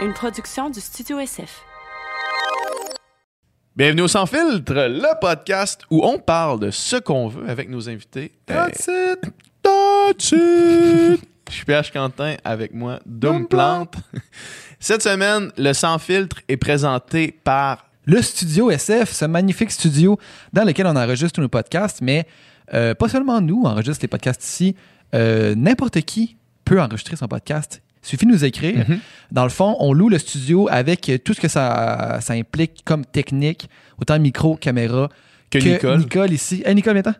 une production du Studio SF. Bienvenue au Sans Filtre, le podcast où on parle de ce qu'on veut avec nos invités. That's it. That's it. Je suis PH Quentin avec moi, Dom Plante. Cette semaine, le Sans Filtre est présenté par Le studio SF, ce magnifique studio dans lequel on enregistre tous nos podcasts, mais euh, pas seulement nous enregistre les podcasts ici. Euh, N'importe qui peut enregistrer son podcast. Il suffit de nous écrire. Mhm. Dans le fond, on loue le studio avec tout ce que ça, ça implique comme technique, autant micro, caméra, que, Nicole. ici. Hey Nicole, viens-t'en.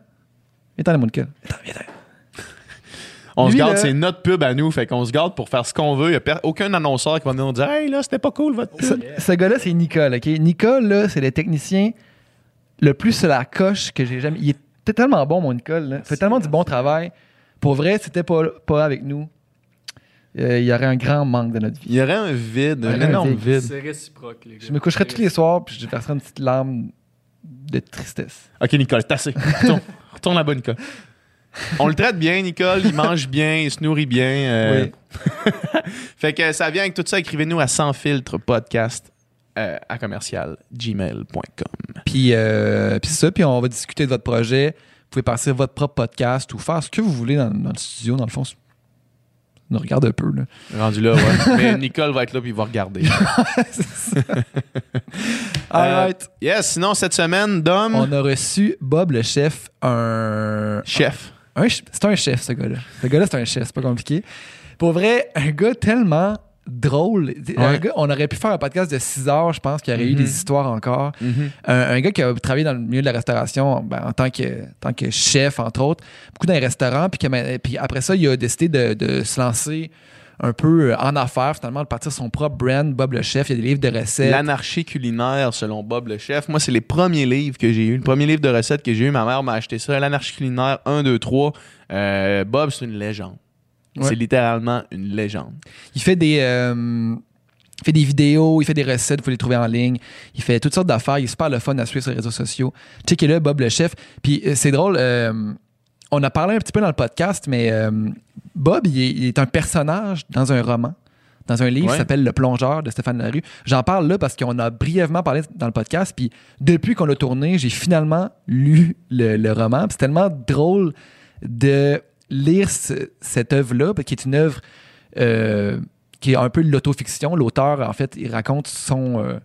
Viens-t'en, mon Nicole. Viens-t'en, viens-t'en. On se garde, c'est notre pub à nous, fait qu'on se garde pour faire ce qu'on veut. Il n'y a aucun annonceur qui va nous dire Hey, là, c'était pas cool votre Ce, pub. ce gars-là, c'est Nicole, OK? Nicole, là, c'est le technicien le plus sur la coche que j'ai jamais... Il était tellement bon, mon Nicole. Là. Il fait tellement du bon travail. Pour vrai, c'était pas, pas avec nous, euh, il y aurait un grand manque de notre vie. Il y aurait un vide, un énorme vide. vide. C'est réciproque, les gars. Je me coucherais tous les soirs puis je verserais une petite larme de tristesse. Ok, Nicole, c'est assez. Retourne, retourne là-bas, Nicole. On le traite bien, Nicole. Il mange bien, il se nourrit bien. euh, Oui. fait que ça vient avec tout ça. Écrivez-nous à sans filtre podcast euh, à commercial gmail.com. Puis, euh, puis c'est ça, puis on va discuter de votre projet. Vous pouvez passer votre propre podcast ou faire ce que vous voulez dans, dans le studio. Dans le fond, nous regarde un peu. Là. Rendu là, ouais. Mais Nicole va être là puis il va regarder. All Euh, right. yes, sinon, cette semaine, Dom, On a reçu Bob le chef, un, chef. Un ch- c'est un chef, ce gars-là. Ce gars-là, c'est un chef, c'est pas compliqué. Pour vrai, un gars tellement drôle. Un Ouais. gars- on aurait pu faire un podcast de 6 heures, je pense, qui aurait eu Mhm. des histoires encore. Un, un gars qui a travaillé dans le milieu de la restauration ben, en tant que, tant que chef, entre autres, beaucoup dans les restaurants. Puis, que ma- puis après ça, il a décidé de, de se lancer un peu euh, en affaires, finalement, de partir son propre brand, Bob le chef. Il y a des livres de recettes. L'anarchie culinaire, selon Bob le chef. Moi, c'est les premiers livres que j'ai eu. Le premier livre de recettes que j'ai eu, ma mère m'a acheté ça. L'anarchie culinaire 1, 2, 3. Euh, Bob, c'est une légende. Ouais. C'est littéralement une légende. Il fait des. euh, il fait des vidéos, il fait des recettes, vous pouvez les trouver en ligne. Il fait toutes sortes d'affaires. Il est super le fun à suivre sur les réseaux sociaux. Checkez-le, Bob le chef. Puis euh, c'est drôle, euh, on a parlé un petit peu dans le podcast, mais euh, Bob, il est, il est un personnage dans un roman, dans un livre Ouais. qui s'appelle Le plongeur de Stéphane Larue. J'en parle là parce qu'on a brièvement parlé dans le podcast. Puis depuis qu'on l'a tourné, j'ai finalement lu le, le roman. C'est tellement drôle de lire ce- cette œuvre-là, qui est une œuvre euh, qui est un peu de l'autofiction. L'auteur, en fait, il raconte son, euh,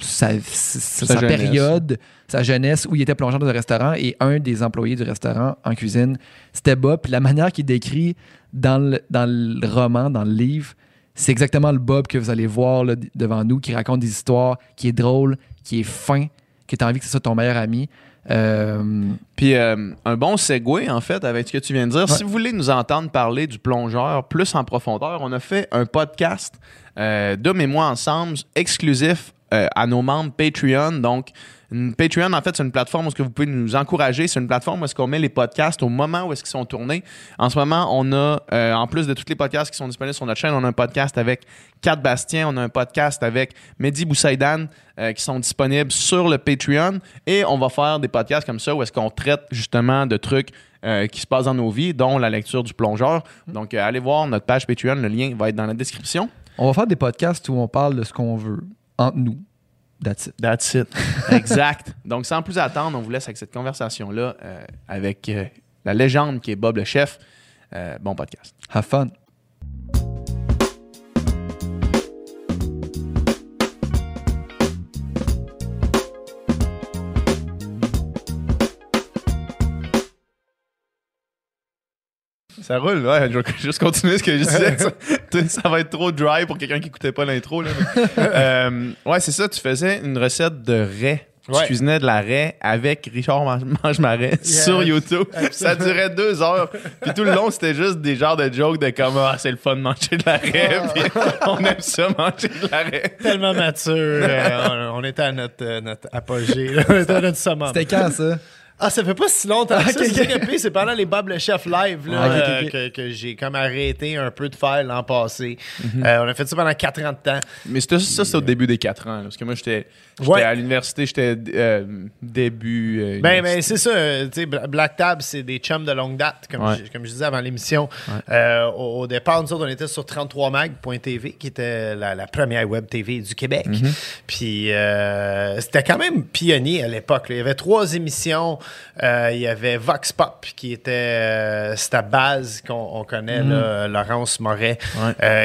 sa, sa- Sa sa jeunesse. période, sa jeunesse, où il était plongeur dans un restaurant et un des employés du restaurant en cuisine, c'était Bob. La manière qu'il décrit dans le, dans le roman, dans le livre, c'est exactement le Bob que vous allez voir là, devant nous, qui raconte des histoires, qui est drôle, qui est fin, qui a envie que ce soit ton meilleur ami. Euh, Puis euh, un bon segue, en fait, avec ce que tu viens de dire. Si vous voulez nous entendre parler du plongeur plus en profondeur, on a fait un podcast, euh, Dom et moi ensemble, exclusif euh, à nos membres Patreon. Donc, une Patreon, en fait, c'est une plateforme où est-ce que vous pouvez nous encourager. C'est une plateforme où est-ce met les podcasts au moment où est-ce sont tournés. En ce moment, on a, euh, en plus de tous les podcasts qui sont disponibles sur notre chaîne, on a un podcast avec Kat Bastien, on a un podcast avec Mehdi Boussaïdan euh, qui sont disponibles sur le Patreon. Et on va faire des podcasts comme ça où est-ce qu'on traite justement de trucs euh, qui se passent dans nos vies, dont la lecture du plongeur. Donc, allez voir notre page Patreon. Le lien va être dans la description. on va faire des podcasts où on parle de ce qu'on veut entre nous. That's it. That's it. exact. Donc, sans plus attendre, on vous laisse avec cette conversation-là euh, avec euh, la légende qui est Bob le chef. Euh, bon podcast. Have fun. Ça roule, ouais. Je vais juste continuer ce que je disais. ça, ça va être trop dry pour quelqu'un qui écoutait pas l'intro. là, Euh, ouais, c'est ça. Tu faisais une recette de raie. Tu cuisinais de la raie avec Richard Mange- Mange-Marais sur YouTube. Ça durait deux heures. Puis tout le long, c'était juste des genres de jokes de comme Ah, c'est le fun de manger de la raie. Puis on aime ça manger de la raie. Tellement mature. euh, on, on était à notre, euh, notre apogée. là. On était à notre summum. C'était quand ça? Ah, ça fait pas si longtemps que ça. Ok, C'est pendant les Bob le Chef live là, Ah, euh, que, que j'ai comme arrêté un peu de faire l'an passé. Mhm. Euh, on a fait ça pendant 4 ans de temps. Mais c'était ça, c'est au début des 4 ans. là, parce que moi, j'étais j'étais Ouais. à l'université, j'étais euh, début. euh, Ben, ben c'est ça. euh, Black Tab, c'est des chums de longue date, comme, Ouais. je, comme je disais avant l'émission. Euh, au, au départ, nous autres, on était sur 33mag.tv, qui était la, la première web TV du Québec. Puis euh, c'était quand même pionnier à l'époque. Il y avait trois émissions. Il y avait Vox Pop, qui était c'est à base qu'on on connaît, là, Laurence Moret,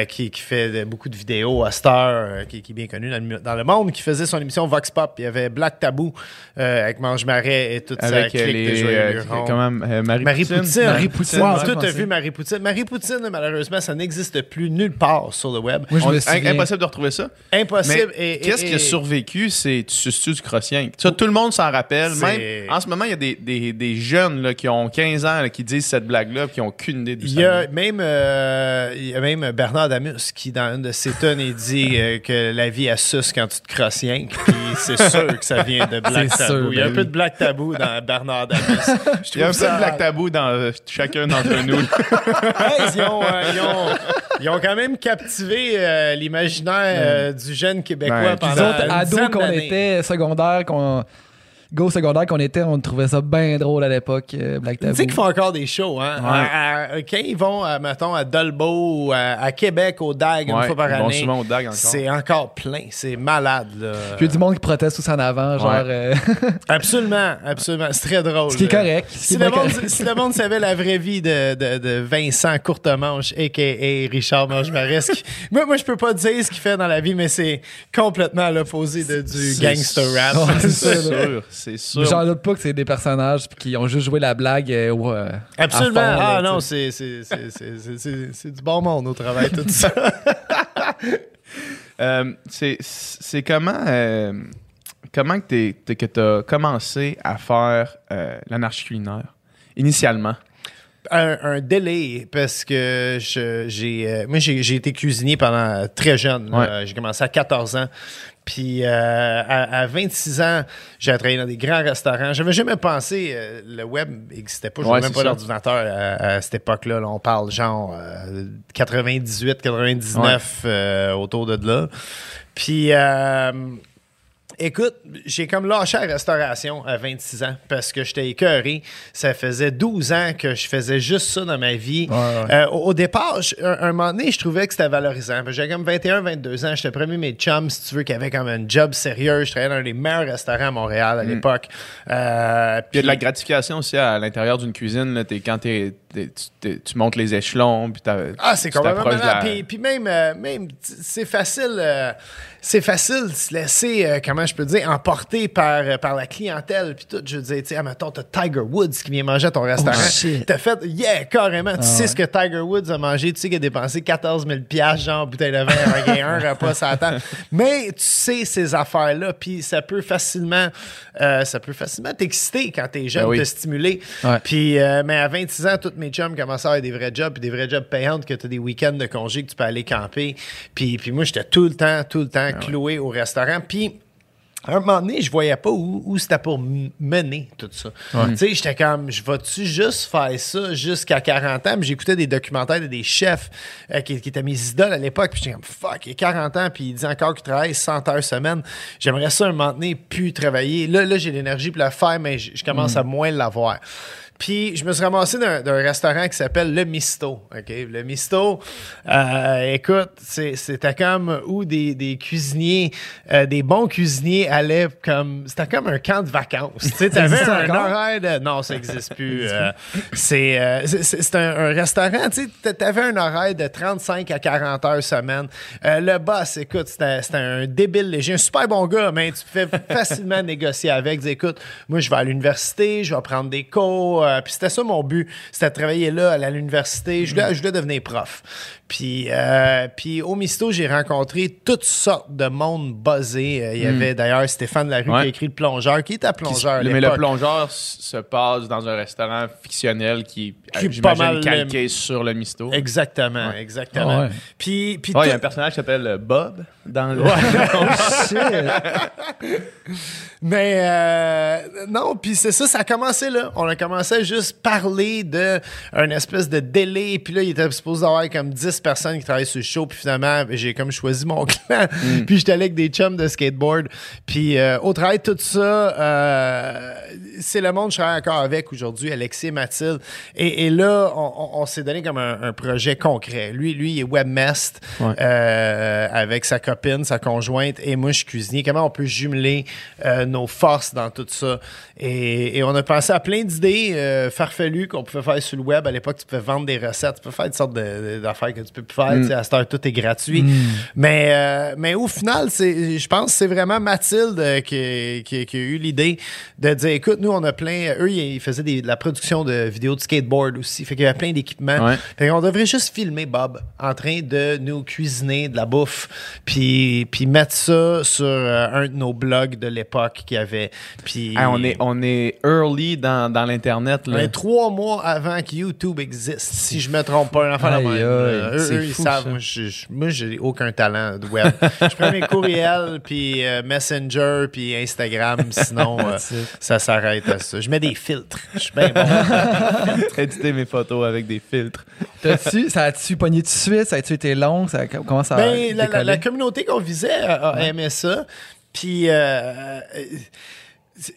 qui, qui fait beaucoup de vidéos à Star, qui, qui est bien connu dans le, dans le monde, qui faisait son émission Vox Pop. Il y avait Black Tabou euh, avec Mange Marais et toute Avec sa euh, de les. joyeux euh, comment Marie, Marie Poutine. Marie Poutine, Wow, pensais. vu Marie Poutine. Marie Poutine, malheureusement, ça n'existe plus nulle part sur le web. Moi, On- impossible de retrouver ça. Impossible. Qu'est-ce qui a survécu, c'est tu suces du crossien. Ça, tout le monde s'en rappelle. Même en ce moment, il y a des, des, des jeunes là, qui ont 15 ans là, qui disent cette blague-là qui n'ont aucune idée du Il y a même, euh, il y a même Bernard Damus qui, dans une de ses tonnes, il dit euh, que la vie, elle suce quand tu te crosses rien. Puis c'est sûr que ça vient de Black Tabou. sûr, il y a un ben peu de Black Tabou dans Bernard. Je Il y a un peu de blague tabou dans chacun d'entre nous. Hey, ils, ont, euh, ils ont- ils ont quand même captivé euh, l'imaginaire euh, du jeune Québécois Ben, Puis pendant nous autres, ados qu'on était, secondaire, qu'on. Go secondaire qu'on était, on trouvait ça bien drôle à l'époque, euh, Black Tu Tabou. sais qu'ils font encore des shows, hein? Ouais. À- à- quand ils vont, à, mettons, à Dolbeau ou à, à Québec, au DAG, une fois par ils vont année, souvent au DAG encore. c'est encore plein. C'est malade, là. Puis il y a du monde qui proteste tous en avant, genre. Ouais. euh, Absolument, absolument. C'est très drôle. ce qui est correct. Si est le, monde, correct. si le monde savait la vraie vie de, de, de Vincent Courtemanche, a.k.a. Richard Mangemarès, moi, moi, je peux pas dire ce qu'il fait dans la vie, mais c'est complètement à l'opposé de, du gangster rap. C'est sûr, c'est sûr. J'en doute pas que c'est des personnages qui ont juste joué la blague. euh, au, euh, Absolument. là, ah non, tu c'est c'est- c'est- c'est- c'est- c'est- c'est du bon monde au travail, tout ça. Euh, c'est c'est comment euh, comment que que t'as commencé à faire euh, l'anarchie culinaire initialement? Un, un délai parce que j'ai euh, moi j'ai été cuisinier pendant très jeune. Ouais. J'ai commencé à 14 ans. Puis euh, à, à 26 ans, j'ai travaillé dans des grands restaurants. J'avais jamais pensé, euh, le web n'existait pas, je n'avais même pas d'ordinateur à, à cette époque-là. là. on parle genre euh, 98, 99 euh, autour de là. Puis euh, Écoute, j'ai comme lâché la restauration à 26 ans parce que j'étais écœuré. Ça faisait 12 ans que je faisais juste ça dans ma vie. Ouais, ouais. Euh, au, départ, je- un, un moment donné, je trouvais que c'était valorisant. J'avais comme 21, 22 ans. J'étais premier mes chums, si tu veux, qui avaient comme un job sérieux. Je travaillais dans les meilleurs restaurants à Montréal à l'époque. Euh, Puis il y a de la gratification aussi à l'intérieur d'une cuisine. Là, t'es- quand tu, t'es- tu montes les échelons, puis t'as- Ah, c'est complètement la- Puis, puis même, euh, même c'est facile, euh, c'est facile de se laisser, euh, comment je peux dire, emporter par, euh, par la clientèle. Puis tout, je veux dire, tu sais, ah, mettons, t'as Tiger Woods qui vient manger à ton restaurant. Oh. T'as fait, yeah, carrément. Tu sais ouais. ce que Tiger Woods a mangé. Tu sais qu'il a dépensé 14 000 piastres, genre, bouteille de vin avec un repas ça attend. Mais tu sais ces affaires-là. Puis ça peut facilement, euh, ça peut facilement t'exciter quand t'es jeune, Ben oui. te stimuler. Ouais. Puis, euh, mais à 26 ans, tous mes chums commençaient à avoir des vrais jobs, puis des vrais jobs payants, que tu as des week-ends de congé, que tu peux aller camper. Puis, puis moi, j'étais tout le temps, tout le temps Ah cloué au restaurant. Puis, à un moment donné, je voyais pas où, où c'était pour mener tout ça. Tu sais, j'étais comme, je vais-tu juste faire ça jusqu'à 40 ans? Puis j'écoutais des documentaires de des chefs euh, qui, qui étaient mes idoles à l'époque. Puis j'étais comme, fuck, il a 40 ans, puis il dit encore qu'il travaille 100 heures semaine. J'aimerais ça un moment donné plus travailler. Là, là j'ai l'énergie pour le faire, mais je, je commence à moins l'avoir. Puis je me suis ramassé d'un d'un restaurant qui s'appelle Le Misto. OK? Le Misto, euh, écoute, c'est- c'était comme où des, des cuisiniers, euh, des bons cuisiniers allaient comme. C'était comme un camp de vacances. Tu existe un horaire de. Non, ça n'existe plus. euh, c'est euh, c'est- un, un restaurant, tu sais, t'avais un horaire de 35 à 40 heures semaine. Le boss, écoute, c'était un débile léger, un super bon gars, mais tu pouvais facilement négocier avec. Dire, écoute, moi, je vais à l'université, je vais prendre des cours. Euh, puis c'était ça mon but. C'était de travailler là, à l'université. Je voulais, je voulais devenir prof. Puis, euh, puis au Misto, j'ai rencontré toutes sortes de monde buzzé. Euh, Il y avait d'ailleurs Stéphane Larue qui Ouais. a écrit Le Plongeur, qui était à qui Plongeur à mais le plongeur se passe dans un restaurant fictionnel qui, Qui est pas mal calqué sur le misto. Exactement, exactement. Ah ouais. Puis, puis il y a un personnage qui s'appelle Bob. Dans le. Mais euh, non, puis c'est ça, ça a commencé là. On a commencé à juste parler de un espèce de délai, puis là, il était supposé avoir comme 10 personnes qui travaillaient sur le show, puis finalement, j'ai comme choisi mon clan, puis j'étais allé avec des chums de skateboard. Puis euh, au travail de tout ça, euh, c'est le monde que je travaille encore avec aujourd'hui, Alexis et Mathilde. Et, et là, on, on- on s'est donné comme un, un projet concret. Lui, lui, il est webmast Ouais. euh, avec sa copine, sa conjointe, et moi, je suis cuisinier. Comment on peut jumeler euh, nos forces dans tout ça? Et, et on a pensé à plein d'idées euh, farfelues qu'on pouvait faire sur le web. À l'époque, tu pouvais vendre des recettes, tu peux faire toutes sortes d'affaires que tu peux plus faire. Sais, À cette heure, tout est gratuit. Mais, euh, mais au final, c'est, je pense que c'est vraiment Mathilde euh, qui, qui- qui a eu l'idée de dire écoute, nous, on a plein. Eux, ils faisaient des- de la production de vidéos de skateboard aussi. Fait qu'il y avait plein d'équipements. Ouais. Fait qu'on devrait juste filmer Bob en train de nous cuisiner de la bouffe, puis, puis mettre ça sur euh, un de nos blogs de l'époque qu'il y avait. Puis Ah, on, est, on est early dans, dans l'Internet. Là. est trois mois avant que YouTube existe, si je me trompe pas. Un enfant de Aïe, aïe. Eux, c'est eux, ils savent. ça. Moi, je- Moi, j'ai aucun talent de web. je prends mes courriels, puis euh, Messenger, puis Instagram. Sinon, euh, ça s'arrête à ça. Je mets des filtres. Je suis bien bon. éditer mes photos avec des filtres. T'as-tu, ça a-tu pogné tout de suite? Ça a-tu été long? Ça, a- comment ça a Ben, la, la- la communauté qu'on visait a, a aimé ça. Puis, euh, euh,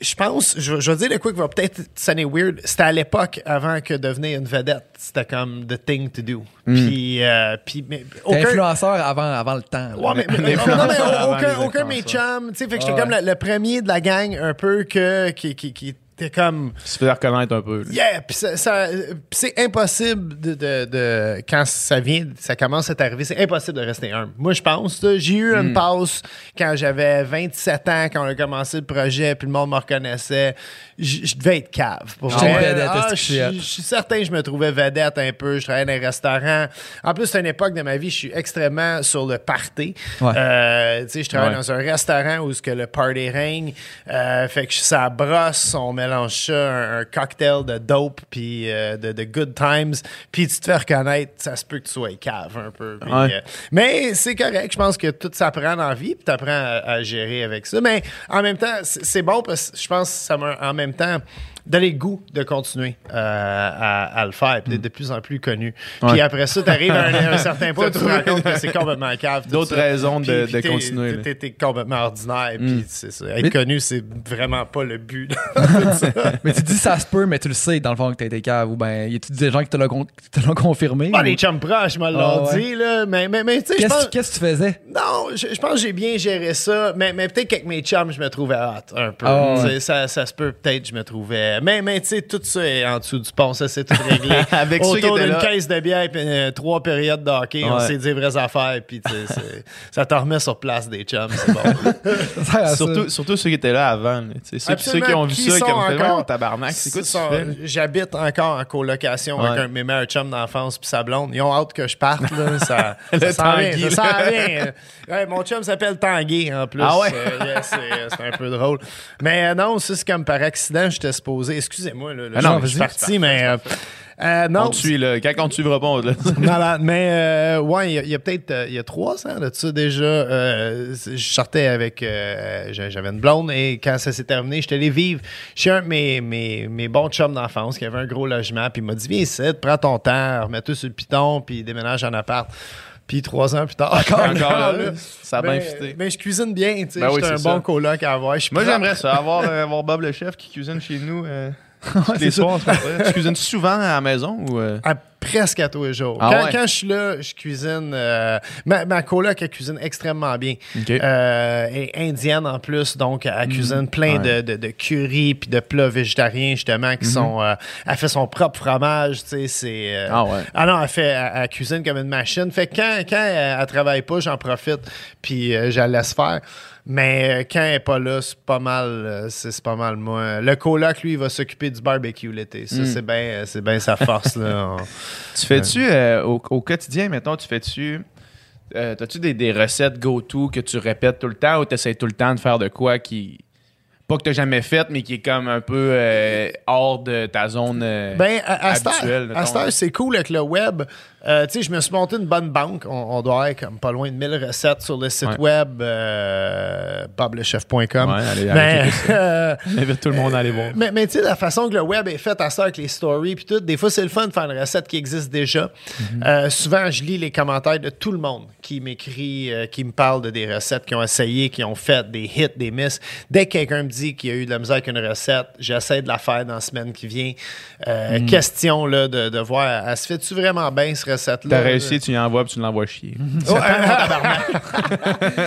je pense, je, je vais dire de quoi qui va peut-être sonner weird. C'était à l'époque, avant que devenir une vedette. C'était comme the thing to do. Puis, euh, puis mais aucun- influenceur avant, avant le temps. là. Ouais, mais, mais- non, aucun, aucun mes chums. Tu sais, fait que j'étais Ouais. comme le, le premier de la gang un peu que, qui, qui, qui était comme. Te fais reconnaître un peu. là. Yeah, puis ça, ça- c'est impossible de, de, de- quand ça vient, ça commence à t'arriver, c'est impossible de rester humble. Moi, je pense, j'ai eu une passe quand j'avais 27 ans, quand on a commencé le projet, puis le monde me reconnaissait. Je je devais être cave. Pour vedette, Ah, que je je suis certain que je me trouvais vedette un peu. Je travaillais dans les restaurants. En plus, c'est une époque de ma vie, je suis extrêmement sur le party. Ouais. Euh, tu sais, je travaille Ouais. dans un restaurant où ce que le party règne. Euh, fait que ça brosse, on mélange ça, un, un cocktail de dope puis euh, de, de good times. Puis tu te fais reconnaître, ça se peut que tu sois cave un peu. Ouais. euh, mais c'est correct, je pense que tout s'apprend la vie, puis tu apprends à, à gérer avec ça. Mais en même temps, c'est c'est bon parce que je pense que ça m'a en même temps donné le goût de continuer euh, à, à le faire, puis d'être de plus en plus connu. Puis Ouais. après ça, tu arrives à un, un certain point, tu te rends compte que c'est complètement cave. D'autres raisons de- continuer, t'es-. T'es complètement ordinaire, puis c'est ça. Être Mais- connu, c'est vraiment pas le but. Mais tu dis ça se peut, mais tu le sais dans le fond que t'as été cave. Ou ben, y a-tu des gens qui te l'ont con- confirmé? Ah, ou- les chums proches me l'ont Ah, ouais. dit, là. Mais, mais, mais tu sais, Qu'est-ce qu'est-ce que tu faisais? Non, je, pense que j'ai bien géré ça, mais, mais peut-être qu'avec mes chums, je me trouvais hot un peu. Ah ouais. Ça, ça se peut, peut-être, je me trouvais. Mais, mais tu sais, tout ça est en dessous du pont, ça c'est tout réglé. Avec Autour d'une caisse de bière et euh, trois périodes de hockey, on Ouais. s'est dit vraies affaires, puis tu sais, c'est- ça te remet sur place des chums, c'est bon. Surtout, surtout ceux qui étaient là avant. là. Ceux, ceux qui ont vu Qui ça, qui ont fait encore- Ouais, tabarnak, c'est quoi tu sont- fais? J'habite encore en colocation Ouais. avec un mes meilleurs chums d'enfance puis sa blonde. Ils ont hâte que je parte. Là. Ça, ça s'en vient. Tanguy, Ça là. s'en vient. Ouais, mon chum s'appelle Tanguy en plus. Ah ouais? Euh, yeah, c'est c'est un peu drôle. Mais euh, non, ça, c'est comme par accident, j'étais supposé. Excusez-moi, là, là, Ah non, je suis parti, mais. euh, euh, non, On te suit, là. Quand on te suivra pas, on. Malade. Mais euh, ouais, il y a- peut-être il y a trois ans de ça déjà. euh, je sortais avec j'a- j'avais une blonde et quand ça s'est terminé, j'étais allé vivre chez un de mes, mes, mes bons chums d'enfance qui avait un gros logement. Puis il m'a dit Viens ici, prends ton temps, remets-toi sur le piton, puis déménage en appart. Puis trois ans plus tard, Encore là, ça a bien fité. mais je cuisine bien, tu sais. Ben oui, un bon coloc à avoir. Moi, j'aimerais ça, avoir, euh, avoir Bob le chef qui cuisine chez nous euh, les soirs. Tu cuisines souvent à la maison ou. euh? À presque à tous les jours. Ah quand, ouais? quand je suis là, je cuisine. euh, ma, ma coloc, elle cuisine extrêmement bien. Ok. Euh, elle est indienne en plus, donc elle cuisine plein Ouais. de, de, de curry puis de plats végétariens, justement, qui sont. euh, elle fait son propre fromage, tu sais. C'est. Ah ouais. Ah non, elle, fait, elle, elle cuisine comme une machine. Fait que quand, quand elle, elle travaille pas, j'en profite, puis je la laisse faire. Mais euh, quand elle n'est pas là, c'est pas mal, euh, c'est pas mal moi. Le coloc, lui, il va s'occuper du barbecue l'été. Ça, Mm. c'est bien euh, c'est bien sa force. là. On- Tu fais-tu euh, au, au quotidien, mettons, tu fais-tu. euh, T'as-tu des, des recettes go-to que tu répètes tout le temps ou t'essaies tout le temps de faire de quoi qui. Pas que t'as jamais fait, mais qui est comme un peu euh, hors de ta zone. euh, Ben, à, à habituelle, à cette heure, mettons. c'est cool avec le web. Euh, tu sais, je me suis monté une bonne banque. On, on doit être comme pas loin de 1000 recettes sur le site Ouais. web euh, boblechef.com. Ouais, allez, mais, checker euh, J'invite tout le monde à aller voir. mais, mais tu sais, la façon que le web est fait à ça avec les stories puis tout, des fois, c'est le fun de faire une recette qui existe déjà. Mhm. Euh, souvent, je lis les commentaires de tout le monde qui m'écrit, euh, qui me parle de des recettes qu'ils ont essayé, qui ont fait, des hits, des misses. Dès que quelqu'un me dit qu'il y a eu de la misère avec une recette, j'essaie de la faire dans la semaine qui vient. Mhm. Question là, de, de voir, elle se fait-tu vraiment bien, cette recette-là? T'as réussi, tu y envoies puis tu l'envoies chier. Ouais, tabarnak.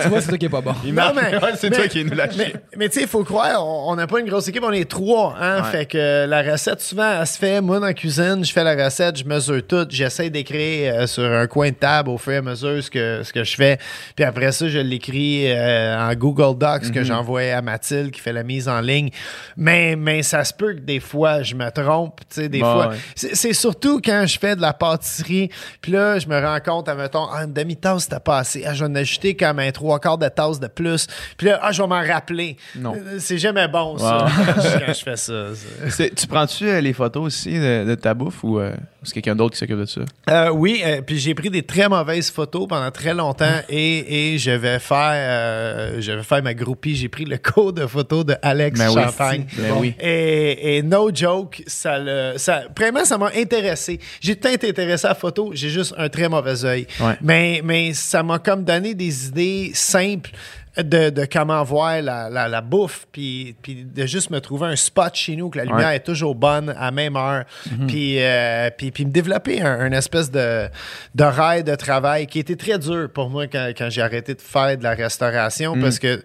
tu vois, c'est toi qui est pas bon. Il Non, marche. mais- Ouais, c'est mais- toi qui nous lâche. Mais, mais tu sais, il faut croire, on n'a pas une grosse équipe, on est trois. Hein? Ouais. Fait que la recette, souvent, elle se fait, moi, dans la cuisine, je fais la recette, je mesure tout, j'essaie d'écrire euh, sur un coin de table au fur et à mesure ce que, ce que je fais. Puis après ça, je l'écris euh, en Google Docs que j'envoie à Mathilde qui fait la mise en ligne. Mais, mais ça se peut que des fois, je me trompe. Tu sais, des Bah, fois, ouais. c'est c'est surtout quand je fais de la pâtisserie, puis là, je me rends compte, admettons, ah, une demi-tasse, c'était pas assez. Ah, je vais en ajouter comme un trois quarts de tasse de plus. Puis là, ah, je vais m'en rappeler. Non. Euh, C'est jamais bon, ça, Wow. quand, je, quand je fais ça. Tu prends-tu euh, les photos aussi de, de ta bouffe ou euh, c'est quelqu'un d'autre qui s'occupe de ça? Euh, oui, euh, puis j'ai pris des très mauvaises photos pendant très longtemps Hum. et, et je vais faire euh, je vais faire ma groupie. J'ai pris le cours de photos de Alex Ben oui. Champagne. Ben oui. Et, et no joke, ça le, ça, vraiment, ça m'a intéressé. J'ai tant été intéressé à la photo, j'ai juste un très mauvais œil. Ouais. Mais, mais ça m'a comme donné des idées simples de, de comment voir la, la, la bouffe, puis, puis de juste me trouver un spot chez nous, que la lumière Ouais. est toujours bonne à même heure, puis, euh, puis, puis me développer un, un espèce de d'horaire de travail qui était très dur pour moi quand, quand j'ai arrêté de faire de la restauration, parce que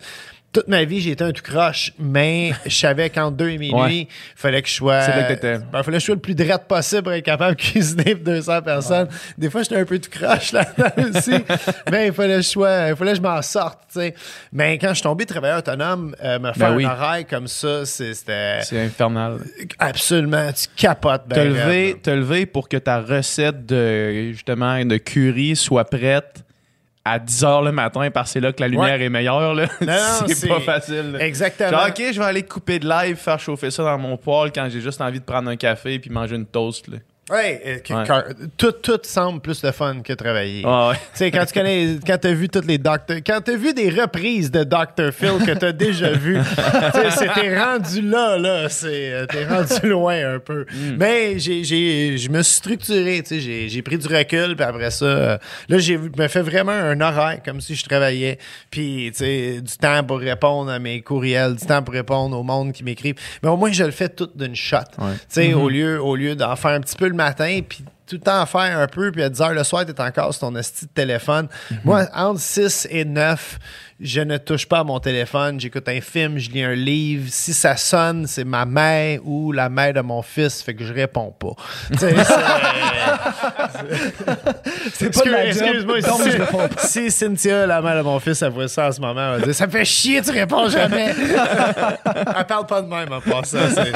toute ma vie, j'ai été un tout croche, mais je savais qu'entre deux et minuit, Ouais. il fallait que je sois. C'est là que t'étais. Ben, fallait que je sois le plus drette possible pour être capable de cuisiner pour 200 personnes. Des fois, j'étais un peu tout croche là-dedans aussi. mais il fallait que je sois, il fallait que je m'en sorte, tu sais. Mais quand je suis tombé travailleur autonome, euh, me faire Ben oui. un horaire comme ça, c'était C'est infernal. absolument, tu capotes. Ben te, lever, te lever pour que ta recette de justement de curry soit prête à 10 h le matin parce que c'est là que la lumière est meilleure. là. Non, non, c'est pas facile. là. Exactement. Genre, OK, je vais aller couper de live, faire chauffer ça dans mon poêle quand j'ai juste envie de prendre un café puis manger une toast. Là. Ouais, que- Ouais. car- tout, tout semble plus le fun que travailler. Ah ouais. Tu sais, quand tu connais, quand t'as vu toutes les Doctor, quand t'as vu des reprises de Dr. Phil que t'as déjà vu, t'es rendu là, là, c'est, euh, t'es rendu loin un peu. Mais j'ai, j'ai, je me suis structuré, tu sais, j'ai, pris du recul, puis après ça, euh, là, j'ai me fait vraiment un horaire comme si je travaillais, puis tu sais, du temps pour répondre à mes courriels, du temps pour répondre au monde qui m'écrivent. Mais au moins, je le fais tout d'une shot. Ouais. Tu sais, au lieu, au lieu d'en faire un petit peu matin, puis tout le temps faire un peu, puis à 10 heures le soir, t'es encore sur ton esti de téléphone. Moi, entre 6 et 9, je ne touche pas à mon téléphone. J'écoute un film, je lis un livre. Si ça sonne, c'est ma mère ou la mère de mon fils, fait que je réponds pas. C'est- C'est pas de Excuse-moi, si, je réponds pas. si Cynthia, la mère de mon fils, elle voit ça en ce moment, elle va dire Ça me fait chier, tu réponds jamais. elle parle pas de même ça. c'est-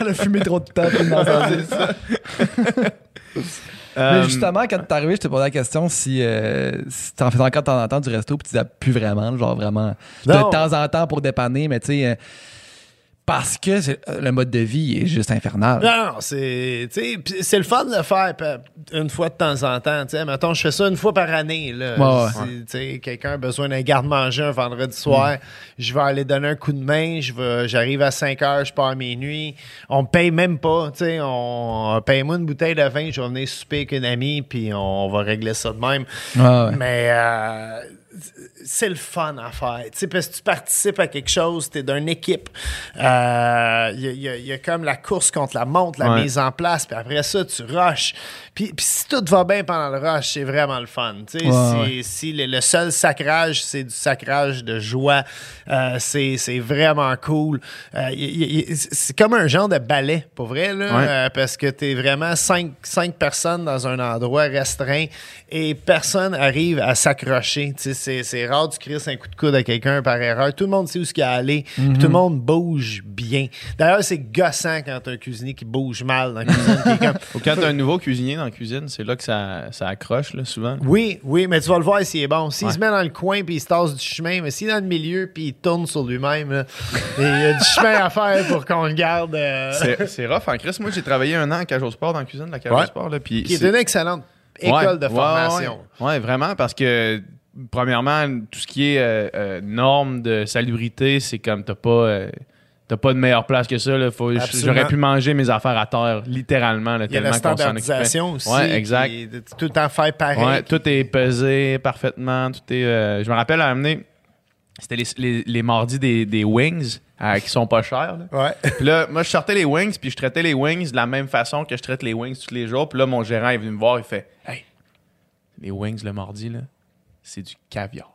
Elle a fumé trop de temps. entendu. Mais Euh, justement, quand t'es arrivé, je t'ai posé la question si, euh, si t'en fais encore de temps en temps du resto, puis tu plus vraiment, genre vraiment de temps en temps pour dépanner, mais tu sais, euh, parce que euh, le mode de vie est juste infernal. Non, non, c'est, c'est le fun de le faire une fois de temps en temps. Tu sais, mettons, je fais ça une fois par année. Là. Ouais. Si, quelqu'un a besoin d'un garde-manger un vendredi soir, je vais aller donner un coup de main. J'arrive à 5 heures, je pars à minuit. On me paye même pas. Sais, on paye-moi une bouteille de vin, je vais venir souper avec une amie, puis on va régler ça de même. Ouais. Mais euh, c'est le fun à faire. Tu sais, parce que tu participes à quelque chose, tu es d'une équipe. Il y, a, y a- y a comme la course contre la montre, la Ouais. mise en place, puis après ça, tu rushes. Puis, puis si tout va bien pendant le rush, c'est vraiment le fun. Tu sais, Ouais, si ouais. si le, le seul sacrage, c'est du sacrage de joie, euh, c'est c'est vraiment cool. Euh, y- c'est comme un genre de ballet, pour vrai, là, euh, parce que tu es vraiment cinq, cinq personnes dans un endroit restreint et personne arrive à s'accrocher. Tu sais, c'est c'est rare tu crisses un coup de coude à quelqu'un par erreur. Tout le monde sait où ce qu'il a allé. Mhm. tout le monde bouge bien. D'ailleurs, c'est gossant quand t'as un cuisinier qui bouge mal dans la cuisine. qui est comme, Ou quand t'as un nouveau cuisinier dans la cuisine, c'est là que ça, ça accroche, là, souvent. Oui, oui, mais tu vas le voir s'il est bon. S'il Ouais. se met dans le coin puis il se tasse du chemin, mais s'il est dans le milieu puis il tourne sur lui-même, il y a du chemin à faire pour qu'on le garde. euh, C'est c'est rough en Chris. Moi, j'ai travaillé un an à Cage au Sport, dans la cuisine de la Cage Ouais. Sport. Là, puis qui est une excellente école Ouais, de formation. Ouais, ouais, vraiment, parce que, premièrement, tout ce qui est euh, euh, normes de salubrité, c'est comme t'as pas. euh, T'as pas de meilleure place que ça. Là. Faut- Absolument. J'aurais pu manger mes affaires à terre, littéralement, là, Il y a la standardisation aussi. Ouais, exact. tout le temps faire pareil. Ouais, tout est pesé parfaitement. Tout est, euh, je me rappelle à amener. C'était les, les, les mardis des, des wings euh, qui sont pas chers. là. Ouais. Puis là, moi, je sortais les wings, puis je traitais les wings de la même façon que je traite les wings tous les jours. Puis là, mon gérant est venu me voir, il fait Hey, les wings le mardi, là, c'est du caviar.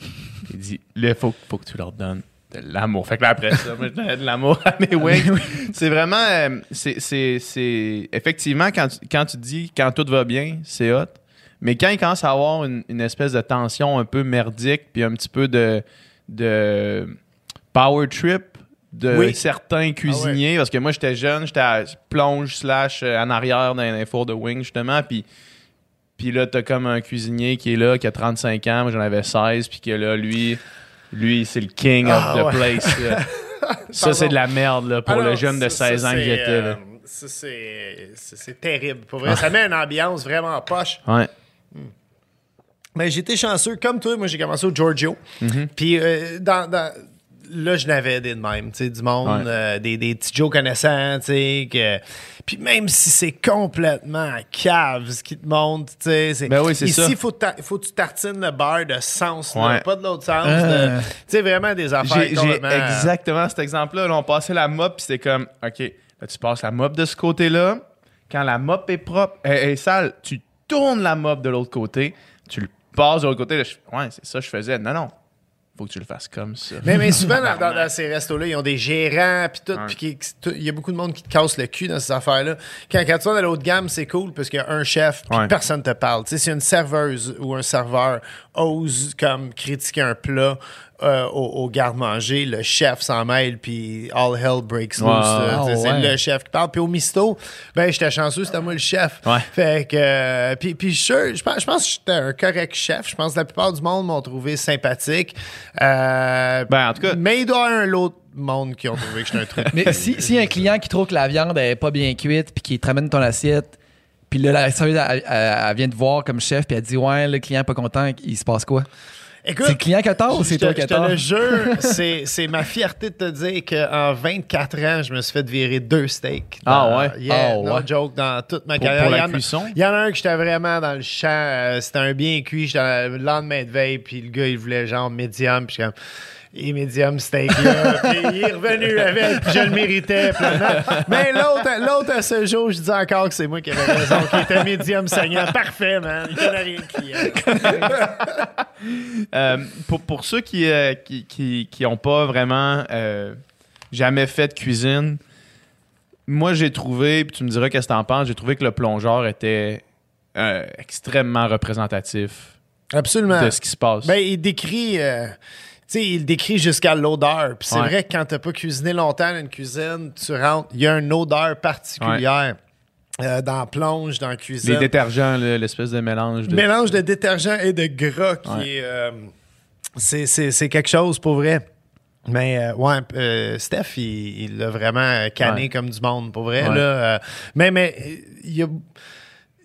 il dit Là, faut, faut que tu leur donnes de l'amour. Fait que là, après ça, moi, je donnais de l'amour à mes wings. c'est vraiment. euh, c'est, c'est, c'est- Effectivement, quand tu, quand tu dis quand tout va bien, c'est hot. Mais quand il commence à avoir une, une espèce de tension un peu merdique, puis un petit peu de, de power trip de Oui. certains cuisiniers, parce que moi j'étais jeune, j'étais à plonge slash euh, en arrière dans un four de wing justement, puis puis là t'as comme un cuisinier qui est là, qui a 35 ans, moi j'en avais 16, puis que là lui, lui c'est le king Ah, of the ouais. place. là. ça c'est de la merde là, pour Alors, le jeune de ça- 16 ça, ans que j'étais. euh, là. ça, c'est terrible. Pour vrai, ça met une ambiance vraiment poche. Ouais. Mais j'étais chanceux. Comme toi, moi, j'ai commencé au Giorgio. Mm-hmm. Puis euh, dans, dans- là, je n'avais des de même, tu sais, du monde, Ouais. euh, des, des petits Joe connaissants, tu sais. que- Puis même si c'est complètement cave ce qui te montre, tu sais. c'est- Ben oui, c'est Ici, ça. il faut, faut que tu tartines le beurre de sens, là, pas de l'autre sens. Euh. Tu sais, vraiment des affaires complètement... exactement cet exemple-là. Là, on passait la mop, puis c'était comme, OK, là, tu passes la mop de ce côté-là. Quand la mop est propre, est sale, tu tournes la mop de l'autre côté, tu le passes de l'autre côté. Là, je- ouais, c'est ça que je faisais. Non, non. Faut que tu le fasses comme ça. Mais, mais souvent, dans, dans- dans ces restos-là, ils ont des gérants, puis tout, Ouais. puis il y a beaucoup de monde qui te casse le cul dans ces affaires-là. Quand, quand tu vas dans la haute gamme, c'est cool parce qu'il y a un chef, puis Ouais. personne te parle. Tu sais, si une serveuse ou un serveur ose comme critiquer un plat euh, au, au garde-manger, le chef s'en mêle, puis all hell breaks loose. Là. Tu sais, Ah, c'est ouais. le chef qui parle. Puis au misto, ben j'étais chanceux, c'était moi le chef. Ouais. Fait que, euh, puis, puis je je pense, je pense que j'étais un correct chef. Je pense que la plupart du monde m'ont trouvé sympathique. Euh, Ben, en tout cas- mais il doit y avoir un autre monde qui ont trouvé que j'étais un truc. Mais si, si un client qui trouve que la viande est pas bien cuite puis qui te ramène ton assiette, puis là, la serveuse, elle, elle- elle vient te voir comme chef puis elle dit Ouais, le client est pas content, il se passe quoi Écoute, C'est le client qui a tort ou c'est je te- toi qui je as te le jure, c'est, c'est ma fierté de te dire qu'en 24 ans, je me suis fait virer deux steaks. Ah ouais? Yeah, Ah no ouais. joke, dans toute ma Pour- carrière. pour la Il y en a- cuisson? Il y en a un que j'étais vraiment dans le champ. euh, c'était un bien cuit. J'étais le lendemain de veille, puis le gars, il voulait genre médium. Puis je suis comme... Et médium steak là. Il est revenu avec, puis je le méritais pleinement. Mais l'autre, l'autre à ce jour, je dis encore que c'est moi qui avais raison, qui était médium saignant. Parfait, man. Il connaît rien de client. Euh, pour, pour ceux qui euh, qui, qui, qui ont pas vraiment euh, jamais fait de cuisine, moi j'ai trouvé, puis tu me diras qu'est-ce que t'en penses, j'ai trouvé que le plongeur était euh, extrêmement représentatif Absolument. de ce qui se passe. Ben, il décrit. Tu sais, il décrit jusqu'à l'odeur. Puis c'est Ouais. vrai que quand t'as pas cuisiné longtemps dans une cuisine, tu rentres, il y a une odeur particulière euh, dans la plonge, dans la cuisine. Les détergents, l'espèce de mélange de. Mélange de détergent et de gras qui Ouais. est. euh, c'est- c'est c'est quelque chose pour vrai. Mais euh, ouais, euh, Steph, il l'a vraiment canné Ouais. comme du monde, pour vrai. Ouais. Là, euh, mais mais il y a.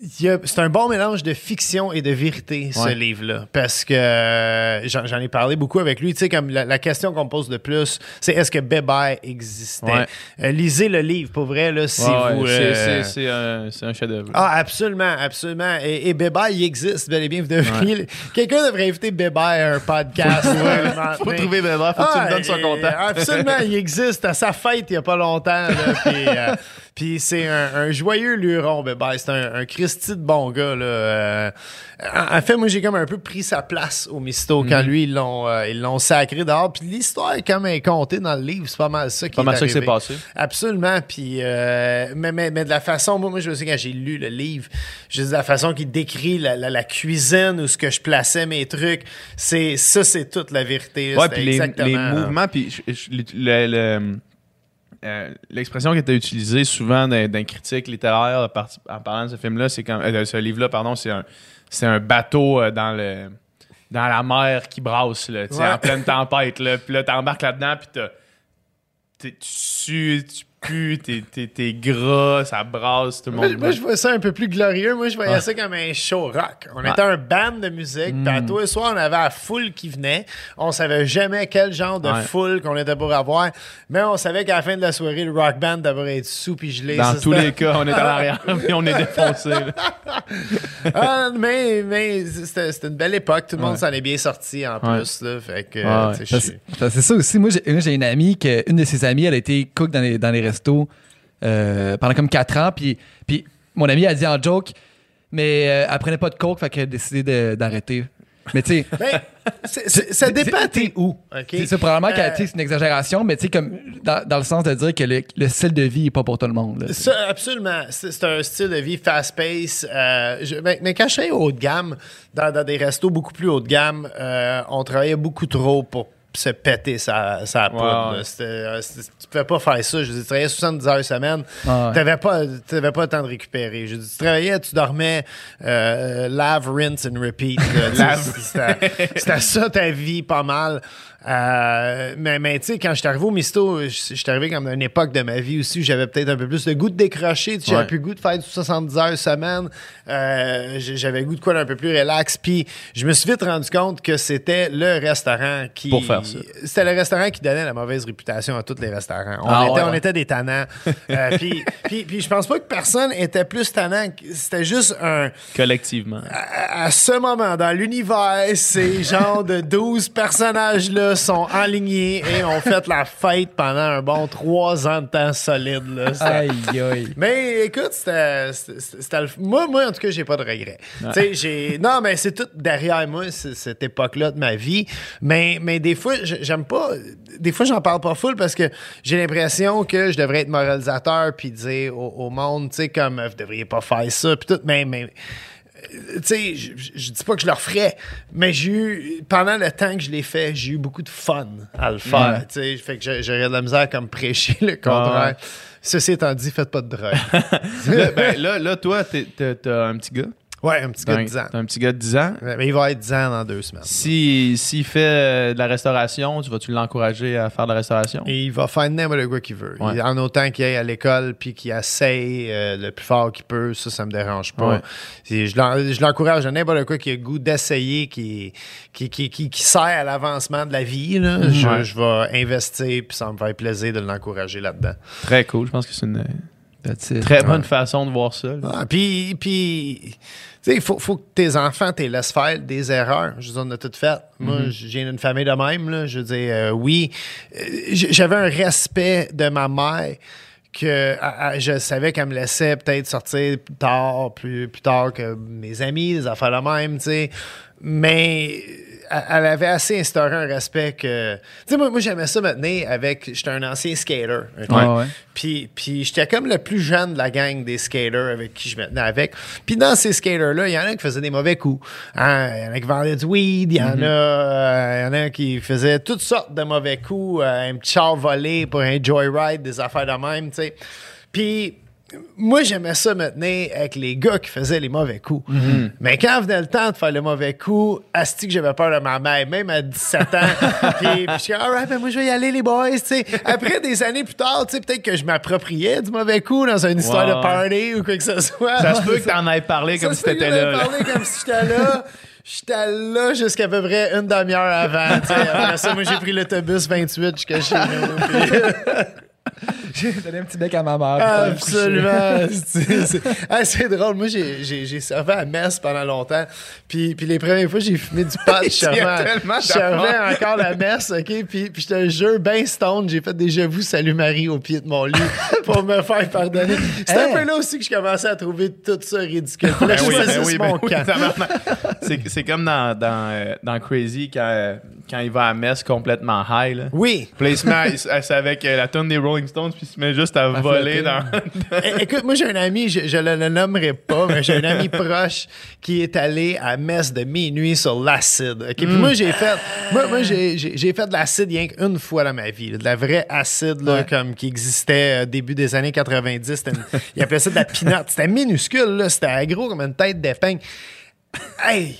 C'est un bon mélange de fiction et de vérité, ce livre-là. Parce que euh, j'en ai parlé beaucoup avec lui. Tu sais, comme la, la question qu'on me pose le plus, c'est est-ce que Bébé existait? Ouais. Euh, lisez le livre, pour vrai, là, si Ouais, vous. c'est- euh, c'est- un, un chef-d'œuvre. ah, absolument, absolument. Et, et Bébé, il existe, bel et bien. Vous devriez... Quelqu'un devrait inviter Bébé à un podcast. Faut trouver Bébert, faut que tu me donnes son contact. Absolument, il existe. À sa fête, il n'y a pas longtemps. là, puis, Puis c'est un, un joyeux luron, ben, ben, c'est un, un Christy de bon gars. Là. Euh, en fait, moi, j'ai comme un peu pris sa place au Misto quand lui, ils l'ont, euh, ils l'ont sacré dehors. Puis l'histoire est comme contée dans le livre. C'est pas mal ça qui Pas est mal ça qui s'est passé. Absolument. Puis, euh, mais, mais, mais de la façon, moi, moi, je me souviens quand j'ai lu le livre, je dis la façon qu'il décrit la, la, la cuisine ou ce que je plaçais mes trucs, c'est ça, c'est toute la vérité. Ouais, puis les, les mouvements, puis le- le- euh, l'expression qui était utilisée souvent d'un critique littéraire en parlant de ce film-là, c'est quand euh, ce livre-là, pardon, c'est un, c'est un bateau euh, dans le dans la mer qui brasse, là, Ouais. en pleine tempête, là, puis là, t'embarques là-dedans, puis tu tu pues, t'es, gras, ça brasse, tout le monde. moi, je vois ça un peu plus glorieux. Moi, je voyais ça comme un show rock. On était un band de musique. Puis à tous les soirs, on avait la foule qui venait. On savait jamais quel genre de Ouais. foule qu'on était pour avoir. Mais on savait qu'à la fin de la soirée, le rock band devrait être sous gelé. Dans tous les cas, on est à l'arrière, puis on est défoncé. Ah, mais mais c'était c'était une belle époque. Tout le monde Ouais. s'en est bien sorti en Ouais. plus. Là, fait que, C'est ça aussi. Moi, j'ai moi, j'ai une amie, que, une de ses amies, elle a été cook dans les, dans les restos euh, pendant comme 4 ans. Puis, puis mon amie a dit en joke, mais euh, elle prenait pas de coke, fait qu'elle a décidé de- d'arrêter. Mais tu sais, Ben, ça dépend t'es où. OK? c'est ça, probablement que Euh, sais, c'est une exagération, mais tu sais, comme dans, dans le sens de dire que le, le style de vie est pas pour tout le monde. là. Ça, absolument. C'est c'est un style de vie fast-pace. Euh, je- mais, mais quand je travaillais haut de gamme, dans, dans des restos beaucoup plus haut de gamme, euh, on travaillait beaucoup trop pour se péter sa, sa poudre. C'était, euh, tu pouvais pas faire ça. Je dire, tu travaillais 70 heures semaine. Ah ouais. T'avais pas, pas le temps de récupérer. Je dire, tu travaillais, tu dormais, euh, lave, rinse and repeat. Tu c'était ça ta vie, pas mal. Euh, mais mais tu sais, quand je suis arrivé au Misto, je suis arrivé comme dans une époque de ma vie aussi où j'avais peut-être un peu plus de goût de décrocher. J'avais Ouais. plus le goût de faire du 70 heures semaine. Euh, j'avais le goût de quoi d'un peu plus relax. Puis je me suis vite rendu compte que c'était le restaurant qui. Pour faire ça. C'était le restaurant qui donnait la mauvaise réputation à tous les restaurants. On, Ah, était, ouais, on était des tannants. Euh, puis, puis, puis je pense pas que personne était plus tannant. C'était juste un Collectivement. à, à ce moment dans l'univers, ces genres de 12 personnages-là sont alignés et ont fait la fête pendant un bon trois ans de temps solide. Là. Aïe, aïe. mais écoute, c'était, c'était- c'était le- moi, moi, en tout cas, j'ai pas de regrets. J'ai, non, mais c'est tout derrière moi, cette époque-là de ma vie. Mais, mais des fois, j'aime pas. Des fois, j'en parle pas full parce que j'ai l'impression que je devrais être moralisateur puis dire au, au monde, tu sais, comme vous devriez pas faire ça, puis tout. Mais, mais tu sais, je, je- dis pas que je le referais, mais j'ai eu, pendant le temps que je l'ai fait, j'ai eu beaucoup de fun à le faire. Tu sais, fait que j'ai- j'aurais de la misère comme prêcher le contraire. Ceci étant dit, faites pas de drogue. là, ben, là, là, toi, t'as un petit gars? Ouais, un petit gars de T'as 10 ans. un- petit gars de 10 ans. Mais il va être 10 ans dans deux semaines. Si- S'il fait euh, de la restauration, tu vas-tu l'encourager à faire de la restauration? Et il va faire n'importe quoi qu'il veut. Ouais. Il- en autant qu'il aille à l'école puis qu'il essaye euh, le plus fort qu'il peut, ça, ça me dérange pas. Ouais. Je l'en- je l'encourage à n'importe quoi qui a le goût d'essayer, qui, qui, qui, qui, sert à l'avancement de la vie. là. Je, je vais investir puis ça me fait plaisir de l'encourager là-dedans. Très cool. Je pense que c'est une. Très bonne façon de voir ça. Ah, puis, puis tu sais, il faut, faut que tes enfants, tu les laisses faire des erreurs. Je veux dire, on a tout fait. Moi, j'ai une famille de même. Là. Je veux dire, euh, oui, euh, j'avais un respect de ma mère que à- à- je savais qu'elle me laissait peut-être sortir plus tard, plus, plus tard que mes amis, des affaires de même, tu sais. Mais elle elle avait assez instauré un respect que... Tu sais, moi, moi j'aimais ça tenir avec... J'étais un ancien skater. ok? Ouais, ouais. Puis, puis j'étais comme le plus jeune de la gang des skaters avec qui je me tenais avec. Puis dans ces skaters-là, il y en a qui faisaient des mauvais coups. Hein, Il y en a qui vendaient du weed, il y, en a, euh, y en a qui faisaient toutes sortes de mauvais coups, euh, un petit char volé pour un joyride, des affaires de même, tu sais. Puis moi, j'aimais ça tenir avec les gars qui faisaient les mauvais coups. Mais quand venait le temps de faire le mauvais coup, asti que j'avais peur de ma mère, même à 17 ans. puis, je suis alright, ben moi, je vais y aller, les boys. Après des années plus tard, peut-être que je m'appropriais du mauvais coup dans une histoire de party ou quoi que ce soit. Ça se peut que t'en aies parlé comme si t'étais là. parlé comme si j'étais là. J'étais là jusqu'à peu près une demi-heure avant. Après ça, moi, j'ai pris l'autobus 28 jusqu'à chez nous. puis- J'ai donné un petit bec à ma mère. Absolument. c'est ah, drôle. Moi, j'ai- servi à messe pendant longtemps. Puis, puis les premières fois, j'ai fumé du pot. Je servais, encore la messe, OK? Puis, puis je te jure, ben stone, j'ai fait des je vous salut Marie au pied de mon lit pour me faire pardonner. C'est un peu là aussi que je commençais à trouver tout ça ridicule. Ben oui, ben oui, ben oui, c'est comme dans, dans, euh, dans Crazy quand, euh, quand il va à messe complètement high. Là. Oui. Puis il se met il c'est avec euh, la tonne des Rolling Stones, puis il se met juste à, voler dans. É- Écoute, moi, j'ai un ami, je, je le, nommerai pas, mais j'ai un ami proche qui est allé à messe de minuit sur l'acide. OK? Puis moi, j'ai fait, moi, moi j'ai, fait de l'acide rien qu'une fois dans ma vie. là, de la vraie acide, là, Ouais. comme qui existait euh, début des années 90. C'était une- ils appelaient ça de la pinotte. C'était minuscule, là. C'était gros comme une tête d'épingle. Hey!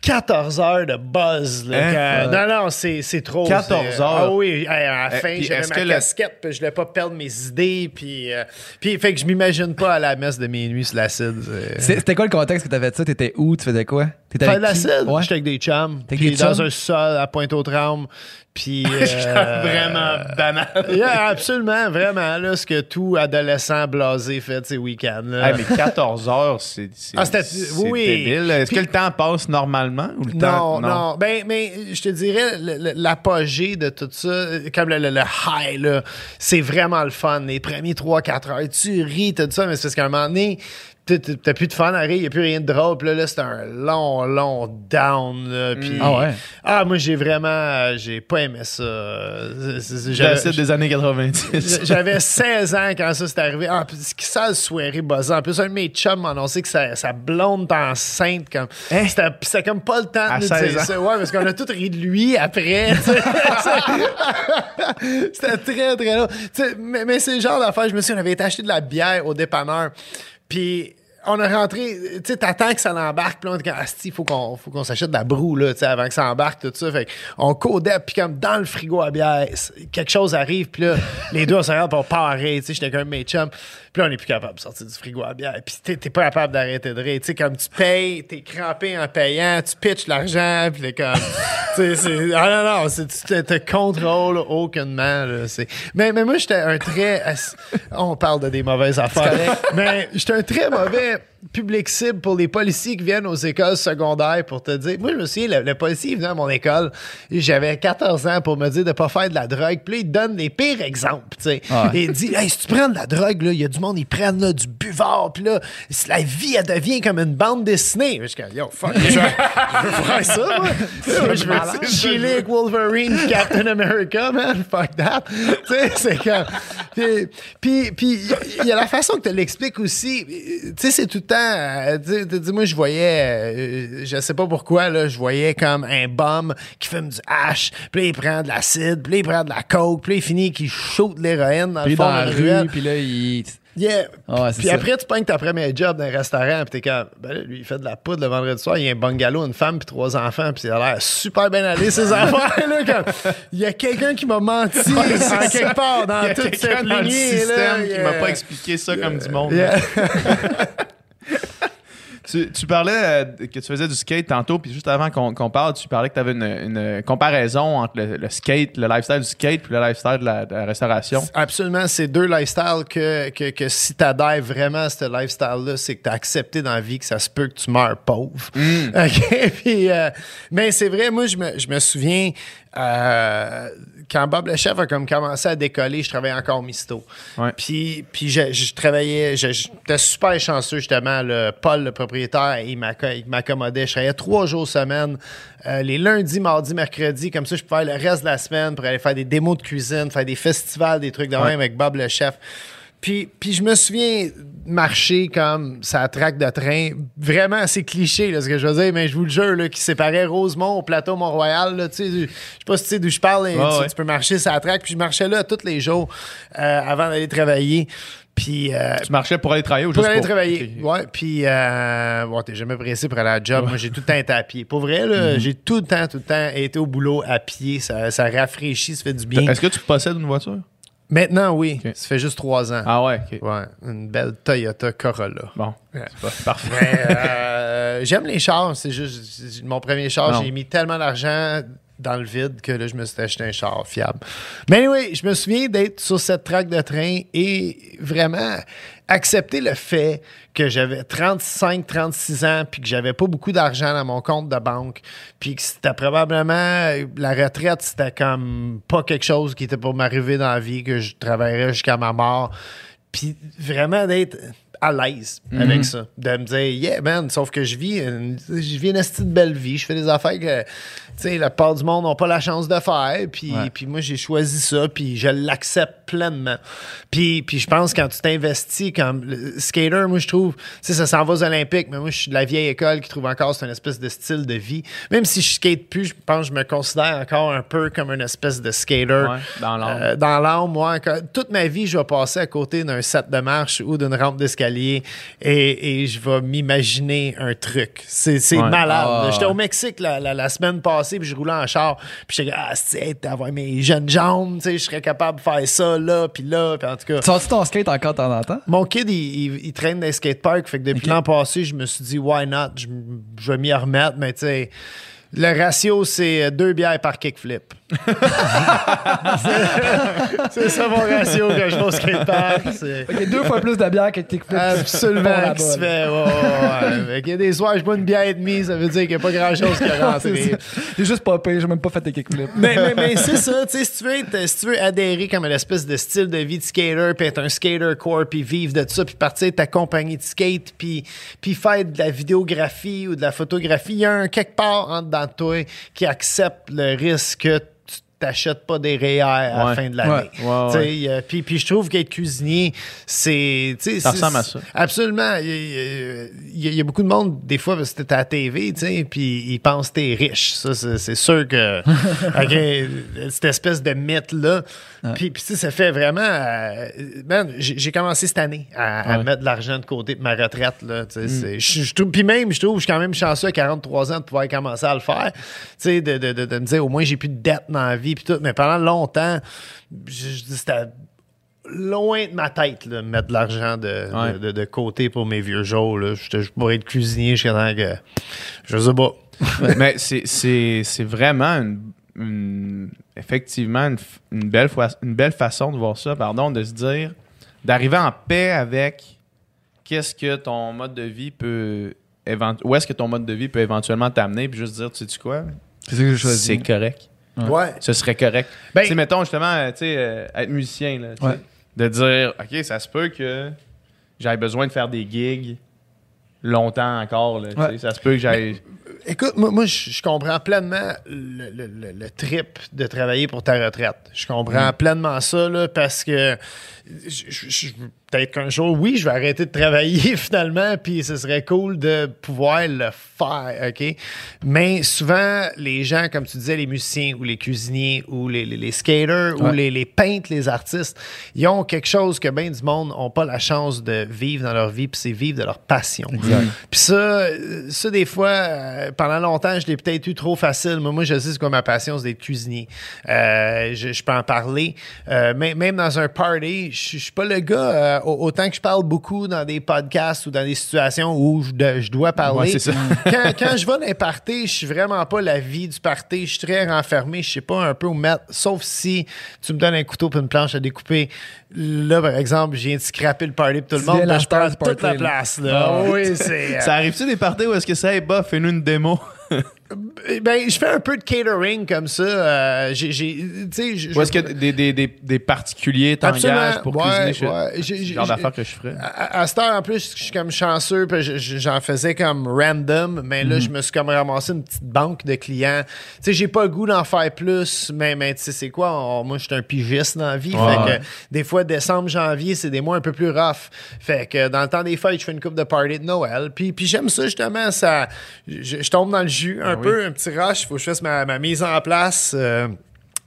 14 heures de buzz. Là, Hein? quand- Non, non, c'est, trop. 14 c'est- heures? Ah oui, à la Eh, fin, j'avais ma que le- casquette, puis je voulais pas perdre mes idées. Puis, euh, puis fait que je m'imagine pas à la messe de minuit sur l'acide. C'était quoi le contexte que t'avais de ça? T'étais où? Tu faisais quoi? T'étais Faire avec l'acide? Ouais. J'étais avec des chums. T'es avec Puis des dans chums? un sol à Pointe-aux-Trembles. Puis. euh, Vraiment banal. yeah, absolument, vraiment. Là, ce que tout adolescent blasé fait ses week-ends. Hey, mais 14 heures, c'est, c'est, Ah, oui. débile. Est-ce que le temps passe normalement ou le temps? Non, non, Ben, mais je te dirais, le- le- l'apogée de tout ça, comme le, le- le high, là, c'est vraiment le fun. Les premiers 3-4 heures, tu ris, tout ça, mais c'est parce qu'à un moment donné, t'as- plus de fun à rire, il n'y a plus rien de drôle. Puis là, là c'est un long, long down. là, puis- Ah ouais? Ah, moi, j'ai vraiment, j'ai pas aimé ça. J'avais- des années 90. J'avais 16 ans quand ça s'est arrivé. Ah, puis qui ça, le soirée buzzant. En plus, un de mes chums m'a annoncé que sa, sa blonde était enceinte. Comme, C'était puis c'était comme pas le temps Hein? À de nous 16 dire ans. ça. Ouais, parce qu'on a tous ri de lui après. C'était très, très long. Mais mais c'est le genre d'affaire. Je me suis on avait été acheter de la bière au dépanneur. Puis on a rentré, tu sais, t'attends que ça l'embarque, puis là, on Asti, il faut qu'on, faut qu'on s'achète de la broue, là, tu sais, avant que ça embarque, tout ça. Fait on codait, puis comme dans le frigo à bière, quelque chose arrive, puis là, les deux, on se regarde, puis on part tu sais, j'étais comme mes chums. Puis là, on n'est plus capable de sortir du frigo à bière. Puis t'es, t'es pas capable d'arrêter de rire. Tu sais, comme tu payes, t'es crampé en payant, tu pitches l'argent, puis t'es comme. C'est. Ah non, non, c'est, tu te, contrôles aucunement. Là, mais, mais moi, j'étais un très. On parle de des mauvaises affaires. mais j'étais un très mauvais public cible pour les policiers qui viennent aux écoles secondaires pour te dire. Moi, je me souviens, le, le policier venait à mon école, et j'avais 14 ans pour me dire de pas faire de la drogue. Puis là, il te donne les pires exemples. tu sais. Ah ouais. Il dit Hey, si tu prends de la drogue, il y a du monde, ils prennent là, du buvard, puis là, la vie, elle devient comme une bande dessinée. Je suis comme, yo, fuck, je, je veux faire ça, moi. Moi, je veux chiller avec Wolverine, Captain America, man, fuck that. tu sais, c'est comme. Puis, il y a- la façon que tu l'expliques aussi. Tu sais, c'est tout temps. euh, Tu sais, tu dis, moi, je voyais, euh, je sais pas pourquoi, là, je voyais comme un bum qui fume du hash, puis là, il prend de l'acide, puis là, il prend de la coke, puis là, il finit qu'il shoot de l'héroïne dans le fond dans de la la rue, puis là, il. Yeah. Ah ouais, puis après, tu pognes ta première job dans un restaurant, puis t'es comme, ben là, lui, il fait de la poudre le vendredi soir, il y a un bungalow, une femme, puis trois enfants, puis il a l'air super bien allé, ces affaires, là. Comme, il y a quelqu'un qui m'a menti en quelque part dans Il y a toute quelqu'un cette dans le lignée, là. système qui Yeah. m'a pas expliqué ça comme du monde. Tu, tu parlais euh, que tu faisais du skate tantôt, puis juste avant qu'on parle, tu parlais que tu avais une, une comparaison entre le, le skate, le lifestyle du skate, puis le lifestyle de la, de la restauration. Absolument, c'est deux lifestyles que, que, que si t'adhères vraiment à ce lifestyle-là, c'est que t'as accepté dans la vie que ça se peut que tu meurs pauvre. OK? Puis, euh, mais c'est vrai, moi, je me, je me souviens, euh, quand Bob le chef a comme commencé à décoller, je travaillais encore au Misto. Ouais. Puis, puis je, je travaillais, j'étais super chanceux justement. Le, Paul, le propriétaire, il m'acco- il m'accommodait. Je travaillais trois jours semaine, euh, les lundis, mardis, mercredis. Comme ça, je pouvais faire le reste de la semaine pour aller faire des démos de cuisine, faire des festivals, des trucs de même avec Bob le chef. Puis, puis je me souviens marcher comme ça traque de train. Vraiment, c'est cliché, là, ce que je veux dire, mais je vous le jure, là, qui séparait Rosemont au plateau Mont-Royal. tu sais, Je sais pas si tu sais d'où je parle. tu, ouais. tu peux marcher ça traque. Puis je marchais là tous les jours euh, avant d'aller travailler. Puis euh, Tu marchais pour aller travailler ou pour juste aller pour... travailler. Ok. Ouais, puis euh, bon, t'es jamais pressé pour aller à la job. Moi, j'ai tout le temps été à pied. Pour vrai, là, j'ai tout le temps, tout le temps été au boulot à pied. Ça, ça rafraîchit, ça fait du bien. Est-ce que tu possèdes une voiture? Maintenant, oui. Ça fait juste trois ans. Ah ouais. Ouais, une belle Toyota Corolla. Bon, Ouais. c'est pas- parfait. Euh, j'aime les chars, c'est juste mon premier char. J'ai mis tellement d'argent dans le vide que là, je me suis acheté un char fiable. Mais oui, je me souviens d'être sur cette traque de train et vraiment accepter le fait que j'avais 35, 36 ans puis que j'avais pas beaucoup d'argent dans mon compte de banque puis que c'était probablement la retraite, c'était comme pas quelque chose qui était pour m'arriver dans la vie, que je travaillerais jusqu'à ma mort. Puis vraiment d'être à l'aise avec ça. De me dire, yeah, man, sauf que je vis une, je vis une de belle vie. Je fais des affaires que, tu sais, la part du monde n'a pas la chance de faire. Puis, Ouais. puis moi, j'ai choisi ça, puis je l'accepte pleinement. Puis, puis je pense quand tu t'investis comme le skater, moi, je trouve, tu sais, ça s'en va aux Olympiques, mais moi, je suis de la vieille école qui trouve encore c'est une espèce de style de vie. Même si je skate plus, je pense que je me considère encore un peu comme une espèce de skater. Ouais, dans l'âme. Euh, dans l'âme, moi, encore- toute ma vie, je vais passer à côté d'un set de marche ou d'une rampe d'escalier et, et je vais m'imaginer un truc. C'est Ouais. malade. Ah. J'étais au Mexique la, la- la semaine passée, puis je roulais en char, puis j'étais ah, c'est d'avoir mes jeunes jambes, tu sais, je serais capable de faire ça là, puis là, puis en tout cas. Tu sors-tu ton skate encore de temps en temps? Mon kid, il, il- il traîne dans les skateparks. Fait que depuis l'an passé, je me suis dit, why not? Je, je vais m'y remettre. Mais tu sais, le ratio, c'est deux bières par kickflip. c'est ça mon ratio que je vais au skatepark. Il y a deux fois plus de bière que tes clips. Absolument, qui se fait. Ouais, ouais, ouais. Fait qu'il y a des soirs, je bois une bière et demie, ça veut dire qu'il n'y a pas grand chose qui est rentré. J'ai juste pas payé, j'ai même pas fait tes kickflips. Mais, mais, mais c'est ça, tu sais, si tu veux être- si tu veux adhérer comme à l'espèce de style de vie de skater, puis être un skater core, puis vivre de ça, puis partir de ta compagnie de skate, puis, puis faire de la vidéographie ou de la photographie, il y a un quelque part en dedans de toi qui accepte le risque que tu t'achètes pas des REER à la Ouais. fin de l'année. Ouais, ouais. euh, puis, puis je trouve qu'être cuisinier, c'est... Ça ressemble à ça. Absolument. Il y, a, y y beaucoup de monde, des fois, parce que t'es à la TV, puis ils pensent que t'es riche. Ça, c'est sûr que... Cette espèce de mythe-là. Puis, puis tu sais, ça fait vraiment... euh, man, j'ai commencé cette année à, à Ouais. mettre de l'argent de côté pour ma retraite, là. Mm. je- je trouve- Puis même, je trouve, je suis quand même chanceux à 43 ans de pouvoir commencer à le faire. De, de, de, de me dire, au moins, j'ai plus de dette dans la vie, puis tout. Mais pendant longtemps, je, je dis, c'était loin de ma tête, là, mettre de l'argent de, Ouais. de, côté pour mes vieux jours. Là. Je, je pourrais être cuisinier jusqu'à temps que. Je sais pas. Mais c'est- vraiment une, une- effectivement une, belle une belle façon de voir ça, pardon, de se dire, d'arriver en paix avec qu'est-ce que ton mode de vie peut où est-ce que ton mode de vie peut éventuellement t'amener, puis juste dire, tu sais quoi, C'est que j'ai choisi. c'est correct. Ouais. Ce serait correct. Ben- tu sais, mettons justement, euh, tu sais, euh, être musicien, là, tu Ouais. de dire, OK, ça se peut que j'aille besoin de faire des gigs longtemps encore. Là, tu. Ouais. Ça se peut que j'aille. Écoute, moi, moi, je je comprends pleinement le, le- le- le trip de travailler pour ta retraite. Je comprends pleinement ça, là, parce que peut-être qu'un jour, oui, je vais arrêter de travailler finalement, puis ce serait cool de pouvoir le faire, OK? Mais souvent, les gens, comme tu disais, les musiciens ou les cuisiniers ou les, les- les skaters ou les, les peintres, les artistes, ils ont quelque chose que bien du monde n'ont pas la chance de vivre dans leur vie, puis c'est vivre de leur passion. Puis ça, ça, des fois, euh, pendant longtemps, je l'ai peut-être eu trop facile. Moi, moi je sais c'est quoi ma passion, c'est d'être cuisinier. Euh, je, je peux en parler. Euh, mais même dans un party, je suis pas le gars, euh, au- autant que je parle beaucoup dans des podcasts ou dans des situations où je, de- je dois parler. Ouais, c'est ça. quand, quand je vais dans un party, je suis vraiment pas la vie du party. Je suis très renfermé. Je sais pas un peu où me mettre, sauf si tu me donnes un couteau et une planche à découper. Là, par exemple, je viens de scraper le party pour tout le monde. la je du toute la là. place. Là. Ah oui, euh, Ça arrive-tu des parties où est-ce que ça est bof, fais-nous une démo? Ben, je fais un peu de catering comme ça. euh, j'ai, j'ai- tu sais, je- Ou est-ce que des, des, des, des particuliers t'engagent pour ouais, cuisiner chez ouais. J'ai- genre d'affaires que je ferais. À, à cette heure, en plus, je suis comme chanceux, j'en faisais comme random, mais Mhm. là, je me suis comme ramassé une petite banque de clients. Tu sais, j'ai pas le goût d'en faire plus, mais, mais tu sais, c'est quoi? On- moi, je suis un pigiste dans la vie. Ouais. Fait que des fois, décembre, janvier, c'est des mois un peu plus rough. Fait que dans le temps des fêtes, je fais une coupe de party de Noël. Puis, puis j'aime ça, justement, ça. Je, je tombe dans le jus un oui. peu, un petit rush. Il faut que je fasse ma, ma mise en place. euh,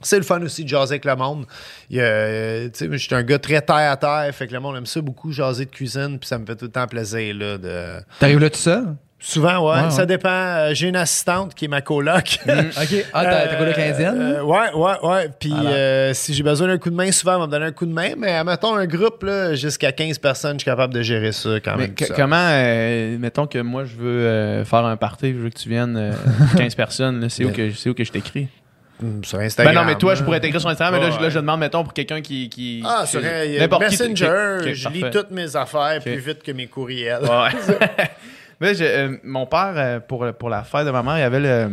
c'est le fun aussi de jaser avec le monde. Euh, je suis un gars très terre à terre, fait que le monde aime ça beaucoup, jaser de cuisine, puis ça me fait tout le temps plaisir. Là, de... T'arrives là tout seul? Souvent, ouais, Ouais, ça dépend. Euh, J'ai une assistante qui est ma coloc. OK. Ah, t'as t'as coloc indienne? Euh, ouais, ouais, ouais. Puis Voilà. euh, si j'ai besoin d'un coup de main, souvent, elle va me donner un coup de main. Mais mettons un groupe, là, jusqu'à 15 personnes, je suis capable de gérer ça quand Mais même. que- comment, euh, mettons que moi je veux euh, faire un party, je veux que tu viennes, euh, 15 personnes, c'est où, que, c'est où que je t'écris? mm, sur Ben Instagram. non, mais toi, je pourrais t'écrire sur Instagram, mais là, je- là, je demande, mettons, pour quelqu'un qui, qui. Ah, sur Messenger, qui- qui- je lis toutes mes affaires plus vite que mes courriels. Ouais. Mais euh, mon père, euh, pour, pour la fête de ma mère, il y avait le,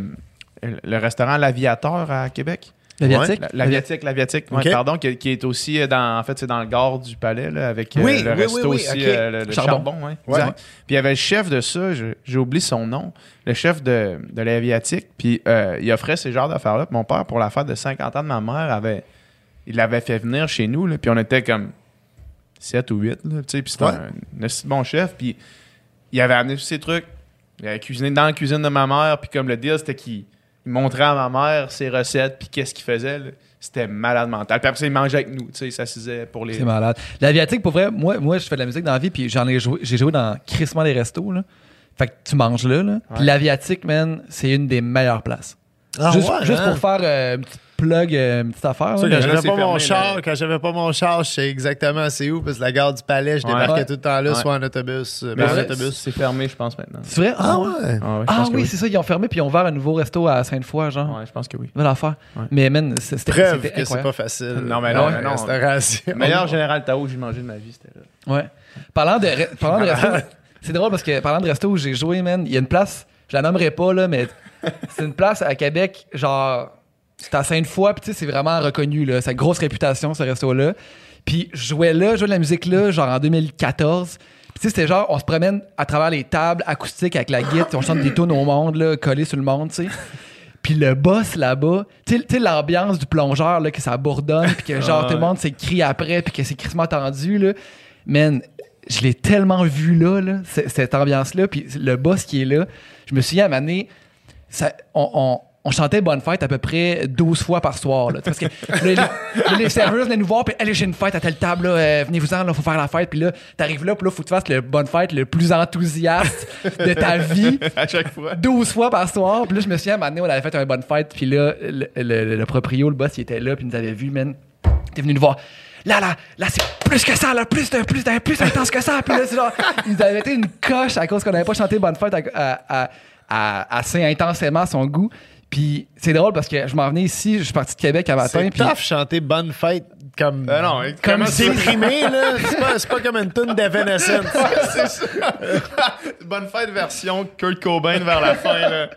le restaurant L'Aviateur à Québec. L'aviatique? La- L'Aviatique, l'Aviatique, ouais, pardon, qui, qui est aussi euh, dans, en fait, c'est dans le gare du palais, là, avec euh, Oui, le oui, resto oui, oui, aussi, ok. euh, le, le Charbon. charbon. ouais. Puis il y avait le chef de ça, je- j'ai oublié son nom, le chef de, de l'Aviatique, puis euh, il offrait ces genres d'affaires-là. Puis mon père, pour la fête de 50 ans de ma mère, avait, il l'avait fait venir chez nous, là, puis on était comme 7 ou 8, là, tu sais, puis c'était Ouais. un, un bon chef, puis il avait amené tous ces trucs. Il avait cuisiné dans la cuisine de ma mère, puis comme le deal, c'était qu'il il montrait à ma mère ses recettes, puis qu'est-ce qu'il faisait. là. C'était malade mental. Puis après, ça, il mangeait avec nous, tu sais, il s'assisait pour les. C'est malade. L'aviatique, pour vrai, moi, moi, je fais de la musique dans la vie, puis j'en ai joué, j'ai joué dans crissement des restos, là. Fait que tu manges là, là. Puis l'aviatique, man, c'est une des meilleures places. Ah juste ouais, juste hein? pour faire euh, une petite plug, euh, une petite affaire. Ça, quand j'avais pas mon char, là. quand j'avais pas mon char, je sais exactement c'est où, parce que la gare du Palais, je Ouais. débarquais Ouais. tout le temps là, Ouais. soit en autobus, euh, Mais ben, en c'est- autobus. C'est fermé, je pense, maintenant. C'est vrai? Ah ouais? ouais. Ah, Ah pense que oui, c'est ça, ils ont fermé, puis ils ont ouvert un nouveau resto à Sainte-Foy, genre. Ouais, je pense que oui. Va l'affaire. Ouais. Mais man, c'est- c'était Preuve que c'est pas facile. Non, mais non, mais non. restauration. Le meilleur général Tao que j'ai mangé de ma vie, c'était là. Ouais. Parlant de, parlant de resto, c'est drôle parce que parlant de resto où j'ai joué, man, il y a une place, je la nommerai pas, là, mais c'est une place à Québec, genre, c'est à Sainte-Foy, puis tu sais, c'est vraiment reconnu, là, sa grosse réputation, ce resto-là. Puis je jouais là, je jouais de la musique là, genre en 2014. Puis tu sais, c'était genre, on se promène à travers les tables acoustiques avec la guitare, on chante des tunes au monde, là, collés sur le monde, tu sais. Puis le boss là-bas, tu sais- l'ambiance du plongeur, là, que ça bourdonne, puis que genre tout le monde s'écrit après, puis que c'est crissement tendu, là. Man, je l'ai tellement vu là, cette ambiance-là, puis le boss qui est là, je me souviens à un moment donné, ça, on, on- on chantait Bonne Fête à peu près 12 fois par soir. Là, parce que les, les serveuses venaient nous voir, puis allez, j'ai une fête à telle table, là, euh, venez-vous-en, il faut faire la fête. Puis là, t'arrives là, puis là, faut que tu fasses le Bonne Fête le plus enthousiaste de ta vie. à chaque fois. 12 fois par soir. Puis là, je me souviens, à un moment donné, on avait fait une bonne fête. Puis là, le, le- le proprio, le boss, il était là. Puis il nous avait vu, man. T'es venu nous voir. Là, là, là, c'est plus que ça, là, plus, de, plus, de, plus intense que ça. Puis là, c'est genre, il nous avait été une coche à cause qu'on n'avait pas chanté Bonne Fête à- à- à- assez intensément à son goût. Puis c'est drôle parce que je m'en venais ici, je suis parti de Québec à matin. C'est Puis tough chanter Bonne Fête comme. Ben non, comme déprimé, là. C'est pas, c'est pas comme une tune d'Evanescence. c'est ça. Bonne fête version Kurt Cobain vers la fin, là.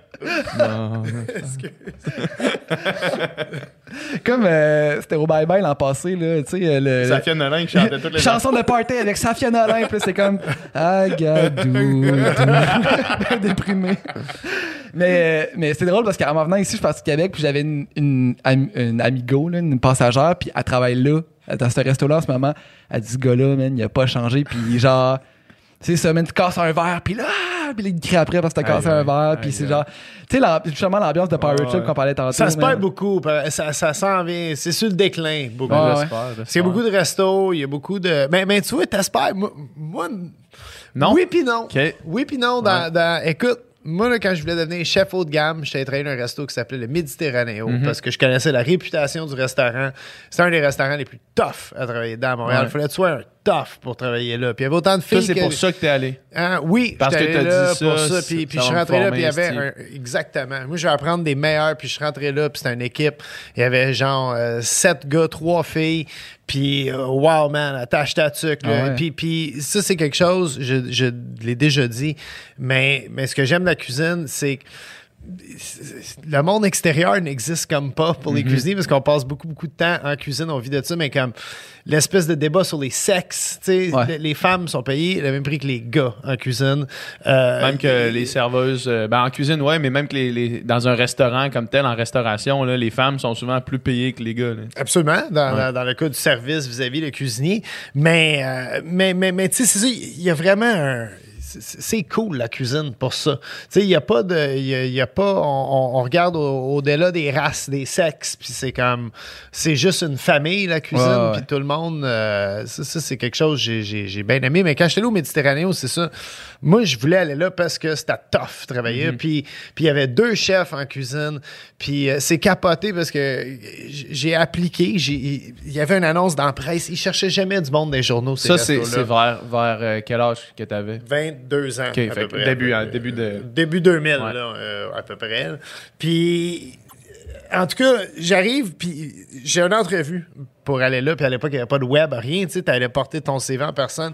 comme euh, c'était au Bye Bye l'an passé, là, tu sais, euh, le. Safia Nolin qui chantait toutes les Chanson de party avec Safia Nolin, puis c'est comme Agadou, déprimé. Mais, mais c'est drôle parce qu'en m'en venant ici, je suis parti de Québec, puis j'avais une, une, une amigo, là, une passagère, puis elle travaille là, dans ce resto-là en ce moment. Elle dit, ce gars-là, man, il a pas changé, puis genre, c'est ça, man, tu casses un verre, puis là, puis il crie après parce que t'as cassé un verre, puis c'est genre, tu sais, justement, l'ambiance de Pirate Ship qu'on parlait tantôt. Ça se perd beaucoup. Ça, ça s'en vient. C'est sur le déclin, beaucoup. Ouais, ouais. j'espère, Parce qu'il y a j'espère. beaucoup de restos, il y a beaucoup de. Mais, mais tu vois, t'espères. Moi, moi, Non? Oui, puis non. Oui, puis non. Dans, dans- écoute, moi, là, quand je voulais devenir chef haut de gamme, j'étais travaillé dans un resto qui s'appelait le Méditerranéo Mhm. parce que je connaissais la réputation du restaurant. C'était un des restaurants les plus tough à travailler dans à Montréal. Il Ouais. fallait que tu sois un tough pour travailler là. Puis il y avait autant de filles. C'est que- pour ça que t'es allé. Hein, oui, Parce que t'as dit pour ça, ça. Puis, puis ça je suis rentré là, puis il y avait un- exactement. Moi, je vais apprendre des meilleurs, puis je suis rentré là, puis c'était une équipe. Il y avait genre euh, sept gars, trois filles. Puis, euh, wow, man, attache ta tuque. Ah ouais. Puis, puis ça, c'est quelque chose, je, je l'ai déjà dit, mais, mais ce que j'aime de la cuisine, c'est que le monde extérieur n'existe comme pas pour Mhm. les cuisiniers parce qu'on passe beaucoup, beaucoup de temps en cuisine, on vit de ça, mais comme l'espèce de débat sur les sexes, Ouais. les- femmes sont payées le même prix que les gars en cuisine. Euh, Même que les serveuses, euh, ben en cuisine, ouais, mais même que les, les- dans un restaurant comme tel, en restauration, là, les femmes sont souvent plus payées que les gars. là. Absolument, dans, Ouais. dans- dans le cas du service vis-à-vis le cuisinier. Mais, euh, mais, mais, mais tu sais, c'est ça, il y a vraiment un c'est cool la cuisine pour ça. il n'y a pas de. On, regarde au-delà des races, des sexes, puis c'est comme. C'est juste une famille, la cuisine, puis tout le monde. Euh, ça, c'est quelque chose que j'ai bien aimé. Mais quand j'étais allé au Méditerranée, c'est ça. Moi, je voulais aller là parce que c'était tough travailler. Mm. Puis il y avait deux chefs en cuisine. Puis euh, c'est capoté parce que j'ai appliqué. Il y avait une annonce dans la presse. Ils cherchaient jamais du monde des journaux. Ça, c'est vers, euh, quel âge que tu avais? deux ans. À peu près, début, début, début 2000, là, euh, à peu près. Puis, en tout cas, j'arrive, puis j'ai une entrevue pour aller là. Puis à l'époque, il n'y avait pas de web, rien. Tu sais, allais porter ton CV en personne.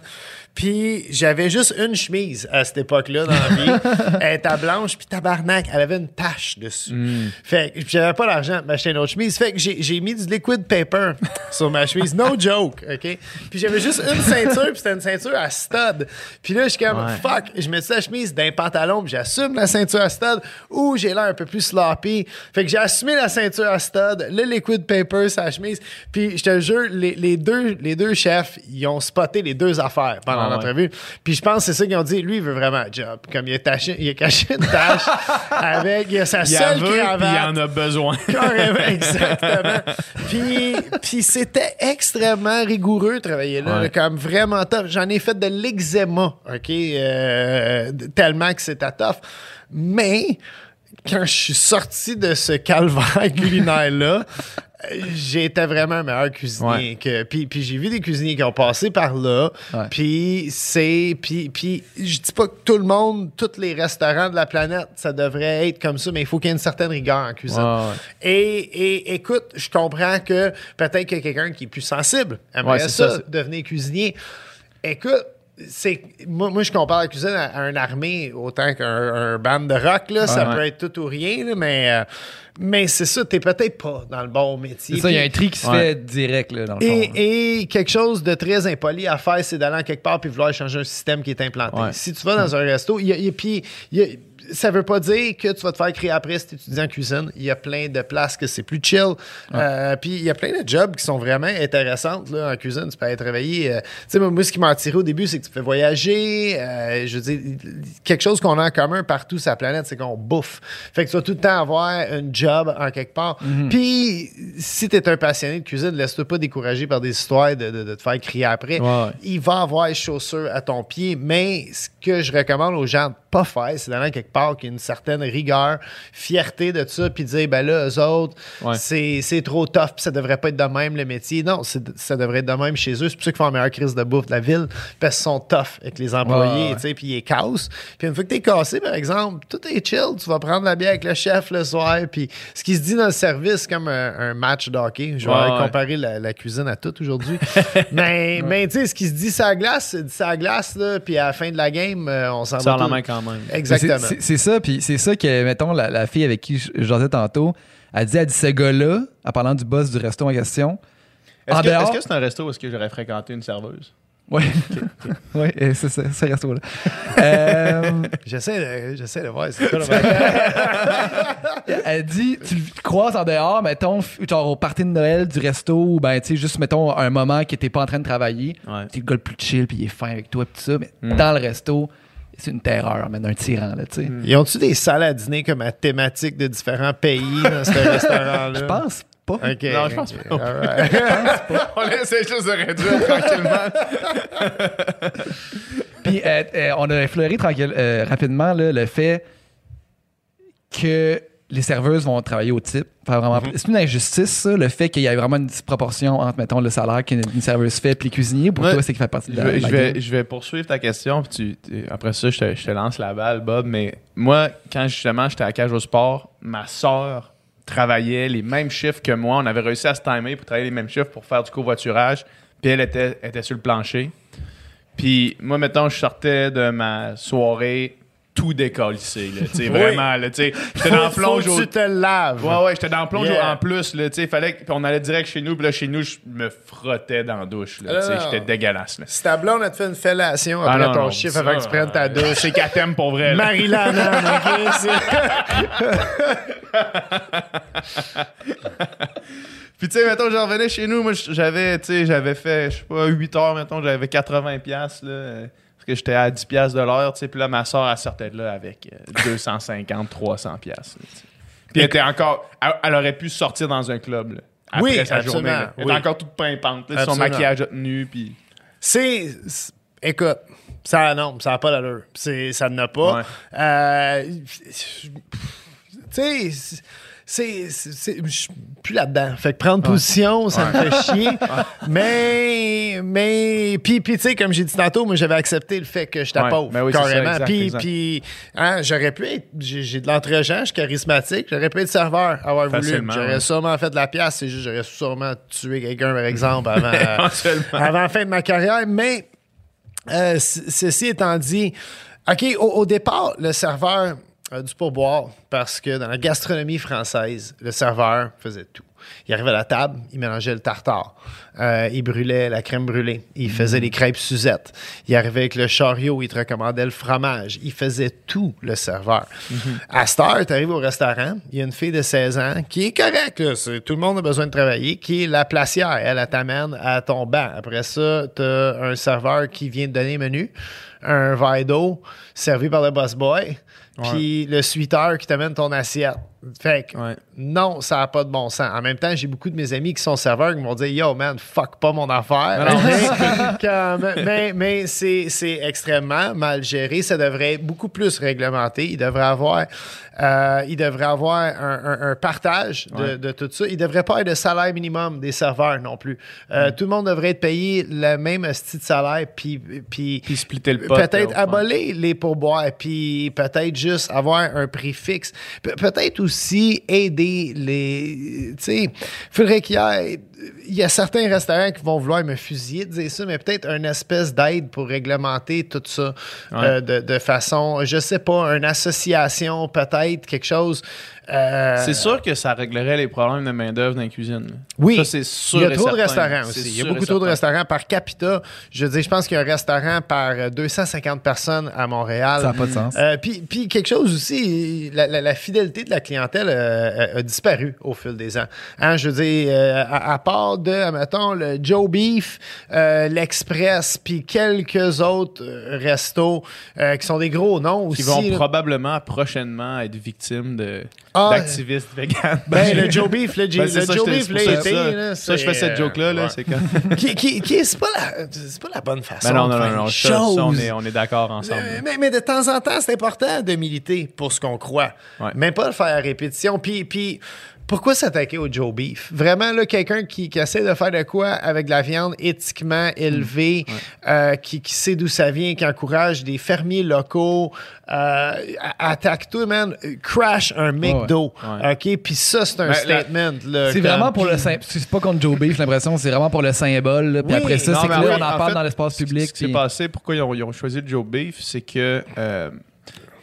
Puis j'avais juste une chemise à cette époque-là dans la vie. elle était blanche, puis tabarnak, elle avait une tache dessus. Fait que j'avais pas l'argent de m'acheter une autre chemise. Fait que j'ai mis du liquid paper sur ma chemise. No joke, OK? Puis j'avais juste une ceinture, puis c'était une ceinture à stud. Puis là, je suis comme, fuck, je mets la chemise d'un pantalon, puis j'assume la ceinture à stud, ou j'ai l'air un peu plus sloppy. Fait que j'ai assumé la ceinture à stud, le liquid paper la chemise, puis je te jure, les, les deux, les deux chefs, ils ont spoté les deux affaires pendant Ouais. Puis je pense que c'est ça qu'ils ont dit. Lui, il veut vraiment un job. Comme il a, taché, il a caché une tâche avec sa Il seule veut, puis il cravate. en a besoin. Carrément, exactement. Puis, puis c'était extrêmement rigoureux de travailler là, Ouais. comme vraiment tough. J'en ai fait de l'eczéma, OK? euh, tellement que c'était tough. Mais quand je suis sorti de ce calvaire culinaire-là, j'étais vraiment un meilleur cuisinier. Ouais. Que, puis, puis j'ai vu des cuisiniers qui ont passé par là. Ouais. Puis c'est. Puis, puis je dis pas que tout le monde, tous les restaurants de la planète, ça devrait être comme ça, mais il faut qu'il y ait une certaine rigueur en cuisine. Ouais. Et, et écoute, je comprends que peut-être que quelqu'un qui est plus sensible aimerait ça, ça, devenir cuisinier. Écoute, c'est moi, moi je compare la cuisine à, à une armée autant qu'un un band de rock là, ça Ouais. peut être tout ou rien là, mais euh, mais c'est ça, t'es peut-être pas dans le bon métier. C'est ça, il y a un tri qui se Ouais. fait direct, là, dans le fond. là. et, et quelque chose de très impoli à faire, c'est d'aller en quelque part puis vouloir changer un système qui est implanté. Ouais. Si tu vas dans un resto, il y a, y a- puis il y a- ça veut pas dire que tu vas te faire créer après si tu étudies en cuisine. Il y a plein de places que c'est plus chill. Euh, puis il y a plein de jobs qui sont vraiment intéressantes là, en cuisine. Tu peux aller travailler. euh, tu sais, moi, moi, ce qui m'a attiré au début, c'est que tu peux voyager. euh, je veux dire, quelque chose qu'on a en commun partout sur la planète, c'est qu'on bouffe. Fait que tu vas tout le temps avoir un job en quelque part. Puis si tu es un passionné de cuisine, laisse-toi pas décourager par des histoires de, de- de te faire crier après. Ouais. Il va avoir les chaussures à ton pied, mais ce que je recommande aux gens de pas faire, c'est d'aller quelque part qu'il y ait une certaine rigueur, fierté de ça, puis dire, ben là, eux autres, Ouais. c'est c'est trop tough, puis ça devrait pas être de même le métier. Non, ça devrait être de même chez eux. C'est pour ça qu'ils font la meilleure crise de bouffe de la ville, parce qu'ils sont tough avec les employés, tu sais, puis ils cassent. Puis une fois que t'es cassé, par exemple, tout est chill. Tu vas prendre la bière avec le chef le soir, puis ce qui se dit dans le service, c'est comme un, un match de hockey. Je vais Ouais, ouais. comparer la, la cuisine à tout aujourd'hui. mais mais tu sais, ce qui se dit ça glace, c'est ça glace, là, puis à la fin de la game, euh, on s'en va. la main quand même. Exactement. C'est c'est ça, puis c'est ça que, mettons, la, la fille avec qui je jasais tantôt, elle dit, elle dit, ce gars-là, en parlant du boss du resto en question, Est-ce que dehors- est-ce que c'est un resto où est-ce que j'aurais fréquenté une serveuse? Oui, ouais, et c'est ça, ce resto-là. Euh, J'essaie de, j'essaie de voir c'est quoi le elle dit, tu le croises en dehors, mettons, genre au party de Noël du resto, ou ben, tu sais, juste, mettons, un moment que t'es pas en train de travailler, Ouais. t'es le gars le plus chill, puis il est fin avec toi, pis tout ça, mais Mm. dans le resto, c'est une terreur, man, un tyran, là, tu sais. Ils ont-tu des salles à dîner comme à thématique de différents pays dans ce restaurant-là? Je pense pas. Non, je pense pas. All right. On essaie juste de réduire tranquillement. Puis euh, euh, on a effleuré tranquille, euh, rapidement là, le fait que les serveuses vont travailler au type. Vraiment Mhm. C'est une injustice, ça, le fait qu'il y ait vraiment une disproportion entre, mettons, le salaire qu'une une serveuse fait et les cuisiniers. Pour Ouais. toi, c'est qui fait partie de Je la, vais, la je, vais, je vais poursuivre ta question, puis tu, tu- après ça, je te, je te lance la balle, Bob. Mais moi, quand justement j'étais à Cage au Sport, ma soeur travaillait les mêmes chiffres que moi. On avait réussi à se timer pour travailler les mêmes chiffres pour faire du covoiturage. Puis elle était, était sur le plancher. Puis moi, mettons, je sortais de ma soirée tout décalissé. Là, Oui. vraiment, là, j'étais dans la Faut plonge que au tu te laves. Ouais, ouais, j'étais dans le plonge Yeah. en plus, là, fallait que- on allait direct chez nous, puis là, chez nous, je me frottais dans la douche, là, Ah. j'étais dégueulasse, là. Si ta blonde a te fait une fellation Ah après non, ton non, chiffre avant que tu prennes ta euh, douche, C'est qu'elle t'aime pour vrai? C'est- Puis, tu sais, mettons, je revenais chez nous, moi, j'avais, tu sais, j'avais fait, je sais pas, 8 heures, mettons, j'avais 80 piastres, là, parce que j'étais à 10 piastres de l'heure, tu sais, puis là, ma soeur, elle sortait de là avec euh, 250, 300 piastres, là, tu sais. Puis elle était encore, elle, elle aurait pu sortir dans un club, là, après Oui, sa absolument, journée, là. Elle oui. était encore toute pimpante, son maquillage a tenu, puis... C'est. c'est- Écoute, ça non, ça n'a pas d'allure. C'est- Ça n'a pas. Ouais. Euh, tu sais, c'est- je suis plus là-dedans. Fait que prendre position, ça me fait chier. mais, mais, puis, puis tu sais, comme j'ai dit tantôt, moi, j'avais accepté le fait que j'étais pauvre, ben oui, ça, carrément. exact, puis, exact. puis, hein, j'aurais pu être, j'ai, j'ai de l'entre-gens, je suis charismatique, j'aurais pu être serveur, avoir voulu. J'aurais sûrement fait de la pièce, c'est juste, j'aurais sûrement tué quelqu'un, par exemple, avant, euh, avant la fin de ma carrière. Mais, euh, ceci étant dit, OK, au, au départ, le serveur a du pourboire parce que dans la gastronomie française, le serveur faisait tout. Il arrivait à la table, il mélangeait le tartare, euh, il brûlait la crème brûlée, il faisait les crêpes Suzette, il arrivait avec le chariot, il te recommandait le fromage, il faisait tout, le serveur. À Star, tu arrives au restaurant, il y a une fille de 16 ans qui est correcte, tout le monde a besoin de travailler, qui est la placière. Elle, elle t'amène à ton banc. Après ça, tu as un serveur qui vient te donner le menu, un verre d'eau servi par le boss boy, puis le suiteur qui t'amène ton assiette. Fait que Ouais. non, ça n'a pas de bon sens. En même temps, j'ai beaucoup de mes amis qui sont serveurs qui m'ont dit Yo, man, fuck pas mon affaire. Mais comme- mais mais c'est extrêmement mal géré. Ça devrait être beaucoup plus réglementé. Il devrait avoir, euh, il devrait avoir un, un- un partage de, Ouais. de tout ça. Il devrait pas être de salaire minimum des serveurs non plus. Euh, Tout le monde devrait être payé le même style de salaire. Puis, puis, Puis splitter le pot. Peut-être abolir les pourboires, puis peut-être juste avoir un prix fixe. Pe- peut-être aussi aider les. Tu sais, faudrait qu'il y ait. Il y a certains restaurants qui vont vouloir me fusiller de dire ça, mais peut-être une espèce d'aide pour réglementer tout ça euh, de, de façon, je sais pas, une association, peut-être, quelque chose. euh, C'est sûr que ça réglerait les problèmes de main-d'œuvre dans la cuisine. Oui. Ça, c'est sûr. Il y a trop de restaurants aussi. Il y a beaucoup trop de restaurants par capita. Je veux dire, je pense qu'il y a un restaurant par euh, 250 personnes à Montréal. Ça n'a pas de sens. Euh, puis, puis quelque chose aussi, la, la- la fidélité de la clientèle euh, a, disparu au fil des ans. Hein, je veux dire, euh, à, à part de, mettons, le Joe Beef, euh, l'Express, puis quelques autres euh, restos euh, qui sont des gros noms Qui aussi. vont là. probablement prochainement être victimes de- Ah, d'activistes véganes. Ben, le Joe Beef, le, Ben, le c'est ça, Joe Beef, là, ça, été, ça, je fais cette joke-là, là, ouais. c'est qui, qui, qui- c'est pas la c'est pas la bonne façon Ben non, de non, faire non, ça, on est, on est d'accord ensemble. Euh, mais, mais de temps en temps, c'est important de militer pour ce qu'on croit. Ouais. Même pas le faire à répétition. Puis, puis pourquoi s'attaquer au Joe Beef? Vraiment, là, quelqu'un qui, qui essaie de faire de quoi avec de la viande éthiquement élevée, euh, qui, qui sait d'où ça vient, qui encourage des fermiers locaux, euh, attaque-toi, man. Crash un McDo. Ouais. OK? Puis ça, c'est un Ben, la- statement. là, C'est comme- vraiment pour le symbole. C'est pas contre Joe Beef, j'ai l'impression. C'est vraiment pour le symbole. là. Puis Oui, après ça, Non, c'est que là, oui, on en, en parle fait, dans l'espace Ce public. qui s'est puis- passé, pourquoi ils ont, ils ont choisi le Joe Beef, c'est que euh,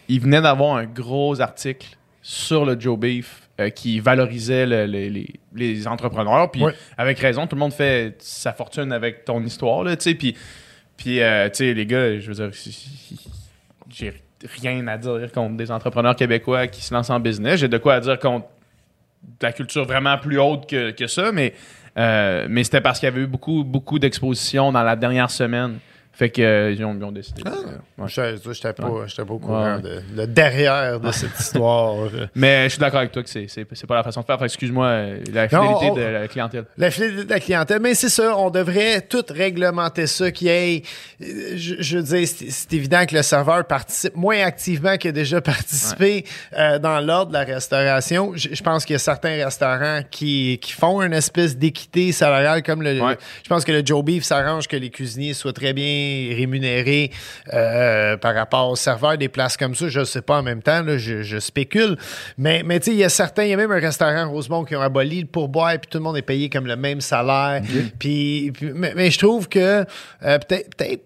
ils venaient d'avoir un gros article sur le Joe Beef euh, qui valorisait le- le- les, les entrepreneurs. Puis avec raison, tout le monde fait sa fortune avec ton histoire, là, tu sais. Puis, puis euh, tu sais, les gars, je veux dire, j'ai rien à dire contre des entrepreneurs québécois qui se lancent en business. J'ai de quoi à dire contre la culture vraiment plus haute que, que ça, mais, euh, mais c'était parce qu'il y avait eu beaucoup, beaucoup d'expositions dans la dernière semaine. Fait que euh, ils, ont, ils ont décidé. de- ouais. Je n'étais pas, pas au courant Ouais. de, le derrière de cette histoire. Mais je suis d'accord avec toi que c'est, pas la façon de faire. Excuse-moi, euh, la fidélité on- de la clientèle. La fidélité de la clientèle. Mais c'est ça, on devrait tout réglementer ça, ait. euh, Je, je veux dire, c'est, évident que le serveur participe moins activement qu'il a déjà participé euh, dans l'ordre de la restauration. Je, je pense qu'il y a certains restaurants qui, qui font une espèce d'équité salariale, comme le. Ouais. Je pense que le Joe Beef s'arrange que les cuisiniers soient très bien rémunérés euh, par rapport aux serveurs des places comme ça. Je ne sais pas en même temps, là, je, je spécule. Mais, mais tu sais, il y a certains, il y a même un restaurant Rosemont qui ont aboli le pourboire, puis tout le monde est payé comme le même salaire. Puis, puis- mais, mais je trouve que euh, peut-être peut-être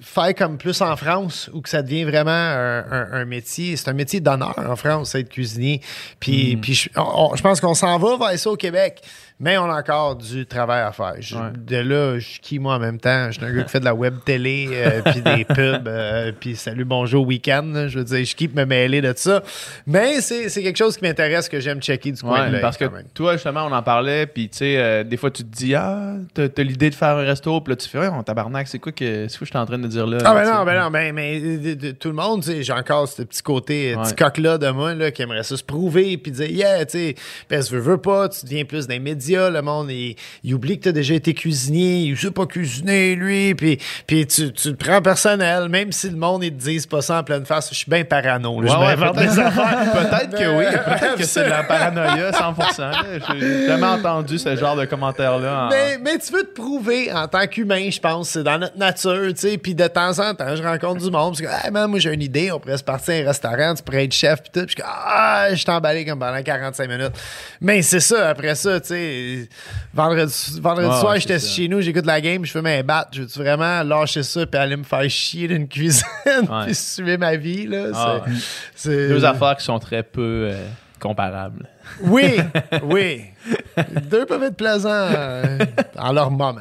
faire comme plus en France, où que ça devient vraiment un, un- un métier. C'est un métier d'honneur en France, être cuisinier. Puis, puis je, on- on- je pense qu'on s'en va vers ça au Québec. Mais on a encore du travail à faire. Je- Ouais. De là, je suis qui, moi, en même temps? Je suis un gars qui fait de la web télé, euh, puis des pubs, euh, puis salut, bonjour, week-end. Je veux dire, je keep me mêler de ça. Mais c'est c'est quelque chose qui m'intéresse, que j'aime checker du coin Ouais, de parce que même. toi, justement, on en parlait, puis tu sais, euh, des fois, tu te dis, ah, t'as, l'idée de faire un resto, puis là, tu fais, ouais, on tabarnak, c'est quoi que, c'est quoi que je suis en train de dire là? Ah ben non, ben non, ben, mais de- de- tout le monde, tu sais, j'ai encore ce petit côté, petit coq-là de moi, là, qui aimerait ça se prouver, puis dire, yeah, tu sais, parce que veux, veux pas, tu deviens plus dans les médias, le monde, il, il oublie que t'as déjà été cuisinier, il sait pas cuisiner, lui, puis, puis tu, tu le prends personnel, même si le monde, ils te disent pas ça en pleine face, je suis bien parano, Ouais, je ouais, m'invente peut-être- des affaires. Peut-être que oui, Mais- peut-être que c'est de la paranoïa 100%. là. J'ai jamais entendu ce genre de commentaires-là. en- Mais, mais tu veux te prouver en tant qu'humain, je pense. C'est dans notre nature, tu sais. Puis de temps en temps, je rencontre du monde. Puis hey, man, moi, j'ai une idée. On pourrait se partir à un restaurant. Tu pourrais être chef. Puis tout. Puis ah, je suis emballé comme pendant 45 minutes. Mais c'est ça, après ça, tu sais. Vendredi, vendredi Ouais, soir, ouais, j'étais chez nous, j'écoute la game, je fais mes battes. Je veux-tu vraiment lâcher ça puis aller me faire chier d'une cuisine puis suivre ma vie, là? Ah, C'est- c'est- Deux affaires qui sont très peu euh, comparables. Oui, oui. Deux peuvent être plaisants euh, en leur moment.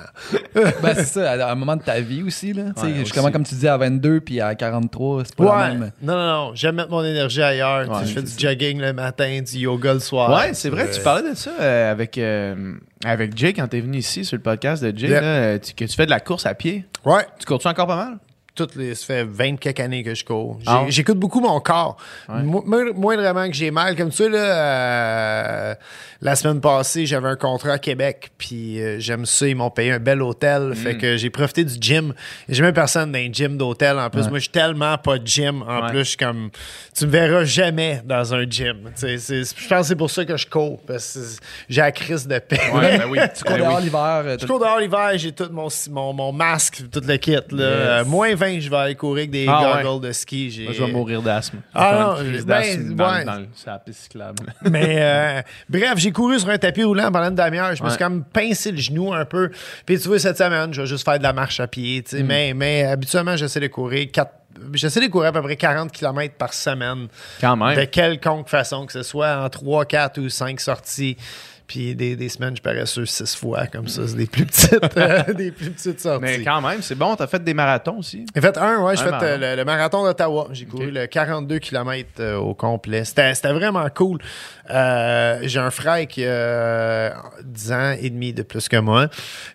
Ben, c'est ça, à un moment de ta vie aussi. Là, Tu sais, Ouais, justement, aussi. comme tu dis, à 22 puis à 43, c'est pas Ouais. même. Non, non, non. J'aime mettre mon énergie ailleurs. Ouais, je fais du jogging le matin, du yoga le soir. Ouais, c'est vrai que tu parlais de ça euh, avec, euh, avec Jay quand t'es venu ici sur le podcast de Jay, Yep. là, euh, tu- que tu fais de la course à pied. Ouais. Tu cours-tu encore pas mal? Toutes les, ça fait 20 quelques années que je cours. Ah? J'écoute beaucoup mon corps. Ouais. Mo- mo- Moindrement que j'ai mal. Comme ça, là, euh, la semaine passée, j'avais un contrat à Québec. Puis euh, j'aime ça. Ils m'ont payé un bel hôtel. Mm. Fait que j'ai profité du gym. J'ai même personne dans un gym d'hôtel. En plus, Ouais. moi, je suis tellement pas de gym. En Ouais. plus, je suis comme. Tu me verras jamais dans un gym. Je pense que c'est pour ça que je cours. Parce que j'ai la crise de paix. Ouais, ben oui. Tu cours Ben dehors oui. l'hiver. euh, Je cours dehors l'hiver, j'ai tout mon, mon, mon masque, tout le kit. Là. Moins 20, je vais aller courir avec des Ah, goggles de ski. Moi, je vais mourir d'asthme. Ah, non, ben, dans, ouais. dans le- sur la piste cyclable. Mais euh, bref, j'ai couru sur un tapis roulant pendant une demi-heure. Je me suis Ouais. comme pincé le genou un peu. Puis tu vois, cette semaine, je vais juste faire de la marche à pied. Mm. Mais, mais habituellement, j'essaie de courir quatre- J'essaie de courir à peu près 40 km par semaine. Quand même. De quelconque façon, que ce soit en 3, 4 ou 5 sorties. Puis des, des semaines, je sur 6 fois, comme ça. C'est des plus petites, euh, des plus petites sorties. Mais quand même, c'est bon. T'as fait des marathons aussi? J'ai fait un, ouais, j'ai fait euh, marathon. le, le marathon d'Ottawa. J'ai couru le 42 km euh, au complet. C'était vraiment cool. Euh, j'ai un frère qui a euh, 10 ans et demi de plus que moi.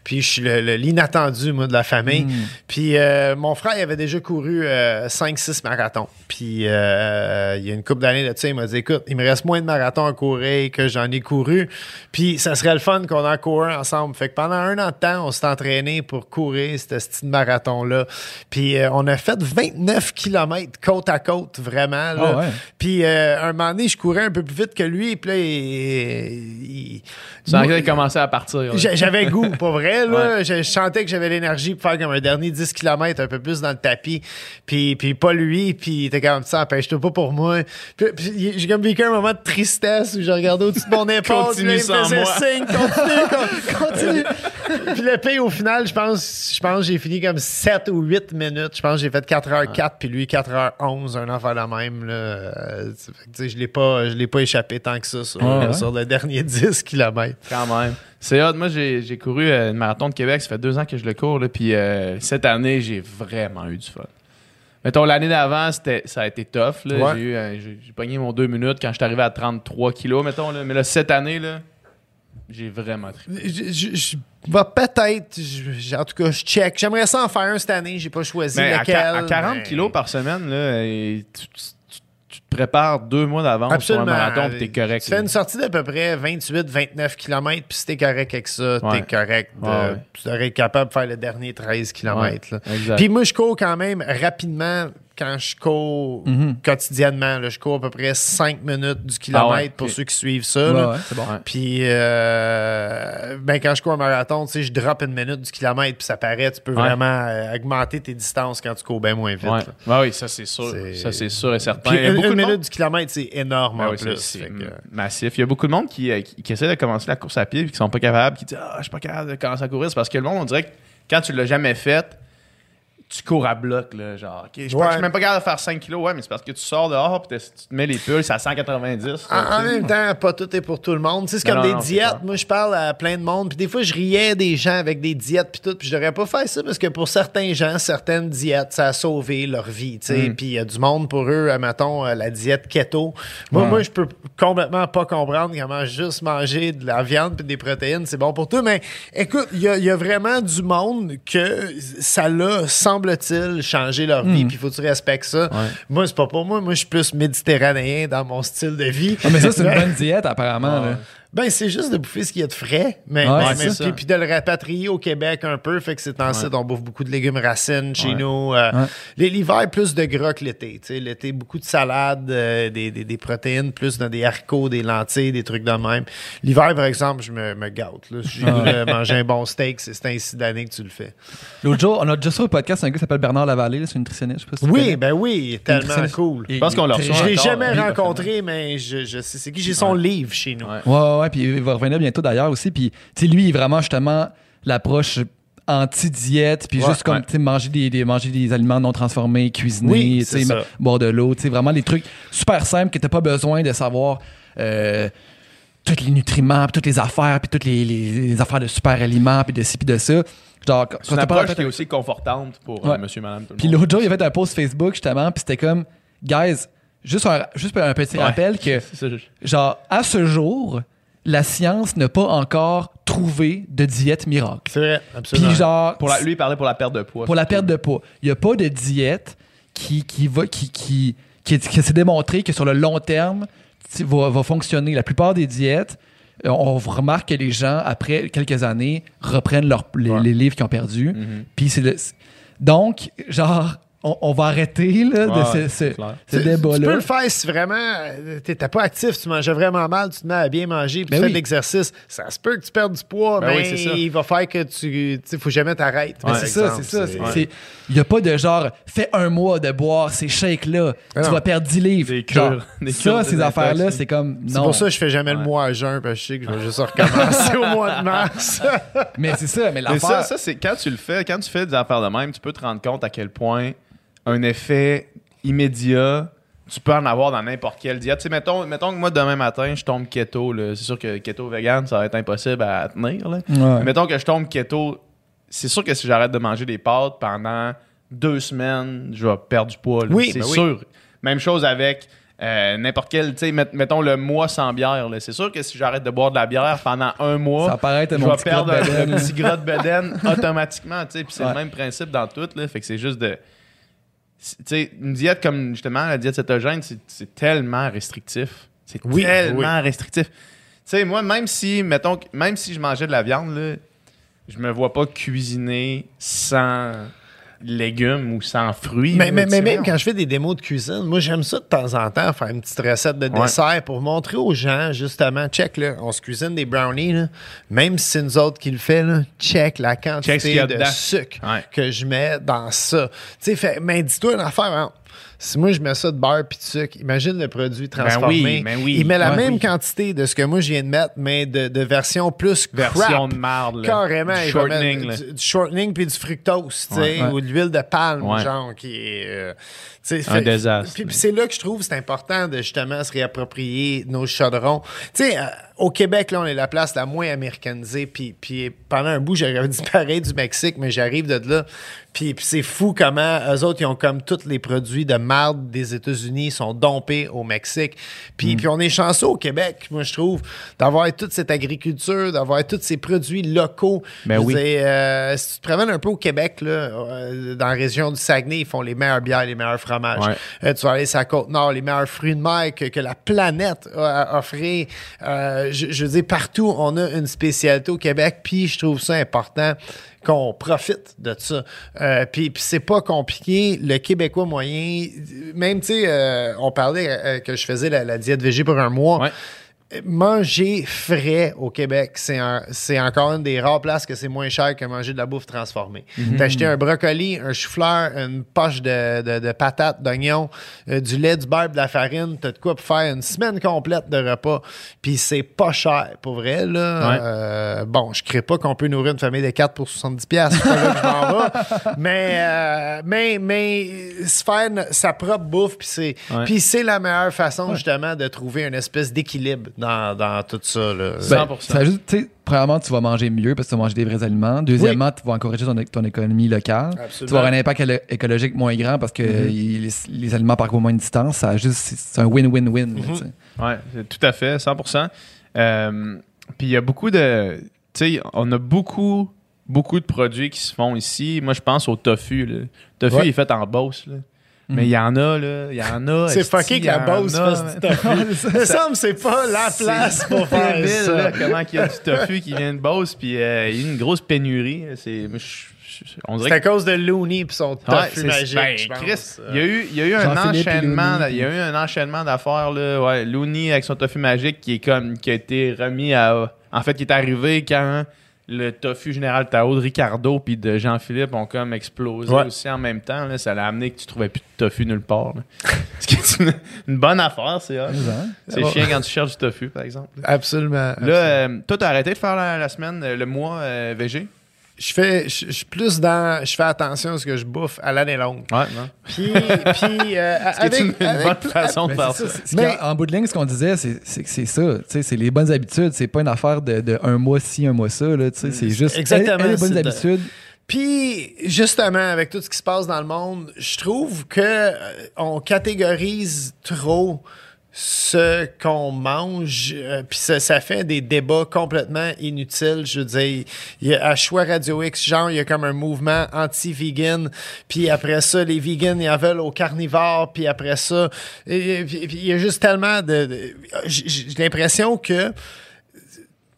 Puis je suis l'inattendu, moi, de la famille. Puis euh, mon frère, il avait déjà couru 5-6 marathons. Puis il y a une couple d'années de ça, il m'a dit écoute, il me reste moins de marathons à courir que j'en ai couru. Puis ça serait le fun qu'on en court ensemble. Fait que pendant un an de temps, on s'est entraîné pour courir ce petit marathon-là. Puis euh, on a fait 29 km côte à côte, vraiment. là. Ah ouais. Puis euh, un moment donné, je courais un peu plus vite que lui. Puis là, il- il- commençait à partir. J'avais goût, pas vrai, là. Ouais. Je, je sentais que j'avais l'énergie pour faire comme un dernier 10 km, un peu plus dans le tapis. Puis, puis pas lui, puis il était comme ça, empêche-toi pas pour moi. Puis, puis j'ai comme vécu un moment de tristesse où je regardais au-dessus de mon épaule. Continue puis là, faisait moi. signe, continue, con- continue. puis le pire, au final, je pense, je pense que j'ai fini comme 7 ou 8 minutes. Je pense que j'ai fait 4h04, puis lui 4h11, un enfant la même, là. Euh, fait que, je l'ai pas, je l'ai pas échappé tant que ça sur, Ouais, ouais. sur le dernier 10 km. Quand même. C'est hot. Moi, j'ai j'ai couru euh, une marathon de Québec. Ça fait deux ans que je le cours. Là, puis euh, cette année, j'ai vraiment eu du fun. Mettons, l'année d'avant, c'était- ça a été tough. là. Ouais. J'ai eu, euh, j'ai- j'ai pogné mon deux minutes quand je suis arrivé à 33 kilos, mettons. Là. Mais là, cette année, là, j'ai vraiment trippé. Je, je- je vais peut-être, je- en tout cas, je check. J'aimerais ça en faire un cette année. J'ai pas choisi Mais lequel. à 40 mais- kilos par semaine, là, et tu, tu- tu- tu te prépares deux mois d'avance Absolument. pour un marathon puis t'es correct. Tu fais une sortie d'à peu près 28-29 km, puis si t'es correct avec ça, Ouais. t'es correct. de- Ouais, ouais. Tu devrais être capable de faire le dernier 13 km. Puis moi, je cours quand même rapidement quand je cours quotidiennement. là. je cours à peu près 5 minutes du kilomètre Ah ouais, pour ceux qui suivent ça. Ouais, là. ouais, c'est bon. Puis, euh, ben, quand je cours un marathon, tu sais, je drop une minute du kilomètre, puis ça paraît, tu peux Ouais. vraiment euh, augmenter tes distances quand tu cours bien moins vite. Oui, ça c'est sûr. Ça c'est sûr et certain. Puis Il y a une, beaucoup une de minute monde- du kilomètre, c'est énorme Ah en plus. c'est Fait que- massif. Il y a beaucoup de monde qui, euh, qui, qui essaie de commencer la course à pied et qui sont pas capables, qui disent Ah, je suis pas capable de commencer à courir. C'est parce que le monde, on dirait que quand tu l'as jamais fait, tu cours à bloc. Là, genre, OK, je Ouais. suis même pas capable de faire 5 kilos. Ouais, mais c'est parce que tu sors dehors et tu te mets les pulses à 190. En, en même temps, pas tout est pour tout le monde. Tu sais, c'est comme non, des non, diètes. Moi, je parle à plein de monde. Puis des fois, je riais des gens avec des diètes puis tout. Puis je devrais pas faire ça parce que pour certains gens, certaines diètes, ça a sauvé leur vie. Tu sais. Mm. Puis il y a du monde pour eux, mettons, euh, la diète keto. Moi, Ouais. moi, je peux complètement pas comprendre comment juste manger de la viande puis des protéines, c'est bon pour tout. Mais écoute, il y, y a vraiment du monde que ça l'a 100 semble-t-il, changer leur vie, Hmm. puis il faut que tu respectes ça. Ouais. Moi, c'est pas pour moi. Moi, je suis plus méditerranéen dans mon style de vie. Ah, mais ça, c'est une bonne diète, apparemment. là. Ben, c'est juste de bouffer ce qu'il y a de frais, mais, Ouais, mais- c'est mais- ça. puis, puis de le rapatrier au Québec un peu. Fait que c'est en site, on bouffe beaucoup de légumes racines chez Ouais. nous. Euh, L'hiver, plus de gras que l'été. tu sais. L'été, beaucoup de salades, euh, des, des- des protéines, plus dans des haricots, des lentilles, des trucs de même. L'hiver, par exemple, je me, me gâte. là. Si j'ai manger un bon steak, c'est ainsi d'année que tu le fais. L'autre jour, on a déjà sur le podcast un gars qui s'appelle Bernard Lavallée, c'est un nutritionniste. Je sais pas si tu Oui, connais. ben oui, il est tellement cool. Je pense qu'on Je l'ai jamais rencontré, mais je, je sais c'est qui. J'ai son livre chez nous. Ouais. Ouais, puis il va revenir bientôt d'ailleurs aussi. Puis, tu lui, il est vraiment justement l'approche anti-diète, puis Ouais, juste comme, ouais. tu sais, manger des, des- manger des aliments non transformés, Oui, tu sais, ma- boire de l'eau, tu sais, vraiment des trucs super simples que t'as pas besoin de savoir euh, tous les nutriments, puis toutes les affaires, puis toutes les, les- les affaires de super aliments, puis de ci, puis de ça. Genre, C'est une approche qui est aussi confortante pour Ouais. euh, monsieur, madame, tout le Puis l'autre jour, il a fait un post Facebook justement, puis c'était comme, guys, juste un, juste un petit Ouais. rappel que genre, à ce jour, la science n'a pas encore trouvé de diète miracle. C'est vrai, absolument. Puis genre, Pour la- lui, il parlait pour la perte de poids. pour la perte de poids, il n'y a pas de diète qui, qui va, qui, qui, qui, qui s'est démontré que sur le long terme, va, va fonctionner. La plupart des diètes, euh, on remarque que les gens, après quelques années, reprennent leur, les, Ouais. les livres qu'ils ont perdus. Mhm. Puis c'est- Donc, genre, on, on va arrêter là, de Ouais, ce, ce- ce Tu- Tu peux débat-là. le faire si vraiment euh, t'étais pas actif, tu mangeais vraiment mal, tu te mets à bien manger, puis Ben tu fais oui. de l'exercice. Ça se peut que tu perdes du poids, Ben mais oui, il va faire que tu. Tu sais, faut jamais t'arrêter. Mais par c'est ça, c'est ça. Il n'y a pas de genre, fais un mois de boire ces shakes-là, tu non. vas perdre 10 livres. Des Genre, cures, ça, ces affaires-là, c'est comme. C'est pour ça que je fais jamais le Ouais. mois à jeun, parce que je sais que je vais juste recommencer au mois de mars. Mais c'est ça, mais Mais l'affaire. ça, ça c'est quand tu le fais, quand tu fais des affaires de même, tu peux te rendre compte à quel point un effet immédiat, tu peux en avoir dans n'importe quelle diète. Tu sais, mettons, mettons que moi, demain matin, je tombe keto. C'est sûr que keto vegan, ça va être impossible à tenir. là. Ouais. Mais mettons que je tombe keto, c'est sûr que si j'arrête de manger des pâtes pendant deux semaines, je vais perdre du poids. là. Oui, c'est ben oui. sûr. Même chose avec euh, n'importe quel, tu sais, met- mettons le mois sans bière. C'est sûr que si j'arrête de boire de la bière pendant un mois, Ça je vais perdre le petit gras de bedaine automatiquement. tu sais. Puis c'est Ouais. le même principe dans tout. Là. Fait que c'est juste de. Sais, une diète comme justement la diète cétogène, c'est- tellement restrictif. C'est Oui, tellement restrictif. Tu sais, moi, même si, mettons, même si je mangeais de la viande, là, je me vois pas cuisiner sans légumes ou sans fruits. Mais, là, mais, tu mais sais. même quand je fais des démos de cuisine, moi j'aime ça de temps en temps faire une petite recette de Ouais. dessert pour montrer aux gens justement, check là, on se cuisine des brownies, là, même si c'est nous autres qui le fait, là, check la quantité de dedans. sucre Ouais. que je mets dans ça. Tu sais, mais dis-toi une affaire, hein. Si moi je mets ça de beurre puis de sucre, imagine le produit transformé. oui, ben oui. Il met la même oui. quantité de ce que moi je viens de mettre, mais de, de version plus Version crap. de marde. Carrément, Du shortening. mettre là. du, du shortening puis du fructose, tu sais, Ouais. ou de l'huile de palme, Ouais. genre, qui est. euh, Un désastre. Puis, puis c'est là que je trouve c'est important de justement se réapproprier nos chaudrons. Tu sais, euh, au Québec, là, on est la place la moins américanisée. Puis, puis pendant un bout, j'aurais dit pareil du Mexique, mais j'arrive de là. Puis, puis c'est fou comment eux autres, ils ont comme tous les produits de marde des États-Unis sont dompés au Mexique. Puis, puis on est chanceux au Québec, moi, je trouve, d'avoir toute cette agriculture, d'avoir tous ces produits locaux. Ben oui. dire, euh, si tu te promènes un peu au Québec, là, euh, dans la région du Saguenay, ils font les meilleures bières, les meilleurs fromages. Ouais. Euh, tu vas aller sur la Côte-Nord, les meilleurs fruits de mer que, que la planète a à offrir. Je, je veux dire, partout, on a une spécialité au Québec, puis je trouve ça important qu'on profite de ça. Euh, puis puis c'est pas compliqué. Le Québécois moyen, même, tu sais, euh, on parlait euh, que je faisais la, la diète végé pour un mois. Ouais. Manger frais au Québec, c'est encore une des rares places que c'est moins cher que manger de la bouffe transformée. T'as acheté un brocoli, un chou-fleur, une poche de, de- de patates, d'oignons, euh, du lait, du beurre, de la farine. T'as de quoi pour faire une semaine complète de repas. Puis c'est pas cher, pour vrai. Là. Ouais. Euh, bon, je crée pas qu'on peut nourrir une famille de 4 pour 70$. piastres. Mais, euh, mais, mais se faire sa propre bouffe, puis c'est Ouais. la meilleure façon, justement, de trouver une espèce d'équilibre dans, dans tout ça. Là. Ben, 100%. ça va juste, tu sais, premièrement, tu vas manger mieux parce que tu vas manger des vrais aliments. Deuxièmement, tu vas encourager ton, ton économie locale. Absolument. Tu vas avoir un impact élo- écologique moins grand parce que il- les, les aliments parcourent moins de distance. Ça a juste, c'est un win-win-win. Ouais, c'est tout à fait, 100%. Euh, Puis il y a beaucoup de. Tu sais, on a beaucoup, beaucoup de produits qui se font ici. Moi, je pense au tofu. Le tofu Ouais. il est fait en Beauce. là. Mais il y en a, là. Il y en a. C'est fucké que y la Beauce a. fasse du tofu. Il me semble que c'est pas la place pour faire débile, ça. là, comment il y a du tofu qui vient de Beauce, puis euh, il y a une grosse pénurie. C'est, à cause de Looney et son tofu magique. ben, je pense. Chris, il y a eu, il y a eu un enchaînement, il y a eu un enchaînement d'affaires là, ouais, Looney avec son tofu magique qui est comme qui a été remis à en fait qui est arrivé quand le tofu général Tao de Ricardo puis de Jean-Philippe ont comme explosé Ouais. aussi en même temps là, ça l'a amené que tu trouvais plus de tofu nulle part. Ce qui est une, une bonne affaire, c'est. C'est chiant quand tu cherches du tofu par exemple. Absolument. Là, euh, toi t'as arrêté de faire la, la semaine le mois euh, VG je fais, je, suis plus dans, je fais attention à ce que je bouffe à l'année longue. Ouais, non. Puis, puis euh, avec, une, avec- bonne façon de faire ça. Mais- en bout de ligne, ce qu'on disait, c'est c'est que c'est ça. tu sais, C'est les bonnes habitudes. C'est pas une affaire de, de un mois ci, un mois ça. là, tu sais, C'est juste Exactement, elle- elle, les bonnes c'est de- habitudes. Puis, justement, avec tout ce qui se passe dans le monde, je trouve que euh, on catégorise trop ce qu'on mange, euh, puis ça, ça fait des débats complètement inutiles. Je veux dire, à Choix Radio X, genre, il y a comme un mouvement anti-vegan, puis après ça, les vegans, ils en veulent aux carnivores, puis après ça, il y a juste tellement de... j'ai l'impression que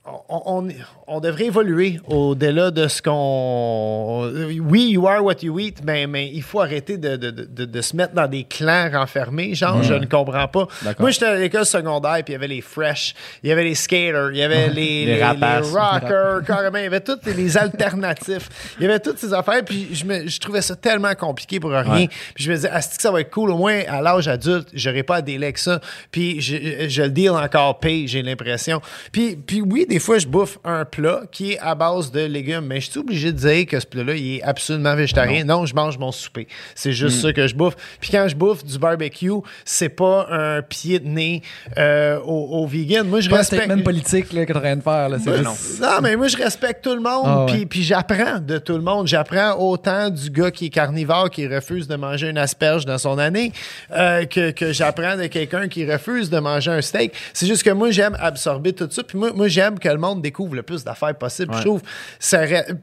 on, on, on devrait évoluer au-delà de ce qu'on. Oui, you are what you eat, mais, mais il faut arrêter de, de, de, de se mettre dans des clans renfermés. Genre, je ne comprends pas. Moi, j'étais à l'école secondaire, puis il y avait les fresh, il y avait les skaters, il y avait les, Les les, les rockers, carrément. Il y avait tous les alternatifs. Il y avait toutes ces affaires, puis je, me, je trouvais ça tellement compliqué pour rien. Ouais. Puis je me disais, ah, que ça va être cool, au moins à l'âge adulte, j'aurais pas à délai avec ça. Puis je, je le deal encore pay, j'ai l'impression. Puis, puis oui, des fois, je bouffe un plat qui est à base de légumes, mais je suis obligé de dire que ce plat-là, il est absolument végétarien. Non, je mange mon souper. C'est juste Mm. ça que je bouffe. Puis quand je bouffe du barbecue, c'est pas un pied de nez euh, au, au vegan. Moi, je Pas respecte. statement politique là, que t'es en train de faire. Là, Ben juste- non. Non, mais moi, je respecte tout le monde, Ah ouais. puis, puis j'apprends de tout le monde. J'apprends autant du gars qui est carnivore, qui refuse de manger une asperge dans son année, euh, que, que j'apprends de quelqu'un qui refuse de manger un steak. C'est juste que moi, j'aime absorber tout ça, puis moi, moi j'aime que le monde découvre le plus d'affaires possible. Je trouve,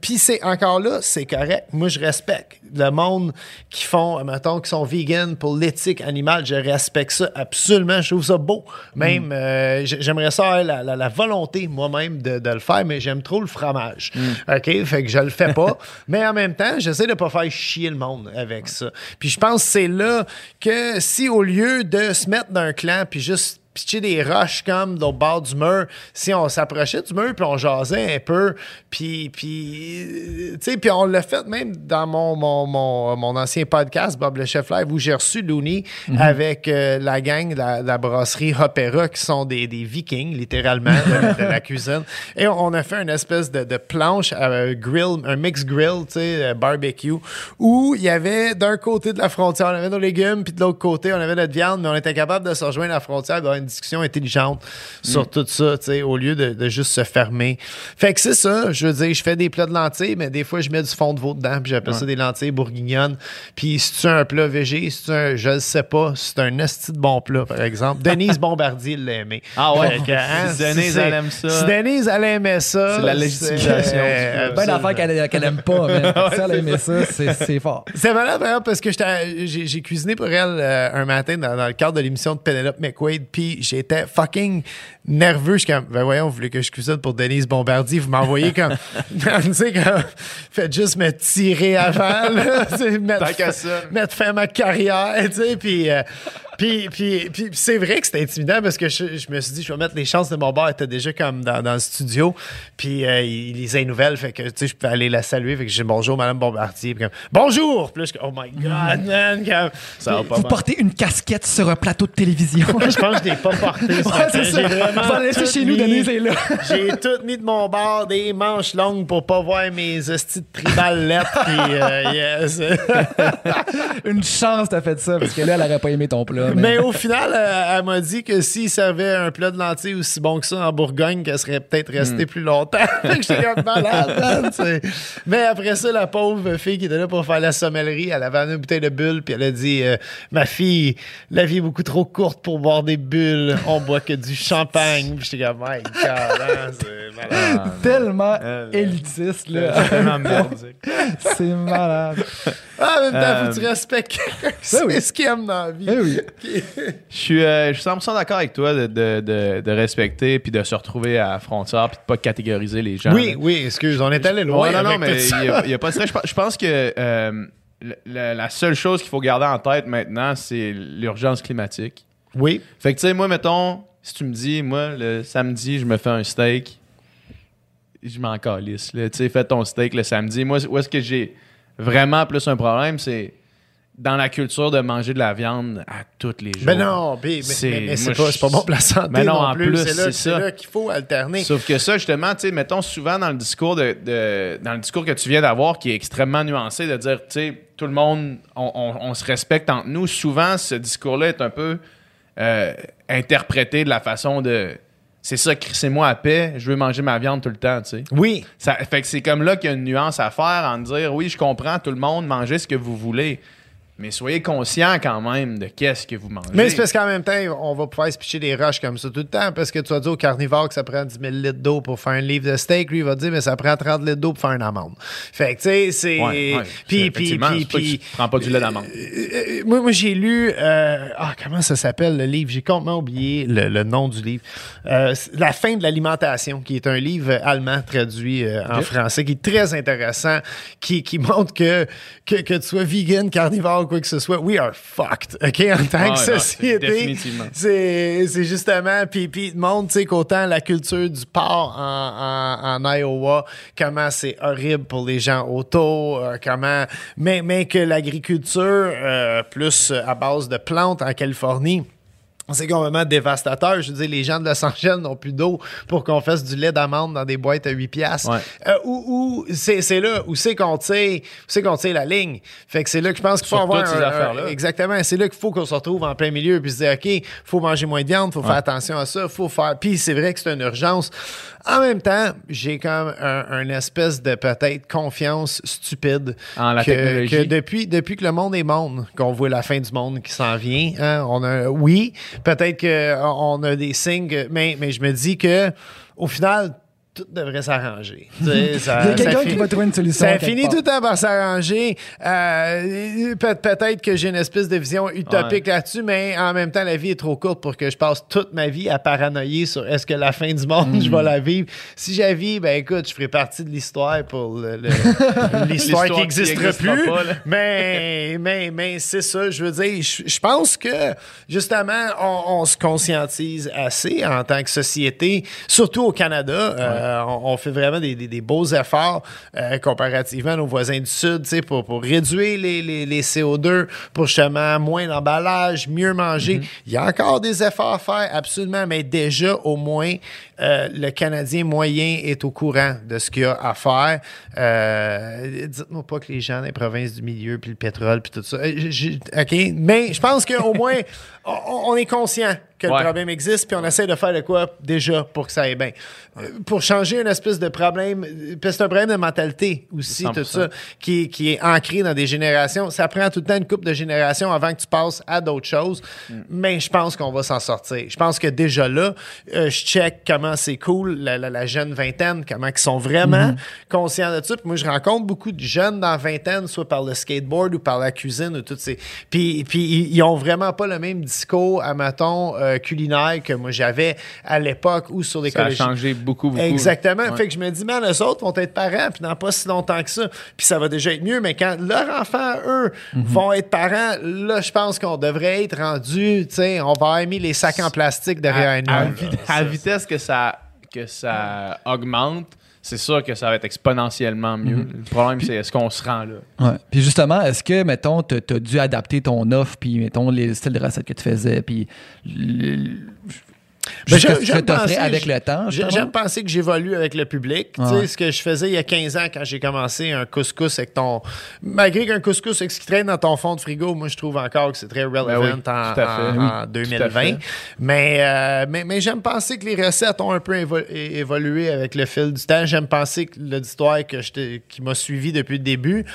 puis c'est encore là, c'est correct. Moi, je respecte le monde qui font, mettons, qui sont vegan pour l'éthique animale. Je respecte ça absolument. Je trouve ça beau. Même, euh, j- j'aimerais ça la, la- la volonté moi-même de, de le faire, mais j'aime trop le fromage. OK? Fait que je le fais pas. mais en même temps, j'essaie de pas faire chier le monde avec ça. Puis je pense que c'est là que si au lieu de se mettre d'un clan puis juste pitcher des roches comme au bord du mur, si on s'approchait du mur puis on jasait un peu, puis, puis euh, puis on l'a fait même dans mon, mon, mon, mon ancien podcast, Bob le Chef Live, où j'ai reçu Looney avec euh, la gang de la, de la brasserie Opera, qui sont des, des vikings, littéralement, de, de la cuisine. Et on, on a fait une espèce de, de planche à euh, grill, un mix grill, tu sais, barbecue, où il y avait d'un côté de la frontière, on avait nos légumes, puis de l'autre côté, on avait notre viande, mais on était capable de se rejoindre à la frontière, d'avoir une discussion intelligente sur tout ça, tu sais, au lieu de, de juste se fermer. Fait que c'est ça, je veux dire, je fais des plats de lentilles, mais des fois, je mets du fond de veau dedans, puis j'appelle ça des lentilles bourguignonnes. Puis si tu un plat végé, si tu un, je le sais pas, si c'est un esti de bon plat, par exemple. Denise Bombardier l'a aimé. Ah ouais? Hein, Si Denise, elle aime ça. Si Denise, elle aimait ça. C'est la légitimisation, euh, Ben d'affaires qu'elle qu'elle aime pas, mais si elle aimait ça, c'est c'est fort. c'est malade, par exemple, parce que j'ai cuisiné pour elle euh, un matin dans, dans le cadre de l'émission de Penelope McQuaid, puis j'étais fucking nerveux. Je suis comme, ben voyons, vous voulez que je cuisine pour Denise Bombardier, vous m'envoyez comme, tu sais, comme, faites juste me tirer avant, là, mettre, mettre fin à ma carrière, tu sais, puis... euh, puis, puis, puis c'est vrai que c'était intimidant parce que je, je me suis dit, je vais mettre les chances de mon bar étaient déjà comme dans, dans le studio. Puis euh, il lisait les nouvelles, fait que tu sais, je pouvais aller la saluer. Fait que j'ai bonjour, Madame Bombardier. Puis comme, bonjour! Puis là, je oh my God, man! Comme, Ça va pas Vous mal. portez une casquette sur un plateau de télévision. je pense que je l'ai pas porté. ce Ouais, c'est ça. Vous laisser chez nous, mis- Denise est là. J'ai tout mis de mon bord, des manches longues pour pas voir mes hosties de tribal lettres. Puis, euh, yes. Une chance t'as fait ça, parce que là, elle aurait pas aimé ton plat. Là. Mais au final, euh, elle m'a dit que s'il servait un plat de lentilles aussi bon que ça en Bourgogne, qu'elle serait peut-être restée plus longtemps. Fait que j'étais comme malade. hein. Mais après ça, la pauvre fille qui était là pour faire la sommellerie, elle avait une bouteille de bulles, puis elle a dit euh, Ma fille, la vie est beaucoup trop courte pour boire des bulles. On boit que du champagne. Puis j'étais comme My God, hein, c'est malade. Tellement Euh, élitiste, là. Tellement merdique. C'est malade. Ah, en même temps, faut Euh, que tu respectes quelqu'un. Ben oui. C'est ce qu'il aime dans la vie. Oui. Je suis, euh, je suis 100% d'accord avec toi de, de, de, de respecter puis de se retrouver à la frontière puis de pas catégoriser les gens. Oui, là. oui, excuse, on est allé loin. Non, non, mais il n'y a, pas de stress. Je pense- que euh, le- la seule chose qu'il faut garder en tête maintenant, c'est l'urgence climatique. Oui. Fait que, tu sais, moi, mettons, si tu me dis, moi, le samedi, je me fais un steak, je m'en calisse. Tu sais, fais ton steak le samedi. Moi, où est-ce que j'ai vraiment plus un problème, c'est dans la culture de manger de la viande à tous les jours. Ben non, mais, C'est- mais- mais c'est moi, pas, c'est pas bon pour la santé Mais non, non, en plus. plus, c'est là, c'est c'est ça. là qu'il faut alterner. Sauf que ça, justement, tu sais, mettons souvent dans le discours de, de- dans le discours que tu viens d'avoir, qui est extrêmement nuancé, de dire, tu sais, tout le monde, on, on- on se respecte entre nous. Souvent, ce discours-là est un peu euh, interprété de la façon de, c'est ça, crissez-moi à paix, je veux manger ma viande tout le temps, tu sais. Oui. Ça, fait que c'est comme là qu'il y a une nuance à faire en dire, oui, je comprends, tout le monde, mangez ce que vous voulez. Mais soyez conscient quand même de qu'est-ce que vous mangez. Mais c'est parce qu'en même temps, on va pouvoir se picher des roches comme ça tout le temps parce que tu vas dire au carnivore que ça prend 10 000 litres d'eau pour faire un livre de steak. Lui, il va te dire, mais ça prend 30 litres d'eau pour faire une amande. Fait que, tu sais, c'est. Ouais, ouais. Puis, puis, puis, puis- prends pas du lait d'amande. Euh, euh, moi, moi j'ai lu. euh, ah, comment ça s'appelle le livre? J'ai complètement oublié le, le nom du livre. La fin de l'alimentation, qui est un livre allemand traduit en français, qui est très intéressant, qui, qui montre que, que que tu sois vegan, carnivore, quoi que ce soit, we are fucked, OK, en tant Ah, que c'est société. C'est justement, puis puis montre, tu sais, qu'autant la culture du porc en, en, en Iowa, comment c'est horrible pour les gens autour, euh, comment, mais, mais que l'agriculture, euh, plus à base de plantes en Californie, c'est complètement dévastateur. Je veux dire, les gens de Los Angeles n'ont plus d'eau pour qu'on fasse du lait d'amande dans des boîtes à 8 piastres. Ouais. Euh, où, où c'est, là où c'est qu'on tire, c'est qu'on tire la ligne? Fait que c'est là que je pense qu'il faut avoir toutes ces un- affaires-là. un- exactement. C'est là qu'il faut qu'on se retrouve en plein milieu puis se dire, OK, faut manger moins de viande, faut faire attention à ça, faut faire. Puis c'est vrai que c'est une urgence. En même temps, j'ai comme un, un espèce de peut-être confiance stupide En la que, technologie. que depuis, depuis que le monde est monde, qu'on voit la fin du monde qui s'en vient, hein, on a, oui, peut-être qu'on a des signes, mais, mais je me dis que au final, tout devrait s'arranger. Tu sais, ça- Il y a quelqu'un qui va trouver une solution. Ça finit part. tout le temps par s'arranger. Euh, peut- peut-être que j'ai une espèce de vision utopique là-dessus, mais en même temps, la vie est trop courte pour que je passe toute ma vie à paranoïer sur est-ce que la fin du monde, je vais la vivre. Si j'ai vie, ben écoute, je ferai partie de l'histoire pour l'histoire qui n'existera existera plus. pas, mais mais, mais c'est ça, je veux dire, je, je pense que justement, on, on se conscientise assez en tant que société, surtout au Canada. Euh, on, on fait vraiment des, des- des beaux efforts euh, comparativement à nos voisins du Sud, pour, pour réduire les, les- les CO2, pour justement moins d'emballage, mieux manger. Il y a encore des efforts à faire, absolument, mais déjà, au moins, euh, le Canadien moyen est au courant de ce qu'il y a à faire. Euh, Dites-moi pas que les gens des provinces du milieu, puis le pétrole, puis tout ça. Euh, OK? Mais je pense qu'au moins, on, on est conscient que Ouais. le problème existe, puis on essaie de faire de quoi déjà pour que ça aille bien. Pour changer une espèce de problème, parce que c'est un problème de mentalité aussi, 100%. tout ça, qui, qui est ancré dans des générations. Ça prend tout le temps une couple de générations avant que tu passes à d'autres choses, mais je pense qu'on va s'en sortir. Je pense que déjà là, euh, je check comment c'est cool, la, la- la jeune vingtaine, comment ils sont vraiment conscients de ça. Puis moi, je rencontre beaucoup de jeunes dans la vingtaine, soit par le skateboard ou par la cuisine ou toutes ces... Puis, puis ils ils ont vraiment pas le même discours, à mettons, euh, culinaire que moi j'avais à l'époque ou sur Ça a l'écologie. changé beaucoup, beaucoup. Exactement. Ouais. Fait que je me dis, man, eux autres vont être parents, puis dans pas si longtemps que ça. Puis ça va déjà être mieux, mais quand leurs enfants, eux, Mhm. vont être parents, là, je pense qu'on devrait être rendu, tu sais, on va avoir mis les sacs en plastique derrière à, un à à vitesse que ça, que ça augmente, c'est sûr que ça va être exponentiellement mieux. Le problème, c'est est-ce qu'on se rend là? Ouais. Puis justement, est-ce que, mettons, tu as dû adapter ton offre, puis mettons, les styles de recettes que tu faisais, puis. Ben, j'aime t'offrais avec le temps. J'aime penser que j'évolue avec le public. Tu sais. Ce que je faisais il y a 15 ans quand j'ai commencé un couscous avec ton. Malgré qu'un couscous avec ce qui traîne dans ton fond de frigo, moi je trouve encore que c'est très relevant Ben oui, en, tout à fait. en- Oui, en tout 2020. à fait. Mais, euh, mais, mais j'aime penser que les recettes ont un peu évolué avec le fil du temps. J'aime penser que l'auditoire que je qui m'a suivi depuis le début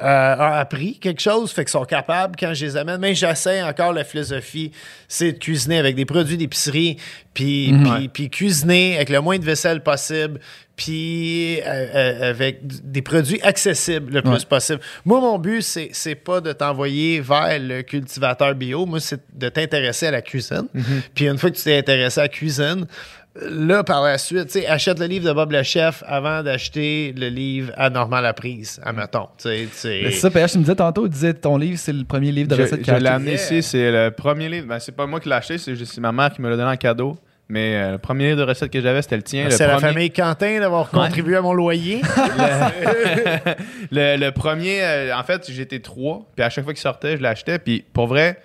euh, a appris quelque chose, fait qu'ils sont capables quand je les amène. Mais j'essaie encore la philosophie, c'est de cuisiner avec des produits d'épicerie, puis, puis, puis cuisiner avec le moins de vaisselle possible, puis euh, euh, avec des produits accessibles le plus Ouais. possible. Moi, mon but, c'est, c'est pas de t'envoyer vers le cultivateur bio. Moi, c'est de t'intéresser à la cuisine. Puis une fois que tu t'es intéressé à la cuisine, là, par la suite, tu sais, achète le livre de Bob le Chef avant d'acheter le livre à Normand la prise, admettons. Tu sais, tu sais. Mais c'est ça, PH, tu me disais tantôt, tu disais ton livre, c'est le premier livre de Je, recettes je l'ai amené ici, c'est le premier livre. Ben, c'est pas moi qui l'ai acheté, c'est ma mère qui me l'a donné en cadeau. Mais euh, le premier livre de recettes que j'avais, c'était le tien. C'est la famille Quentin d'avoir contribué à mon loyer. le, le premier, euh, en fait, j'étais trois. Puis à chaque fois qu'il sortait, je l'achetais. Puis pour vrai,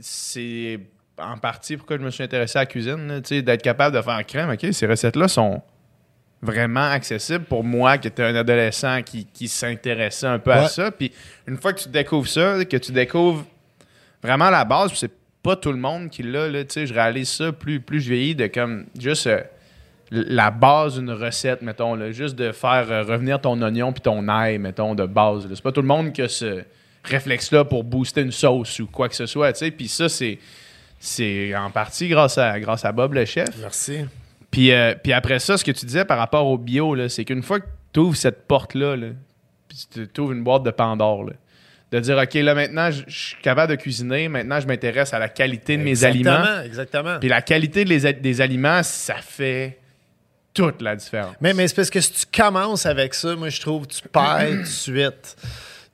c'est en partie pourquoi je me suis intéressé à la cuisine. là, tu sais, D'être capable de faire crème. OK, ces recettes-là sont vraiment accessibles pour moi qui était un adolescent qui, qui s'intéressait un peu à ça. Puis une fois que tu découvres ça, que tu découvres vraiment la base, c'est pas tout le monde qui l'a. là, tu sais, Je réalise ça plus, plus je vieillis de comme juste euh, la base d'une recette, mettons. Là, juste de faire euh, revenir ton oignon puis ton ail, mettons, de base. C'est pas tout le monde qui a ce réflexe-là pour booster une sauce ou quoi que ce soit. tu sais. Puis ça, c'est. C'est en partie grâce à, grâce à Bob le chef. Merci. Puis, euh, puis après ça, ce que tu disais par rapport au bio, c'est qu'une fois que tu ouvres cette porte-là, là, puis tu ouvres une boîte de Pandore, là, de dire, OK, là, maintenant, je suis capable de cuisiner, maintenant, je m'intéresse à la qualité de mes aliments. Exactement, exactement. Puis la qualité des aliments, ça fait toute la différence. Mais, mais c'est parce que si tu commences avec ça, moi, je trouve que tu perds tout de suite.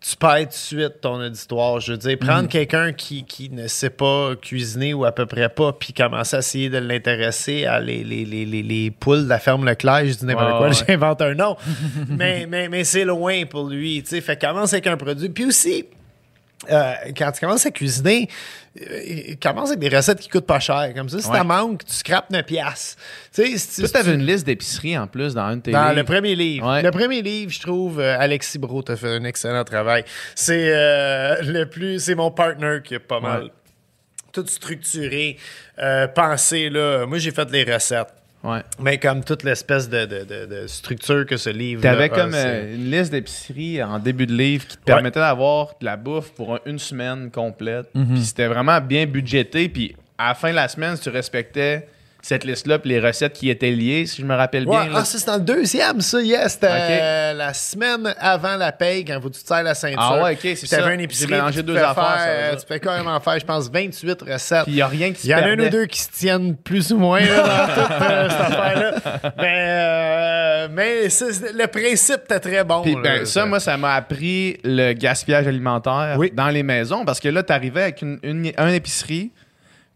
Tu perds tout de suite ton auditoire. Je veux dire, prendre Mhm. quelqu'un qui, qui ne sait pas cuisiner ou à peu près pas, puis commencer à essayer de l'intéresser à les, les, les, les, les poules de la ferme Leclerc, je dis n'importe quoi, ouais. j'invente un nom. mais mais, mais c'est loin pour lui. tu sais. Fait commence avec un produit. Puis aussi, euh, quand tu commences à cuisiner, euh, commence avec des recettes qui coûtent pas cher. Comme ça, si Ouais. t'en manques, tu scrapes 9 piastres. Tu sais, si tu- une liste d'épiceries en plus dans un de tes dans le premier livre. Ouais. Le premier livre, je trouve, euh, Alexis Bro a fait un excellent travail. C'est le plus, c'est mon partner qui a pas mal tout structuré, pensé là. Moi, j'ai fait les recettes. Ouais. Mais comme toute l'espèce de, de- de- de structure que ce livre. T'avais comme euh, une liste d'épiceries en début de livre qui te permettait d'avoir de la bouffe pour un- une semaine complète. Puis c'était vraiment bien budgété. Puis à la fin de la semaine, si tu respectais cette liste-là puis les recettes qui étaient liées, si je me rappelle bien. Ouais, ah, ça, c'est dans le deuxième, ça, yes. C'était euh, la semaine avant la paye, quand vous tu serres la ceinture. Ah ouais, ok, c'est ça. Une épicerie. mélangé tu deux affaires, faire, ça veut dire. tu peux carrément faire, je pense, 28 recettes. Puis il n'y a rien qui se Il y en a un perdait. ou deux qui se tiennent plus ou moins là, dans toute euh, cette affaire-là. Mais, euh, mais le principe était très bon. Puis ben, ça, moi, ça m'a appris le gaspillage alimentaire Oui. dans les maisons parce que là, tu arrivais avec une, une, une épicerie,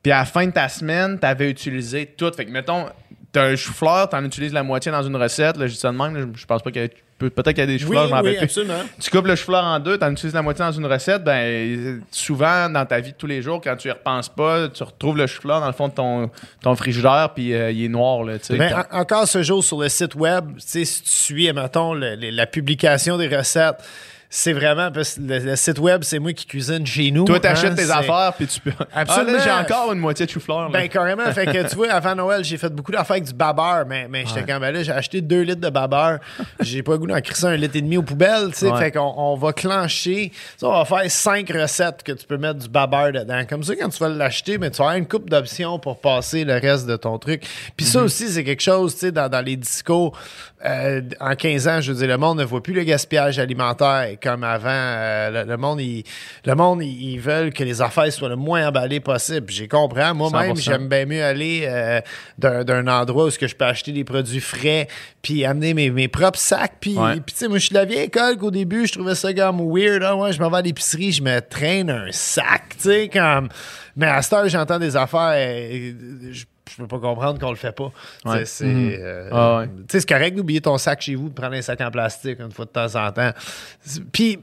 puis à la fin de ta semaine, tu avais utilisé tout. Fait que, mettons, tu as un chou-fleur, tu en utilises la moitié dans une recette. Là, je dis ça de même, là, je pense pas qu'il y a. peut- Peut-être qu'il y a des Oui, chou-fleurs, je m'en oui, absolument. Tu coupes le chou-fleur en deux, tu en utilises la moitié dans une recette, ben souvent dans ta vie de tous les jours, quand tu y repenses pas, tu retrouves le chou-fleur dans le fond de ton, ton frigidaire, puis euh, il est noir. Là. Ben, en- encore ce jour sur le site web, tu sais, si tu suis, mettons, le- le- la publication des recettes, c'est vraiment parce que le, le site web, c'est moi qui cuisine chez nous. Toi, t'achètes hein, tes affaires, puis tu peux. Absolument. Ah, là, j'ai encore une moitié de chou-fleur. Ben, carrément. fait que tu vois, avant Noël, j'ai fait beaucoup d'affaires avec du babeur, mais, mais j'étais quand même là, j'ai acheté deux litres de babeur. J'ai pas le goût d'en crisser un litre et demi aux poubelles, tu sais. Ouais. Fait qu'on on va clencher. Sais, on va faire cinq recettes que tu peux mettre du babeur dedans. Comme ça, quand tu vas l'acheter, mais tu vas avoir une coupe d'options pour passer le reste de ton truc. Puis ça aussi, c'est quelque chose, tu sais, dans, dans les discours. Euh, en 15 ans, je veux dire, le monde ne voit plus le gaspillage alimentaire comme avant. Euh, le, le monde, ils, le monde, ils, veulent que les affaires soient le moins emballées possible. J'ai compris. Moi-même, 100%. j'aime bien mieux aller euh, d'un, endroit où ce que je peux acheter des produits frais puis amener mes, mes propres sacs. Puis, Ouais. puis tu sais, moi, je suis de la vieille école qu'au début, je trouvais ça comme weird. Ouais, je m'en vais à l'épicerie, je me traîne un sac, tu sais, comme... Mais à cette heure, j'entends des affaires... je, je peux pas comprendre qu'on le fait pas. Ouais. C'est euh, Ah ouais. correct d'oublier ton sac chez vous, de prendre un sac en plastique une fois de temps en temps. Puis,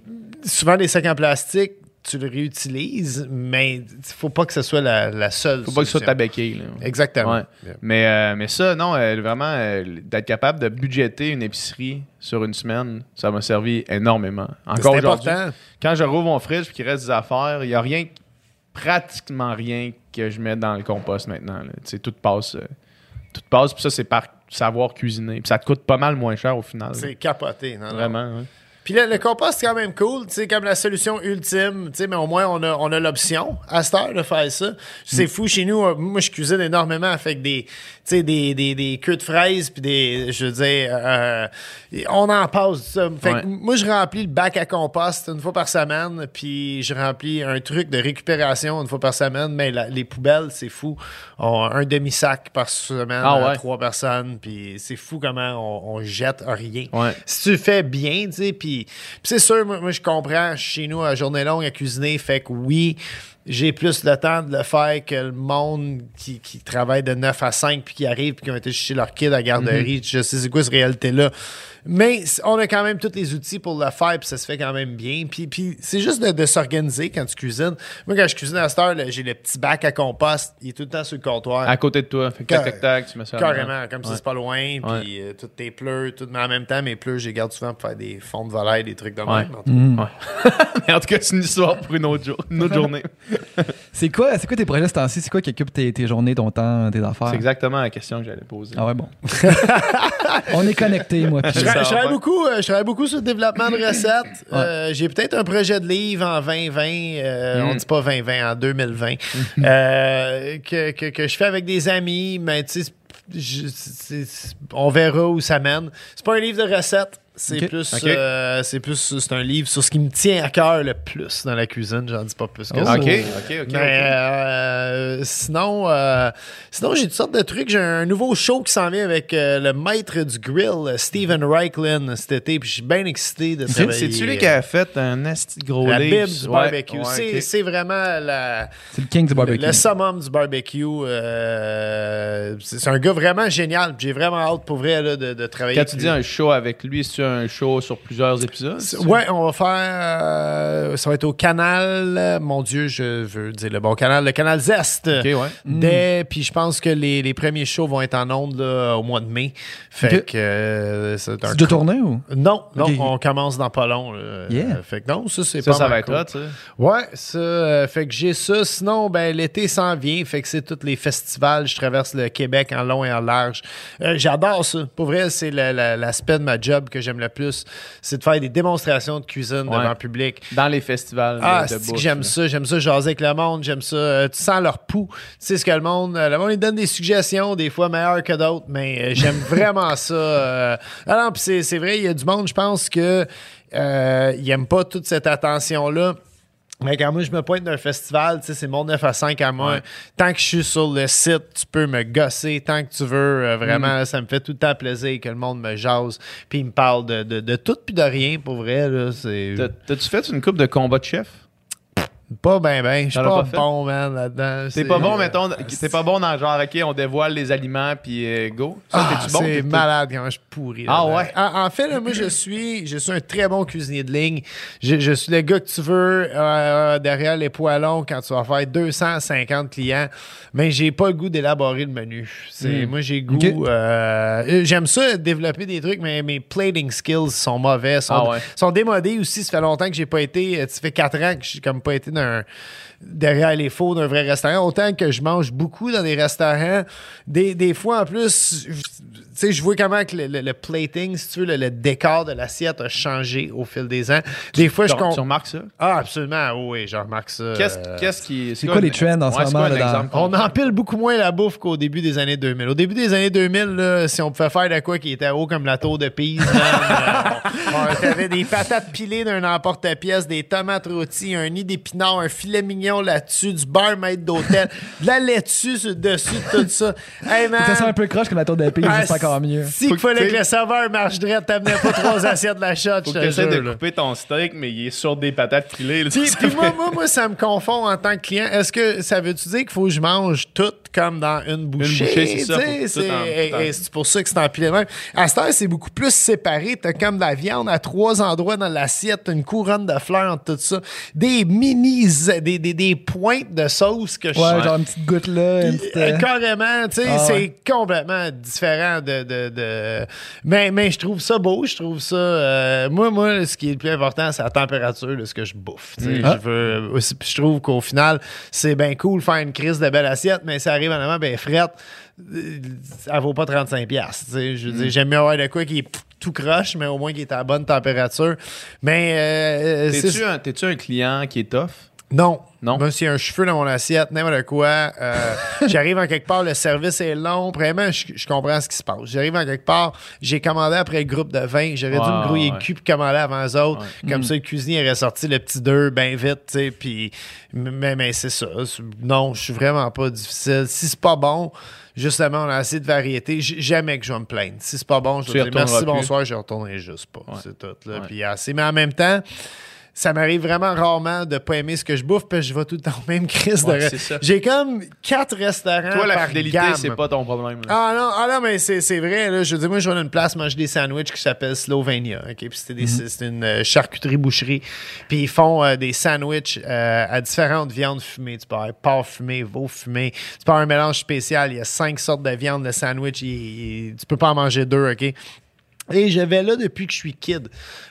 souvent, les sacs en plastique, tu le réutilises, mais il faut pas que ce soit la, la seule. Faut pas que ce soit ta béquille. là. Exactement. Ouais. Mais, euh, mais ça, non, euh, vraiment, euh, d'être capable de budgéter une épicerie sur une semaine, ça m'a servi énormément. Encore aujourd'hui, quand je rouvre mon fridge et qu'il reste des affaires, il n'y a rien, pratiquement rien que je mets dans le compost maintenant. Tu tout passe. euh, tout passe, puis ça, c'est par savoir cuisiner. Puis ça te coûte pas mal moins cher au final. C'est capoté. non, non. Vraiment. hein. Puis le, le compost, c'est quand même cool, tu sais, comme la solution ultime, tu sais, mais au moins, on a, on a l'option à cette heure de faire ça. C'est fou chez nous. euh, Moi, je cuisine énormément avec des, tu sais, des, des, des queues de fraises, puis des, je veux dire, euh, on en passe ça. Fait Ouais. que moi, je remplis le bac à compost une fois par semaine, puis je remplis un truc de récupération une fois par semaine, mais la- les poubelles, c'est fou. On a un demi-sac par semaine Ah à trois personnes, puis c'est fou comment on, on jette rien Ouais. si tu fais bien, tu sais, puis puis c'est sûr, moi, moi, je comprends, chez nous, à journée longue à cuisiner, fait que oui, j'ai plus le temps de le faire que le monde qui, qui travaille de 9 à 5 puis qui arrive puis qui ont été chercher leur kid à la garderie. Je sais c'est quoi cette réalité-là. Mais on a quand même tous les outils pour le faire puis ça se fait quand même bien. Puis, puis c'est juste de, de s'organiser quand tu cuisines. Moi, quand je cuisine à cette heure, là, j'ai le petit bac à compost. Il est tout le temps sur le comptoir. À côté de toi. Fait que tac, tac, tac, tu mets ça Carrément, comme si Ouais. c'est pas loin, puis euh, toutes tes pleurs, tout, mais en même temps, mes pleurs, je les garde souvent pour faire des fonds de volaille, des trucs de Ouais. même. en tout cas. Ouais. Mais en tout cas, c'est une histoire pour une autre, jour- une autre journée. C'est quoi, c'est quoi tes projets ce temps-ci? C'est quoi qui occupe tes, tes journées, ton temps, tes affaires? C'est exactement la question que j'allais poser. Ah ouais, bon. On est connectés, moi. puis- Je, tra- va je travaille beaucoup, euh, je travaille beaucoup sur le développement de recettes. Euh, J'ai peut-être un projet de livre en 2020, euh, Mm. on dit pas 2020, en 2020, euh, que, que, que je fais avec des amis, mais tu sais, on verra où ça mène. C'est pas un livre de recettes. C'est plus, euh, c'est plus, c'est un livre sur ce qui me tient à cœur le plus dans la cuisine. J'en dis pas plus que Oh. ça. OK, OK, OK. Mais euh, sinon, euh, sinon j'ai toutes sortes de trucs. J'ai un nouveau show qui s'en vient avec euh, le maître du grill, Steven Reichland, cet été. Puis je suis bien excité de travailler. C'est-tu lui qui a fait un esti de gros la livre? Bible du barbecue. ouais, c'est, c'est vraiment la, C'est le king du barbecue. le summum du barbecue. euh, c'est, c'est un gars vraiment génial. J'ai vraiment hâte pour vrai là, de, de travailler. Quand tu lui. dis un show avec lui, c'est un show sur plusieurs épisodes? Ouais, on va faire. euh, ça va être au canal. Mon Dieu, je veux dire le bon canal, le canal Zest. OK, ouais. Dès, puis je pense que les, les premiers shows vont être en ondes là, au mois de mai. Fait que euh, c'est un de tourner ou? Non, non, on commence dans pas long. là. Yeah. Fait que non, ça c'est Ça, pas ça va être cool. ça. Ouais, ça, euh, fait que j'ai ça. Sinon, ben l'été s'en vient, fait que c'est tous les festivals. Je traverse le Québec en long et en large. Euh, J'adore ça. Pour vrai, c'est la- la- l'aspect de ma job que j'aime le plus, c'est de faire des démonstrations de cuisine Ouais. devant le public. Dans les festivals Ah, j'aime ça, j'aime ça jaser avec le monde, j'aime ça. euh, tu sens leur pouls, tu sais ce que le monde, euh, le monde il donne des suggestions, des fois meilleures que d'autres, mais euh, j'aime vraiment ça. euh. Ah puis c'est, vrai, il y a du monde, je pense que euh, pas toute cette attention là. Mais quand moi je me pointe d'un festival, tu sais, c'est mon 9 à 5 à moi. Ouais. Tant que je suis sur le site, tu peux me gosser tant que tu veux. euh, vraiment, Mm. ça me fait tout le temps plaisir que le monde me jase. Puis il me parle de, de, de tout puis de rien, pour vrai. Là, c'est... T'as- T'as-tu fait une coupe de combat de chef? Pas ben ben. Je suis pas, bon, man, là-dedans. T'es C'est- pas bon, mettons, t'es pas bon dans le genre, OK, on dévoile les aliments, puis euh, go. Ça, Ah, bon? c'est malade quand je suis pourri. Ah ouais? En, en fait, là, moi, je suis, je suis un très bon cuisinier de ligne. Je, je suis le gars que tu veux euh, derrière les poêlons quand tu vas faire 250 clients. Mais j'ai pas le goût d'élaborer le menu. C'est, Mm. Moi, j'ai le goût. Euh, j'aime ça développer des trucs, mais mes plating skills sont mauvais. Sont, Ah ouais. sont démodés aussi. Ça fait longtemps que j'ai pas été. Ça fait 4 ans que j'ai comme pas été dans derrière les fours d'un vrai restaurant. Autant que je mange beaucoup dans des restaurants. Des, des fois, en plus, sais, je vois comment que le, le- le plating, si tu veux, le, le décor de l'assiette a changé au fil des ans. Des fois, je Tu compte. tu remarques ça? Ah, absolument. Oui, je remarque ça. Qu'est-ce qu'est-ce qui. c'est quoi les trends en ce Ouais, moment, quoi là, dans- on empile beaucoup moins la bouffe qu'au début des années 2000. Au début des années 2000, là, si on pouvait faire de quoi qui était haut comme la tour de Pise, euh, on- on- t'avais des patates pilées d'un emporte-pièce, des tomates rôties, un nid d'épinards, un filet mignon là-dessus, du beurre maître d'hôtel, de la laitue sur le dessus de tout ça. Hey, man, Ça sent un peu croche comme la tour d'épée, ah, c'est encore mieux. Si qu'il fallait que le serveur marche droit, t'amenais pas trois assiettes de la shot, Faut je que t'essaies de couper ton steak, mais il est sur des patates pilées. Puis, Ça puis fait- moi, moi, moi, ça me confond en tant que client. Est-ce que ça veut-tu dire qu'il faut que je mange tout comme dans une bouchée. bouchée, c'est c'est pour ça que c'est empilé même. À cette heure, c'est beaucoup plus séparé. T'as comme de la viande à trois endroits dans l'assiette, une couronne de fleurs entre tout ça. Des mini, des, des, des pointes de sauce que je Ouais, genre une petite goutte là. une petite, euh, euh, carrément, tu sais, Ah c'est ouais. complètement différent de, de, de- Mais, mais je trouve ça beau, je trouve ça... euh, moi, moi, ce qui est le plus important, c'est la température de ce que je bouffe. tu sais. Ah. Je veux... Je trouve qu'au final, c'est bien cool faire une crise de belle assiette, mais ça arrive en avant, ben frette, euh, elle vaut pas 35$. piastres, tu sais. Je dire, j'aime mieux avoir de quoi qui est tout croche, mais au moins qui est à la bonne température. Mais... euh, c'est- T'es-tu un, un client qui est tough? Non. Non? Moi, s'il y a un cheveu dans mon assiette, n'importe quoi, euh, j'arrive en quelque part, le service est long. Vraiment, je, je comprends ce qui se passe. J'arrive en quelque part, j'ai commandé après le groupe de 20. J'aurais dû me grouiller ouais. le cul puis commander avant eux autres. Ouais. Comme ça, le cuisinier est ressorti le petit deux bien vite, tu sais. Puis, mais, mais c'est ça. Non, je suis vraiment pas difficile. Si c'est pas bon, justement, on a assez de variété. Jamais que je vais me plaindre. Si c'est pas bon, je vais dire merci, plus. bonsoir, je retournerai juste pas. Ouais. C'est tout, là. Puis assez. Mais en même temps, ça m'arrive vraiment rarement de pas aimer ce que je bouffe, puis je vais tout le temps au même crise Ouais, de c'est ça. J'ai comme quatre restaurants Toi, la par fidélité, c'est pas ton problème. là. Ah non, ah non, mais c'est c'est vrai. Là. Je veux dire, moi, je vais dans une place manger des sandwichs qui s'appelle Slovenia. OK? Puis c'est une euh, charcuterie-boucherie. Puis ils font euh, des sandwichs euh, à différentes viandes fumées. Tu peux avoir porc fumé, veau fumé. Tu peux avoir un mélange spécial. Il y a cinq sortes de viande de sandwich. Il- il- tu peux pas en manger deux, OK? Et je vais là depuis que je suis kid.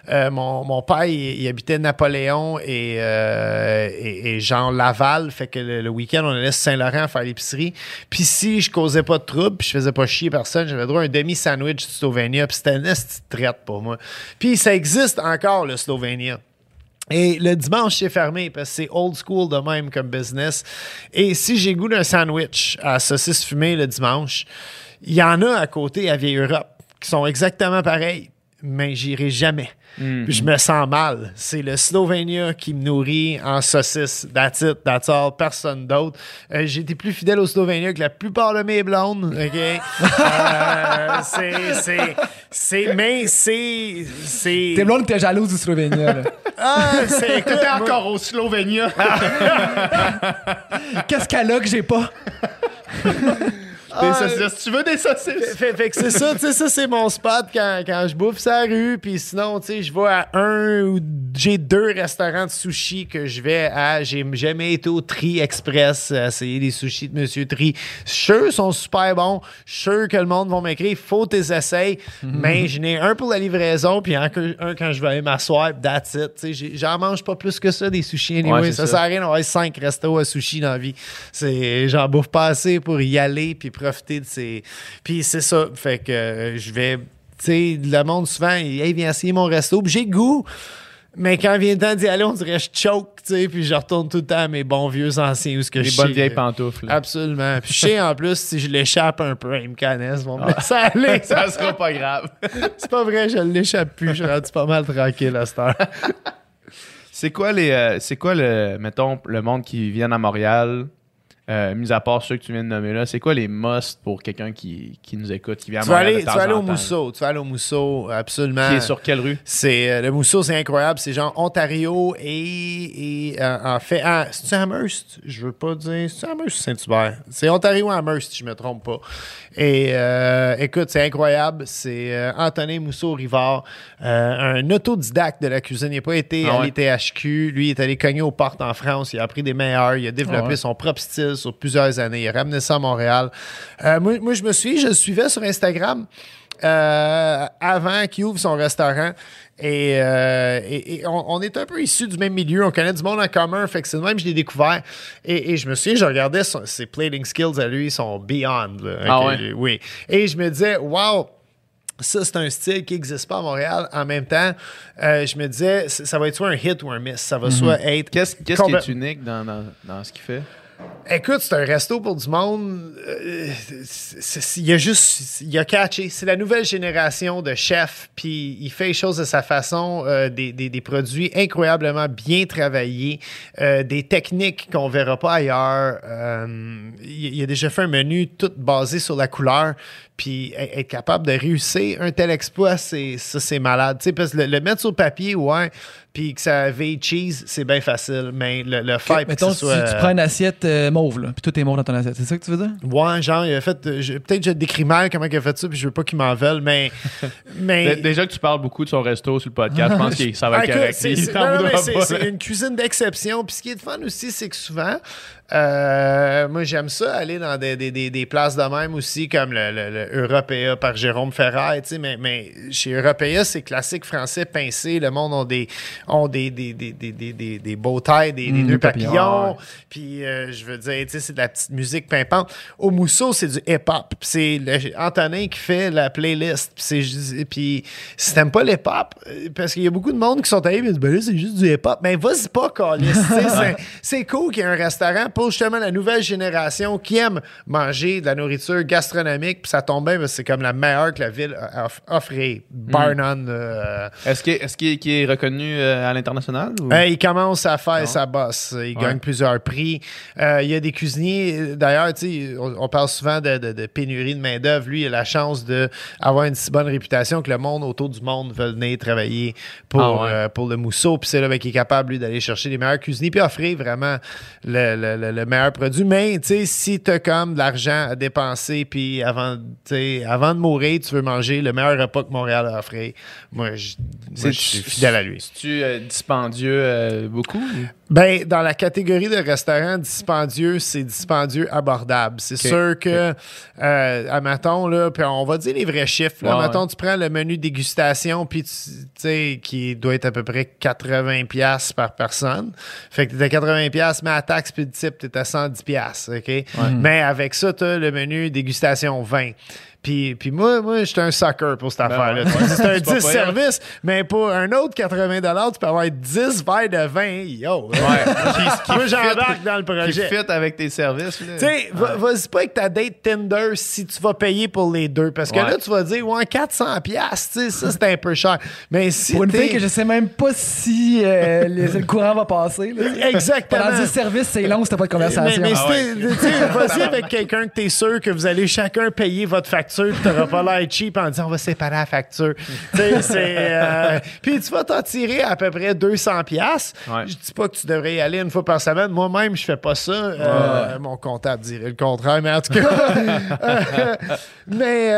Euh, mon, mon père, il, habitait Napoléon et, euh, et, et Jean Laval. Fait que le, le week-end, on allait Saint-Laurent faire l'épicerie. Puis si je causais pas de trouble, puis je faisais pas chier personne, j'avais droit à un demi-sandwich du Slovenia. Puis c'était une petite traite pour moi. Puis ça existe encore, le Slovenia. Et le dimanche, c'est fermé parce que c'est old school de même comme business. Et si j'ai goût d'un sandwich à saucisse fumée le dimanche, il y en a à côté à Vieille Europe qui sont exactement pareils, mais j'irai jamais. Puis je me sens mal. C'est le Slovenia qui me nourrit en saucisse. That's it, that's all. Personne d'autre. Euh, j'ai été plus fidèle au Slovenia que la plupart de mes blondes. OK? Euh, c'est, c'est, c'est, mais c'est, c'est. T'es blonde, t'es jalouse du Slovénia. là. Ah, c'est, écoute, T'es moi- encore au Slovenia. Qu'est-ce qu'elle a que j'ai pas? Des saucisses. Tu veux des saucisses? Fait, fait que c'est ça, tu sais, ça c'est mon spot quand, quand je bouffe sa rue. Puis sinon, tu sais, je vais à un ou j'ai deux restaurants de sushi que je vais à. J'ai jamais été au Tri Express essayer les sushis de Monsieur Tri. Je qu'ils sont super bons. Je sûr que le monde va m'écrire. Faut tes essais. Mais j'en ai un pour la livraison, puis un, quand je vais aller m'asseoir. That's it. Tu sais, j'ai- j'en mange pas plus que ça des sushis. Anyway. Ouais, ça, ça. sert à rien d'avoir cinq restos à sushi dans la vie. C'est, j'en bouffe pas assez pour y aller puis profiter de ces. Puis c'est ça. Fait que euh, je vais. Tu sais, le monde souvent, il hey, viens essayer mon resto. Puis j'ai goût. Mais quand vient le temps d'y aller, on dirait que je choke, tu sais, puis je retourne tout le temps à mes bons vieux anciens où ce que Les je bonnes sais, vieilles euh, pantoufles. là. Absolument. Puis je sais en plus, si je l'échappe un peu, ils me connaissent, ils vont me laisser aller. Ça sera pas grave. C'est pas vrai, je l'échappe plus. Je suis rendu pas mal tranquille à cette heure. C'est quoi les. euh, c'est quoi le. Mettons, le monde qui vient à Montréal, euh, mis à part ceux que tu viens de nommer là, c'est quoi les musts pour quelqu'un qui, qui nous écoute, qui vient à Tu vas Montréal? aller, de tu vas aller en au Mousseau. Tu vas aller au Mousseau, absolument. Qui est sur quelle rue? C'est euh, le Mousseau, c'est incroyable. C'est genre Ontario et, et, euh, en fait, ah, c'est Amherst? Je veux pas dire, c'est Amherst ou Saint-Hubert? C'est Ontario Amherst, si je me trompe pas. Et écoute, c'est incroyable. C'est euh, Antonin Mousseau Rivard, euh, un autodidacte de la cuisine. Il n'a pas été Ah à l'ITHQ. Lui, il est allé cogner aux portes en France. Il a appris des meilleurs. Il a développé Ah ouais. son propre style sur plusieurs années. Il a ramené ça à Montréal. Euh, moi, moi, je me suis, je le suivais sur Instagram euh, avant qu'il ouvre son restaurant. Et, euh, et- et on, on est un peu issus du même milieu. On connaît du monde en commun. Fait que c'est même que je l'ai découvert. Et, et je me souviens, je regardais son- ses plating skills à lui, ils sont beyond. là. Ah ouais? Oui. Et je me disais, wow! Ça, c'est un style qui n'existe pas à Montréal. En même temps, euh, je me disais, ça va être soit un hit ou un miss. Ça va soit être. Qu'est-ce qu'est-ce qui est unique dans, dans, dans ce qu'il fait? Écoute, c'est un resto pour du monde. euh, il y a juste. Il a catché. C'est la nouvelle génération de chefs. Puis il fait les choses de sa façon. euh, des, des- des produits incroyablement bien travaillés. euh, des techniques qu'on verra pas ailleurs. il, il a déjà fait un menu tout basé sur la couleur. Puis e- être capable de réussir un tel exploit, c'est ça, c'est malade. Tu sais, parce que le, le mettre sur papier, ouais, puis que ça veille cheese, c'est bien facile. Mais le, le faire, que Mettons, ce tu, soit. tu prends une assiette euh, mauve, là, puis tout est mauve dans ton assiette. C'est ça que tu veux dire? Ouais, genre, il a fait. euh, je- Peut-être que je décris mal comment il a fait ça, puis je veux pas qu'il m'en veuille, mais. mais Dé- Déjà que tu parles beaucoup de son resto sur le podcast, je pense que ça va Ah, être correct. c'est- une cuisine d'exception. Puis ce qui est le fun aussi, c'est que souvent, euh, moi, j'aime ça aller dans des, des- des- des places de même aussi, comme le, le- le Européa par Jérôme sais, Mais, mais chez Européa, c'est classique français pincé. Le monde ont des, ont des, des, des, des, des, des, des beaux tailles, des, des Mm, nœuds papillons, papillons. Puis, euh, je veux dire, tu sais, c'est de la petite musique pimpante. Au Mousseau, c'est du hip-hop. C'est le- Antonin qui fait la playlist. Puis, si t'aimes pas l'hip-hop, euh, parce qu'il y a beaucoup de monde qui sont allés et disent, ben là, c'est juste du hip-hop. Mais vas-y pas, Calis. C'est cool qu'il y ait un restaurant justement la nouvelle génération qui aime manger de la nourriture gastronomique. Puis ça tombe bien c'est comme la meilleure que la ville offrait. Bar none. euh, Est-ce qu'il est, est- reconnu euh, à l'international? ou- euh, il commence à faire Non. sa bosse. Il Ouais. gagne plusieurs prix. Il y a des cuisiniers. D'ailleurs, on, on parle souvent de, de- de pénurie de main-d'œuvre. Lui, il a la chance d'avoir une si bonne réputation que le monde autour du monde veut venir travailler pour, Ah ouais. pour le mousseau. Puis c'est là ben, qu'il est capable, lui, d'aller chercher les meilleurs cuisiniers puis offrir vraiment le, le- le- le meilleur produit. Mais, tu sais, si tu as comme de l'argent à dépenser puis avant, avant de mourir, tu veux manger le meilleur repas que Montréal a offert, moi, je moi, je suis fidèle à lui. tu dispendieux euh, beaucoup? ou? Ben, dans la catégorie de restaurants dispendieux, c'est dispendieux abordable. C'est sûr que, euh, admettons, là, puis on va dire les vrais chiffres. Là, Ouais, admettons, ouais. tu prends le menu dégustation, puis tu sais, qui doit être à peu près 80$ piastres par personne. Fait que t'es à 80$, piastres, mais à taxe puis le type, t'es à 110$, piastres, OK? Mais avec ça, t'as le menu dégustation 20$. Puis, puis moi, moi j'étais un sucker pour cette affaire-là. Ben ouais. Dis, C'est un C'est pas 10 pire. services, mais pour un autre 80 tu peux avoir 10 verres de vin. Yo! moi, j'embarque dans le Qui projet. fit avec tes services? Tu sais, va- vas-y pas avec ta date Tinder si tu vas payer pour les deux. Parce que Ouais. là, tu vas dire, ouais, 400$, piastres, ça, c'est un peu cher. Mais si. Pour une fille que je sais même pas si euh, le, le courant va passer. Là. Exactement. Pendant 10 services, c'est long, c'était pas de conversation. Mais, mais Ah si vas-y avec quelqu'un que t'es sûr que vous allez chacun payer votre facture, puis t'auras pas l'air cheap en disant on va séparer la facture. Tu euh, puis tu vas t'en tirer à peu près 200 pièces. Ouais. Je dis pas que tu devrais y aller une fois par semaine. Moi-même, je fais pas ça. Euh, Mon comptable dirait le contraire, mais en tout cas. euh, mais.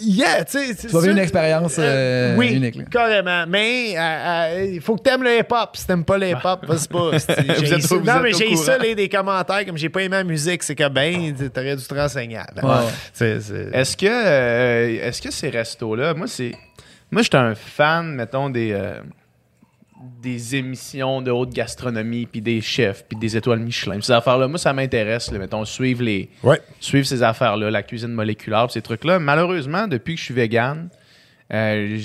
Euh, Yeah, tu sais. Tu vas vivre une expérience euh, oui, unique. là. carrément. Mais euh, euh, il faut que t'aimes le hip-hop. Si t'aimes pas le hip-hop, vas-y pas. C'est- j'ai Vous êtes ça- au- vous non, êtes mais j'ai ça, les, des commentaires, comme j'ai pas aimé la musique, c'est que ben, t'aurais dû te renseigner. Ouais, Est-ce que, euh, est-ce que ces restos-là, moi, c'est. Moi, j'étais un fan, mettons, des. Des émissions de haute gastronomie, puis des chefs, puis des étoiles Michelin. Ces affaires-là, moi, ça m'intéresse, mettons, suivre les, Ouais. suivre ces affaires-là, la cuisine moléculaire, pis ces trucs-là. Malheureusement, depuis que je suis vegan, euh,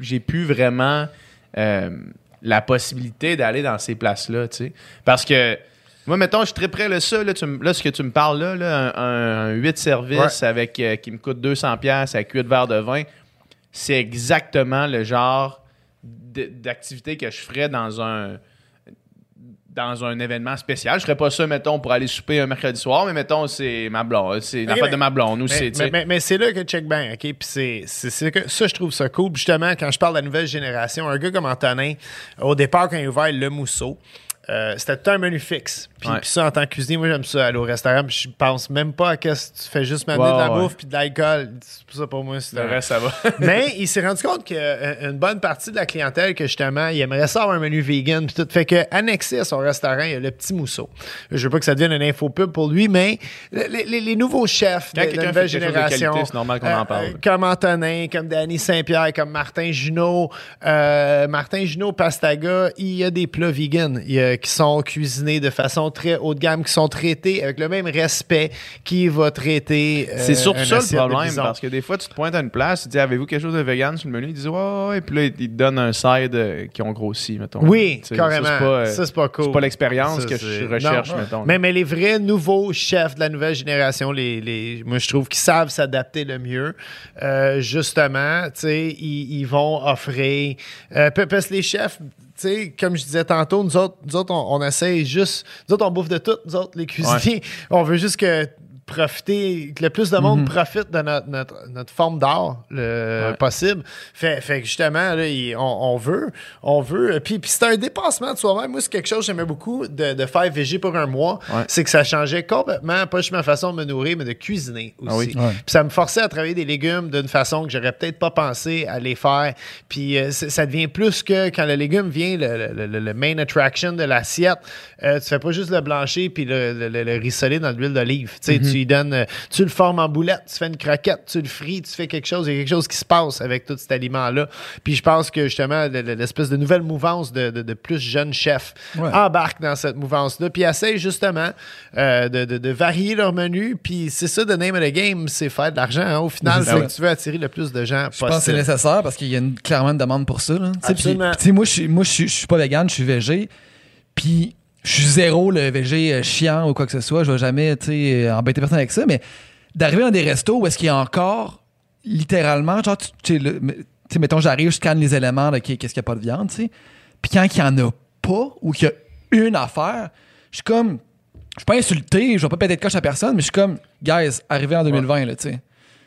j'ai plus vraiment euh, la possibilité d'aller dans ces places-là, tu sais. Parce que moi, mettons, je suis très près de ça. Là, tu me- là, ce que tu me parles là, là, un, un 8 services avec, euh, qui me coûte 200$ pièces avec 8 verres de vin, c'est exactement le genre d- d'activité que je ferais dans un dans un événement spécial. Je ferais pas ça, mettons, pour aller souper un mercredi soir, mais mettons, c'est ma blonde. C'est la fête de ma blonde Mais, sais. mais, mais- mais c'est là que check bien, OK? Puis c'est, que ça, je trouve ça cool. Justement, quand je parle de la nouvelle génération, un gars comme Antonin, au départ, quand il a ouvert le mousseau, euh, c'était tout un menu fixe. Puis, Ouais. puis ça, en tant que cuisinier, moi, j'aime ça, aller au restaurant. Puis je pense même pas à qu'est-ce que tu fais juste m'amener Ouais, de la ouais. bouffe puis de l'alcool. C'est pour ça, pour moi, c'est Le reste, ça va. Mais il s'est rendu compte qu'une bonne partie de la clientèle, que justement, il aimerait ça avoir un menu vegan. Puis tout. Fait que, annexé à son restaurant, il y a le petit mousseau. Je veux pas que ça devienne une infopub pour lui, mais les, les- les nouveaux chefs Quand de, la nouvelle génération. c'est normal qu'on en parle. comme Antonin, comme Danny Saint-Pierre, comme Martin Junot. euh, Martin Junot Pastaga, il y a des plats vegan il y a- qui sont cuisinés de façon très haut de gamme, qui sont traités avec le même respect qui va traiter. euh, C'est surtout ça le problème, parce que des fois, tu te pointes à une place, tu dis Avez-vous quelque chose de vegan sur le menu? Ils disent Ouais, ouais, ouais. Puis là, ils te donnent un side euh, qui ont grossi, mettons. Oui, carrément. Ça, c'est pas, euh, cool. c'est pas l'expérience que je recherche, Non. mettons. Mais, mais les vrais nouveaux chefs de la nouvelle génération, les, les, moi, je trouve qu'ils savent s'adapter le mieux. Euh, justement, tu sais, ils, ils vont offrir. euh, pa- parce que les chefs, sais, comme je disais tantôt, nous autres, nous autres on, on essaie juste. Nous autres, on bouffe de tout. Nous autres, les cuisiniers, on veut juste que profiter, que le plus de monde profite de notre, notre, notre forme d'art le Ouais. possible. Fait, fait que justement, là, il- on, on veut, on veut. Puis, puis c'est un dépassement de soi-même. Moi, c'est quelque chose que j'aimais beaucoup de, de faire VG pour un mois. Ouais. C'est que ça changeait complètement, pas juste ma façon de me nourrir, mais de cuisiner aussi. Ah oui. Ouais. Puis ça me forçait à travailler des légumes d'une façon que j'aurais peut-être pas pensé à les faire. Puis euh, ça devient plus que quand le légume vient, le, le- le- le main attraction de l'assiette, euh, tu fais pas juste le blancher puis le, le, le- le rissoler dans l'huile d'olive. Tu sais, tu lui donnes, euh, tu le formes en boulette, tu fais une croquette, tu le frites, tu fais quelque chose, il y a quelque chose qui se passe avec tout cet aliment-là. Puis je pense que justement, le- le- l'espèce de nouvelle mouvance de, de- de plus jeunes chefs Ouais. embarquent dans cette mouvance-là, puis essayent justement euh, de, de- varier leur menu. Puis c'est ça, the name of the game, c'est faire de l'argent. hein. Au final, C'est c'est que tu veux attirer le plus de gens Je pense que c'est nécessaire parce qu'il y a une- clairement une demande pour ça. là. Tu Absolument. puis tu sais, moi, je suis- moi, je suis- je suis pas vegan, je suis végé. Puis je suis zéro le végé euh, chiant ou quoi que ce soit. Je vais jamais euh, embêter personne avec ça. Mais d'arriver dans des restos où est-ce qu'il y a encore littéralement, genre, tu sais, le- tu sais, mettons, j'arrive, je scanne les éléments, là, qu'est- qu'est-ce qu'il n'y a pas de viande, tu sais. Puis quand il n'y en a pas ou qu'il y a une affaire, je suis comme. Je suis pas insulté, je vais pas péter de coche à personne, mais je suis comme, guys, arrivé en 2020, là, tu sais.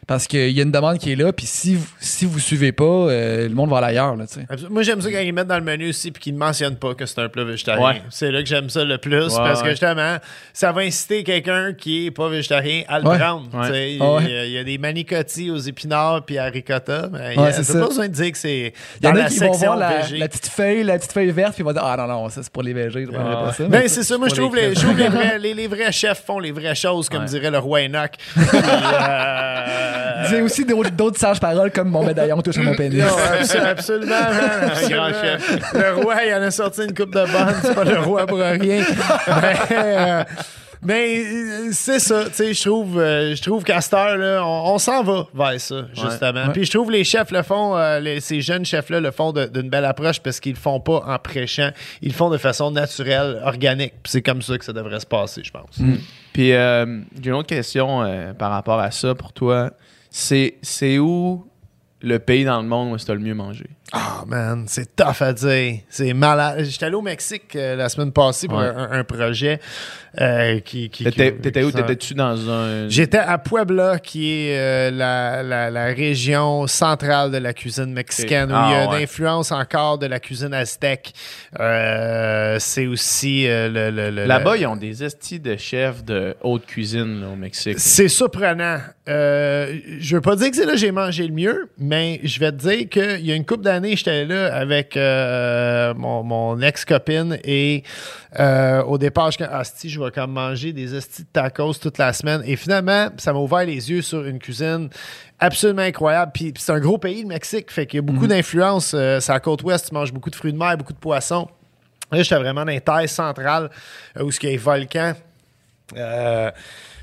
Parce qu'il y a une demande qui est là, puis si vous, si vous suivez pas, euh, le monde va aller ailleurs, là. Moi, j'aime ça quand ils mettent dans le menu aussi puis qu'ils ne mentionnent pas que c'est un plat végétarien. Ouais. C'est là que j'aime ça le plus Ouais, parce que justement, ça va inciter quelqu'un qui est pas végétarien à le Ouais. prendre. Il Ah ouais. y a- il y, a des manicotis aux épinards puis à ricotta. Mais il a- c'est t'as ça. pas besoin de dire que c'est Il y en dans a la qui vont section voir la, la petite feuille, la petite feuille verte, puis ils vont dire Ah non, non, ça c'est pour les végés, je prendrai Ah. pas ça. Ben, Mais c'est ça. Moi, je trouve, les, les, vrais, les, les vrais chefs font les vraies choses, comme dirait le roi Enoch. Puis, euh, J'ai aussi d'autres d'autres sages paroles comme mon médaillon touche à mon pénis. Non, abso- absolument, man, absolument. grand chef. Le roi, il en a sorti une coupe de bonne. C'est pas le roi pour rien. Mais, euh, mais, euh, c'est ça, tu sais, je trouve, euh, je trouve qu'à cette heure-là, on, on s'en va vers ça, justement. Ouais. Puis je trouve les chefs le font, euh, les- ces jeunes chefs-là le font d'une belle approche parce qu'ils le font pas en prêchant, ils le font de façon naturelle, organique. Puis c'est comme ça que ça devrait se passer, je pense. Puis euh, j'ai une autre question euh, par rapport à ça pour toi. C'est c'est où le pays dans le monde où as le mieux mangé? Ah, man, c'est tough à dire. C'est malade. J'étais allé au Mexique euh, la semaine passée pour Ouais. un, un projet euh, qui, qui- T'étais où? T'étais-tu dans un... J'étais à Puebla, qui est euh, la, la- la région centrale de la cuisine mexicaine, où Ah, il y a ouais. une influence encore de la cuisine aztèque. C'est aussi le, le- le- Là-bas, le- ils ont des estis de chefs de haute cuisine là, au Mexique. C'est surprenant. Je veux pas dire que c'est là que j'ai mangé le mieux, mais je vais te dire qu'il y a une couple d'années, j'étais là avec euh, mon, mon ex-copine et euh, au départ, je Asti, je vais comme manger des estis de tacos toute la semaine. Et finalement, ça m'a ouvert les yeux sur une cuisine absolument incroyable. Puis, puis c'est un gros pays, le Mexique, fait qu'il y a beaucoup d'influence. Euh, c'est à la côte ouest, tu manges beaucoup de fruits de mer, beaucoup de poissons. Là, j'étais vraiment dans les terres centrales où il y a les volcans.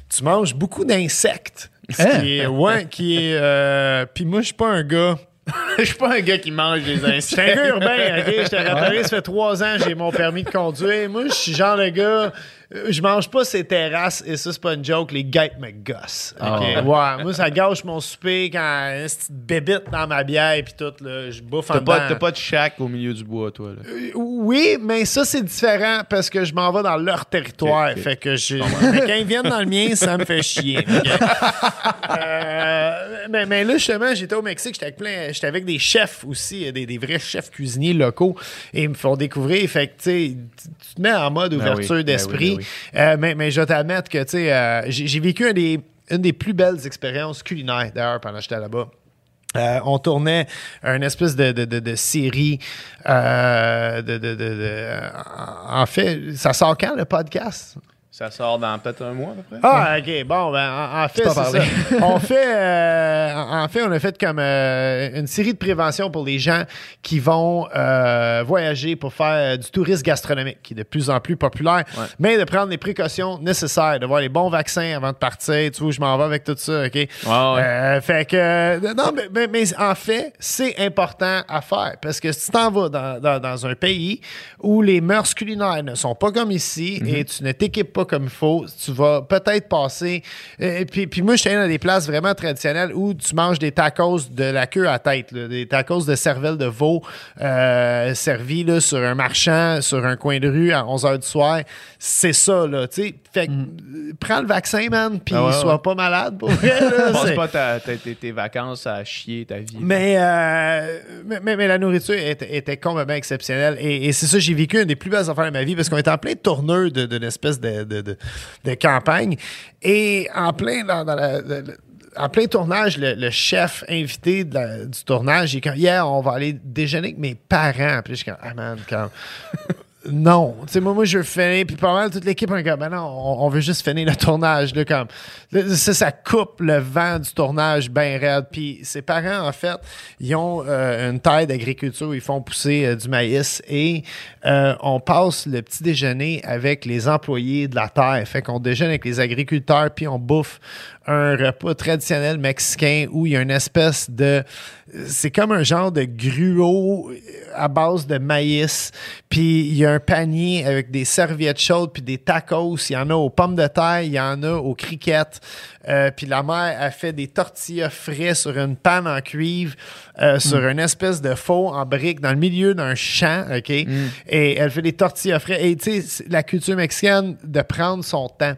Tu manges beaucoup d'insectes. Ce Hein? qui est, ouais, qui est. Puis moi, je suis pas un gars. Je suis pas un gars qui mange des Je suis un gars urbain, ok? Je t'ai rappelé, ça fait trois ans, j'ai mon permis de conduire. Moi, je suis genre le gars. Euh, Je mange pas ces terrasses, et ça, c'est pas une joke, les guêpes me gossent. Ah ouais. Ouais, moi, ça gâche mon souper quand une petite bébite dans ma bière, puis tout, là, je bouffe en pas, t'as pas de shack au milieu du bois, toi. Là? Euh, Oui, mais ça, c'est différent parce que je m'en vais dans leur territoire. Fait que je. mais quand ils viennent dans le mien, ça me fait chier. Euh, mais, mais là, justement, j'étais au Mexique, j'étais avec, plein- j'étais avec des chefs aussi, des, des vrais chefs cuisiniers locaux. Et ils me font découvrir. Fait que, tu te mets en mode Ben ouverture ben d'esprit. Euh, mais, mais je t'admettre que, tu sais, euh, j'ai vécu des- une des plus belles expériences culinaires, d'ailleurs, pendant que j'étais là-bas. Euh, on tournait une espèce de, de, de, série. de- en fait, ça sort quand le podcast? Ça sort dans peut-être un mois, à peu près. Ah, ok. Bon, ben, en, en fait, c'est ça. On fait, euh, en fait, on a fait comme euh, une série de prévention pour les gens qui vont euh, voyager pour faire du tourisme gastronomique, qui est de plus en plus populaire, Ouais. mais de prendre les précautions nécessaires, de voir les bons vaccins avant de partir. Tu vois, où je m'en vais avec tout ça, ok? ouais. Euh, fait que, euh, non, mais, mais- mais en fait, c'est important à faire parce que si tu t'en vas dans, dans- dans un pays où les mœurs culinaires ne sont pas comme ici Mhm. et tu ne t'équipes pas comme il faut, tu vas peut-être passer. euh, puis, puis moi, je suis allé dans des places vraiment traditionnelles où tu manges mange des tacos de la queue à tête, là, des tacos de cervelle de veau euh, servis là, sur un marchand, sur un coin de rue à 11h du soir. C'est ça, là, tu sais. Fait que, euh, prends le vaccin, man, puis Ah ouais, sois ouais. pas malade, pour vrai, là, Passe c'est- pas ta- ta- tes, tes vacances à chier ta vie. mais, euh, mais, mais- mais la nourriture était, était complètement exceptionnelle. Et, et c'est ça, j'ai vécu une des plus belles affaires de ma vie parce qu'on était en plein tourneur de- d'une espèce de, de, de- de campagne. Et en plein, dans, dans la- le- en plein tournage, le, le chef invité de la- du tournage, il est comme, hier, on va aller déjeuner avec mes parents. Puis je suis comme, ah man, quand. Non, tu sais, moi, moi, je veux finir, puis pas mal toute l'équipe, on est comme, ben non, on, veut juste finir le tournage, là, comme, ça, ça coupe le vent du tournage bien raide, puis ses parents, en fait, ils ont euh, une taille d'agriculture ils font pousser euh, du maïs, et euh, on passe le petit déjeuner avec les employés de la terre, fait qu'on déjeune avec les agriculteurs, puis on bouffe un repas traditionnel mexicain où il y a une espèce de... C'est comme un genre de gruau à base de maïs. Puis il y a un panier avec des serviettes chaudes puis des tacos. Il y en a aux pommes de terre, il y en a aux criquettes. Euh, puis la mère a fait des tortillas frais sur une panne en cuivre, euh, sur une espèce de faux en brique dans le milieu d'un champ, OK? Et elle fait des tortillas frais. Et tu sais, la culture mexicaine de prendre son temps.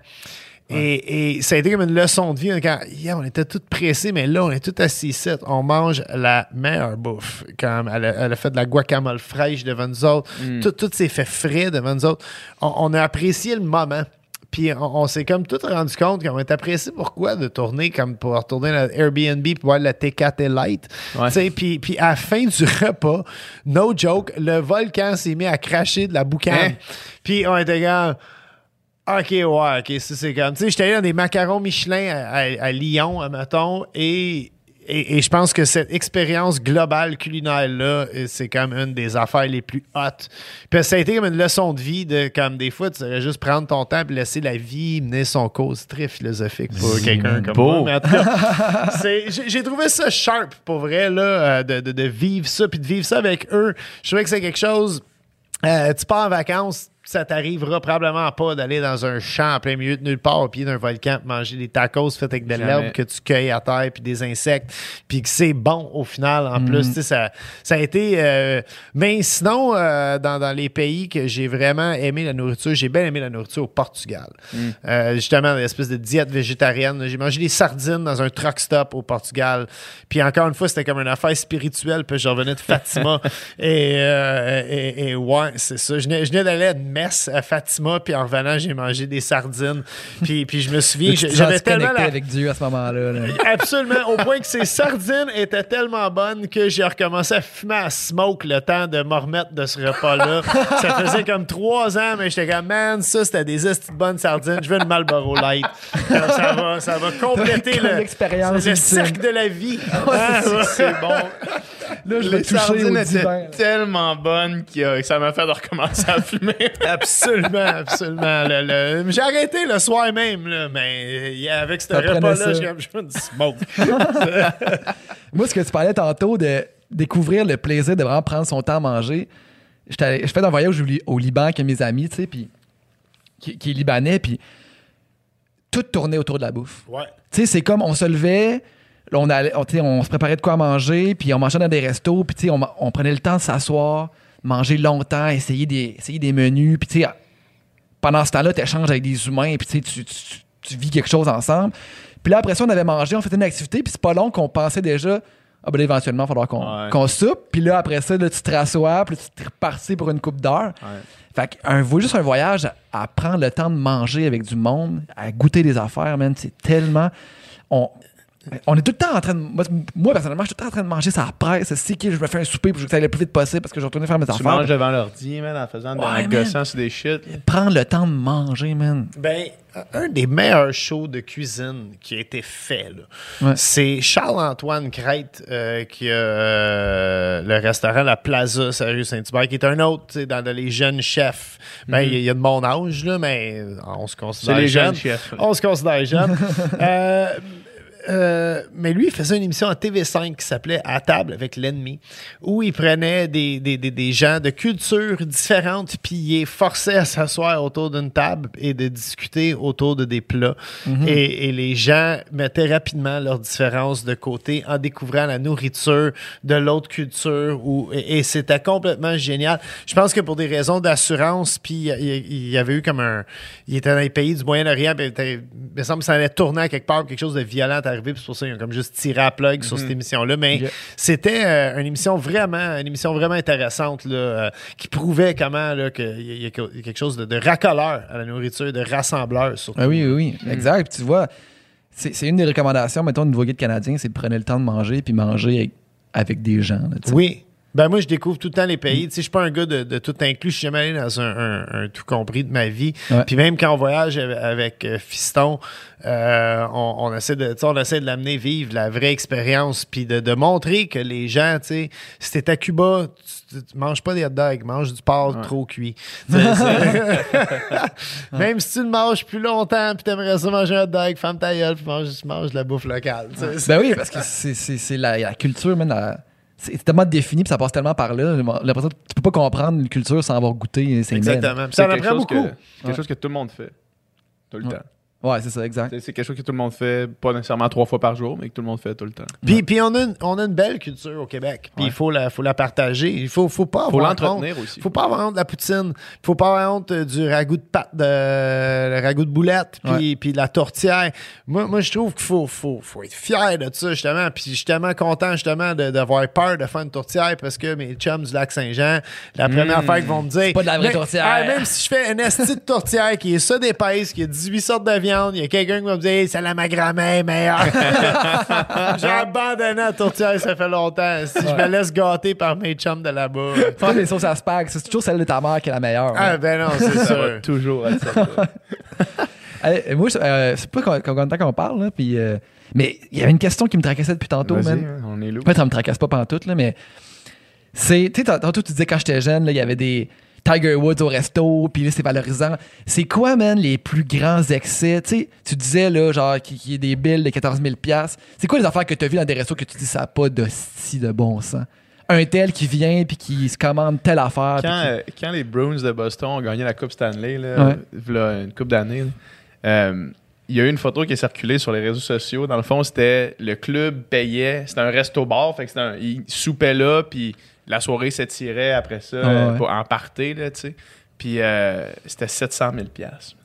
Et, et ça a été comme une leçon de vie. Quand, yeah, on était tous pressés, mais là, on est tous assis ici. On mange la meilleure bouffe. Quand elle, a, elle a fait de la guacamole fraîche devant nous autres. Tout, tout s'est fait frais devant nous autres. On, on a apprécié le moment. Puis on, on s'est comme tout rendu compte qu'on est apprécié pourquoi de tourner comme pour retourner à Airbnb puis voir la Tecate Light. Ouais. Tu sais, Puis, puis à la fin du repas, no joke, le volcan s'est mis à cracher de la boucane. Hein? Puis on était comme... OK, ouais, OK, ça c'est comme. Tu sais, j'étais allé dans des macarons Michelin à, à- à Lyon, mettons, et, et, et je pense que cette expérience globale culinaire-là, euh, c'est comme une des affaires les plus hautes. Puis ça a été comme une leçon de vie, de comme des fois, tu devrais juste prendre ton temps et laisser la vie mener son. C'est très philosophique pour quelqu'un comme beau. moi. J'ai trouvé ça sharp, pour vrai, là, euh, de, de- de vivre ça, puis de vivre ça avec eux. Je trouvais que c'est quelque chose. Euh, tu pars en vacances, ça t'arrivera probablement pas d'aller dans un champ en plein milieu de nulle part au pied d'un volcan manger des tacos faits avec de l'herbe que tu cueilles à terre puis des insectes puis que c'est bon au final en plus tu sais ça, ça a été euh, mais sinon euh, dans, dans les pays que j'ai vraiment aimé la nourriture j'ai bien aimé la nourriture au Portugal. Euh, justement une espèce de diète végétarienne. J'ai mangé des sardines dans un truck stop au Portugal. Puis encore une fois c'était comme une affaire spirituelle puis je revenais de Fatima. Et, euh, et, et ouais c'est ça. Je venais, d'aller messe à Fatima puis en revenant j'ai mangé des sardines puis, puis je me souviens j'avais tellement connecté la, avec Dieu à ce moment-là. là. Absolument, au point que ces sardines étaient tellement bonnes que j'ai recommencé à fumer à smoke le temps de me remettre de ce repas-là. ça faisait comme trois ans, mais j'étais comme, man, ça, c'était des de bonnes sardines. Je veux une Marlboro Light. Ça, va, ça va compléter le, l'expérience le cercle de la vie. Ah, ouais. c'est bon. Là, je Les sardines étaient divin. tellement bonnes que ça m'a fait de recommencer à fumer. Absolument, absolument. Le- le- J'ai arrêté le soir même, là, mais euh, avec ce repas-là, j'ai veux une smoke. Moi, ce que tu parlais tantôt de découvrir le plaisir de vraiment prendre son temps à manger, je fais un voyage au, Li- au Liban avec mes amis, tu sais, puis qui, qui est libanais, puis tout tournait autour de la bouffe. Ouais. Tu sais, c'est comme on se levait, là, on, allait, on, se préparait de quoi manger, puis on mangeait dans des restos, puis on, on prenait le temps de s'asseoir, manger longtemps, essayer des, essayer des menus, puis pendant ce temps-là, tu échanges avec des humains, puis tu, tu, tu- tu vis quelque chose ensemble. Puis là, après ça, on avait mangé, on faisait une activité, puis c'est pas long qu'on pensait déjà, ah ben là, éventuellement, il va falloir qu'on Ouais. soupe, puis là, après ça, là, tu te rassois, puis tu te repartis pour une coupe d'heure. Fait qu'un juste un voyage à, à prendre le temps de manger avec du monde, à goûter des affaires, man, c'est tellement. On, on est tout le temps en train de. Moi, moi, personnellement, je suis tout le temps en train de manger ça presse. C'est qui je vais faire un souper pour que ça aille le plus vite possible parce que je vais retourner faire mes tu affaires. manges devant l'ordi, man, en faisant de Ouais, man. gossant sur des shit. Prendre le temps de manger, man. Ben, un des meilleurs shows de cuisine qui a été fait, là, Ouais. c'est Charles-Antoine Crête euh, qui a euh, le restaurant La Plaza, la rue Saint-Hubert, qui est un autre, tu sais, dans les jeunes chefs. Ben, il y a- il y, a de mon âge, là, mais on se considère C'est les jeune. jeunes chefs. On se considère jeune. Euh, euh, mais lui, il faisait une émission à TV5 qui s'appelait À table avec l'ennemi, où il prenait des, des, des, des gens de cultures différentes, puis il les forçait à s'asseoir autour d'une table et de discuter autour de des plats. et, et les gens mettaient rapidement leurs différences de côté en découvrant la nourriture de l'autre culture. Et, et c'était complètement génial. Je pense que pour des raisons d'assurance, puis il, y avait eu comme un... Il était dans les pays du Moyen-Orient, il me semble que ça allait tourner à quelque part, quelque chose de violent est arrivé, puis c'est pour ça qu'ils ont comme juste tiré à plug sur cette émission-là. Mais Yeah. c'était euh, une émission vraiment une émission vraiment intéressante là, euh, qui prouvait comment qu'il y, a- il y a quelque chose de, de racoleur à la nourriture, de rassembleur surtout. Ah oui, oui, oui. Exact. Puis tu vois, c'est une des recommandations, mettons, au niveau guide canadien, c'est de prendre le temps de manger puis manger avec, avec des gens. là. Oui. Ben moi, je découvre tout le temps les pays. Tu sais, je suis pas un gars de, de tout inclus. Je suis jamais allé dans un, un- un tout compris de ma vie. Ouais. Puis même quand on voyage avec, euh, Fiston, euh, on, on essaie de, on essaie de l'amener vivre la vraie expérience, puis de, de montrer que les gens, tu sais, si t'es à Cuba, tu, tu manges pas des hot dogs, mange du porc trop cuit. Même si tu le manges plus longtemps, puis t'aimerais ça manger un hot dog, ferme ta gueule, puis mange, mange de la bouffe locale. Ben oui, parce que c'est- la, la culture, man. la- c'est tellement défini puis ça passe tellement par là. J'ai l'impression que tu peux pas comprendre une culture sans avoir goûté. C'est Exactement. Puis C'est Ça en quelque apprend chose beaucoup. que- quelque Ouais. chose que tout le monde fait. Tout le Ouais. temps. Ouais, c'est ça, exact. C'est quelque chose que tout le monde fait, pas nécessairement trois fois par jour, mais que tout le monde fait tout le temps. Puis, puis on, a une, on a une belle culture au Québec. Puis il faut la, faut la partager. Il faut, faut pas Faut avoir l'entretenir honte. aussi. faut pas avoir honte de la poutine. faut pas avoir honte euh, du ragoût de pâte, de, le ragoût de boulette, puis, puis de la tourtière. Moi, moi je trouve qu'il faut, faut, faut être fier de ça, justement. Puis je suis tellement content, justement, de- d'avoir peur de faire une tourtière parce que mes chums du lac Saint-Jean, la première fois qu'ils vont me dire... C'est pas de la vraie Mais- tourtière. Ah, même si je fais une esti de tourtière qui est ça d'épaisse, qui a 18 sortes de viande, il y a quelqu'un qui va me dire c'est la ma grand-mère meilleure. J'ai abandonné la tourtière, ça fait longtemps. Si je me laisse gâter par mes chums de là-bas. Faire les sauces à spag, c'est toujours celle de ta mère qui est la meilleure. Ah, hein. ben non, c'est Ça sûr. toujours être ça. Allez, moi, je- euh, c'est pas co- combien de temps qu'on parle, là, puis, euh, mais il y avait une question qui me tracassait depuis tantôt, man. hein, on est loup. En fait, ça me tracasse pas pantoute, là, mais c'est. Tu sais, tant- tantôt, tu disais quand j'étais jeune, là, il y avait des Tiger Woods au resto, puis là, c'est valorisant. C'est quoi, man, les plus grands excès? Tu sais, tu disais, là, genre, qu'il y ait des billes de 14 000 C'est quoi les affaires que tu as vues dans des restos que tu dis ça n'a pas de si de bon sens? Un tel qui vient, puis qui se commande telle affaire. Quand, euh, quand les Bruins de Boston ont gagné la Coupe Stanley, là, Ouais. v'là une coupe d'années, là, euh, il y a eu une photo qui est circulée sur les réseaux sociaux. Dans le fond, c'était le club payait, c'était un resto-bar, fait que c'était un, ils soupaient là, puis la soirée s'étirait après ça, Ah ouais. pour- en party, là, tu sais. Puis euh, c'était 700 000 piastres.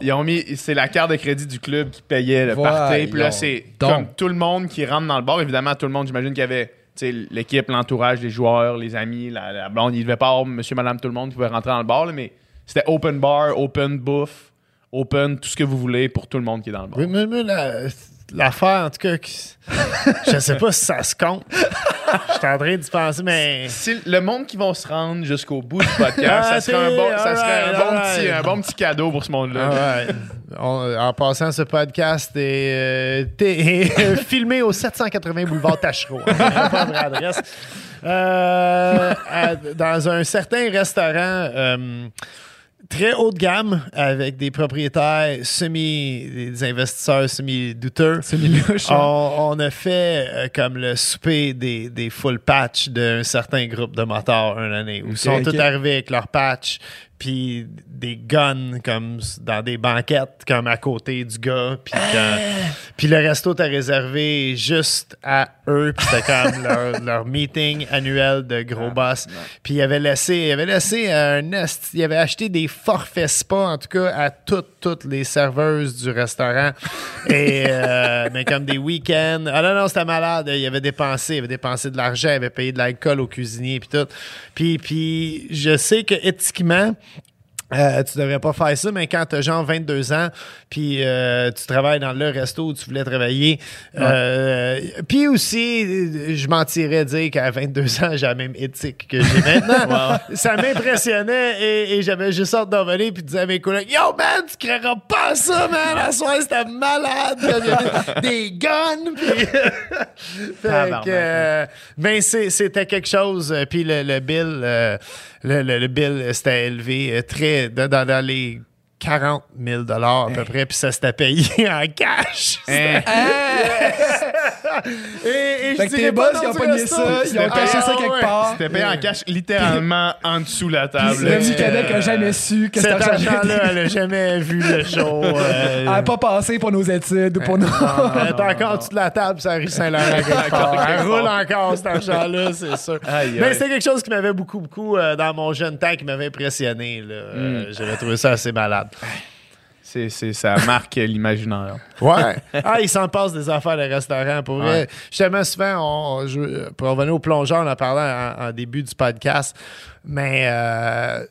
Ils ont mis, c'est la carte de crédit du club qui payait le Voyons party. Puis là, c'est comme tout le monde qui rentre dans le bar. Évidemment, tout le monde, j'imagine qu'il y avait tu sais, l'équipe, l'entourage, les joueurs, les amis, la, la blonde. Il devait pas avoir monsieur, madame, tout le monde qui pouvait rentrer dans le bar, là, mais c'était open bar, open bouffe, open, tout ce que vous voulez pour tout le monde qui est dans le bar. Oui, mais, mais la- l'affaire, en tout cas, qui- je sais pas si ça se compte. Je suis en train d'y penser, mais. Si le monde qui vont se rendre jusqu'au bout du podcast, Ah, ça serait, un bon, ça serait un, bon petit, un bon petit cadeau pour ce monde-là. Ah. On- en passant, ce podcast est, euh, est filmé au 780 boulevard Tachereau. Euh, dans un certain restaurant euh, très haut de gamme avec des propriétaires semi, des investisseurs semi-douteux. Hein? On, on a fait euh, comme le souper des, des full patch d'un certain groupe de motards une année où ils sont tous arrivés avec leur patch puis des guns comme dans des banquettes comme à côté du gars puis quand- puis le resto t'a réservé juste à eux puis c'était comme leur, leur meeting annuel de gros boss. puis il avait laissé il avait laissé un nest il avait acheté des forfaits spa en tout cas à toutes toutes les serveuses du restaurant. Et euh, mais comme des week-ends. Ah non non c'était malade. Il avait dépensé il avait dépensé de l'argent il avait payé de l'alcool au cuisinier puis tout. Puis puis je sais que éthiquement euh, tu devrais pas faire ça, mais quand tu as genre 22 ans, puis euh, tu travailles dans le resto où tu voulais travailler, euh, puis aussi, je mentirais dire qu'à 22 ans, j'ai la même éthique que j'ai maintenant. Ça m'impressionnait et, et j'avais juste hâte d'en venir puis de dire à mes collègues Yo man, tu créeras pas ça, man! La soirée, c'était malade! Des guns! Puis... fait Tabarnak, que, euh, ben, c'est- c'était quelque chose. euh, Puis le, le bill, euh, le, le- le bill, euh, c'était élevé euh, très dans, dans- dans les 40 000 à peu près, puis ça s'était payé en cash. Hein? Et, et Fait je que tes boss, pas ils ont pogné ça, ils ont Ah, caché ça ouais. quelque part. C'était payé en cash littéralement en dessous la table. Le du Québec a jamais su que Cet cet argent argent-là, elle a jamais vu le show. euh, Elle n'a pas passé pour nos études ou pour nos. Elle est encore la table sur la rue Saint-Laurent. quelque part. Elle roule encore, cet argent-là, c'est sûr. Mais c'était quelque chose qui m'avait beaucoup, beaucoup, euh, dans mon jeune temps, qui m'avait impressionné. Euh, J'avais trouvé ça assez malade. Ça marque l'imaginaire. Ouais. Ah, il s'en passe des affaires, les restaurants. Pour vrai, Ouais. justement, souvent, on, je- pour revenir au plongeur, on en parlait en, en début du podcast, mais. euh,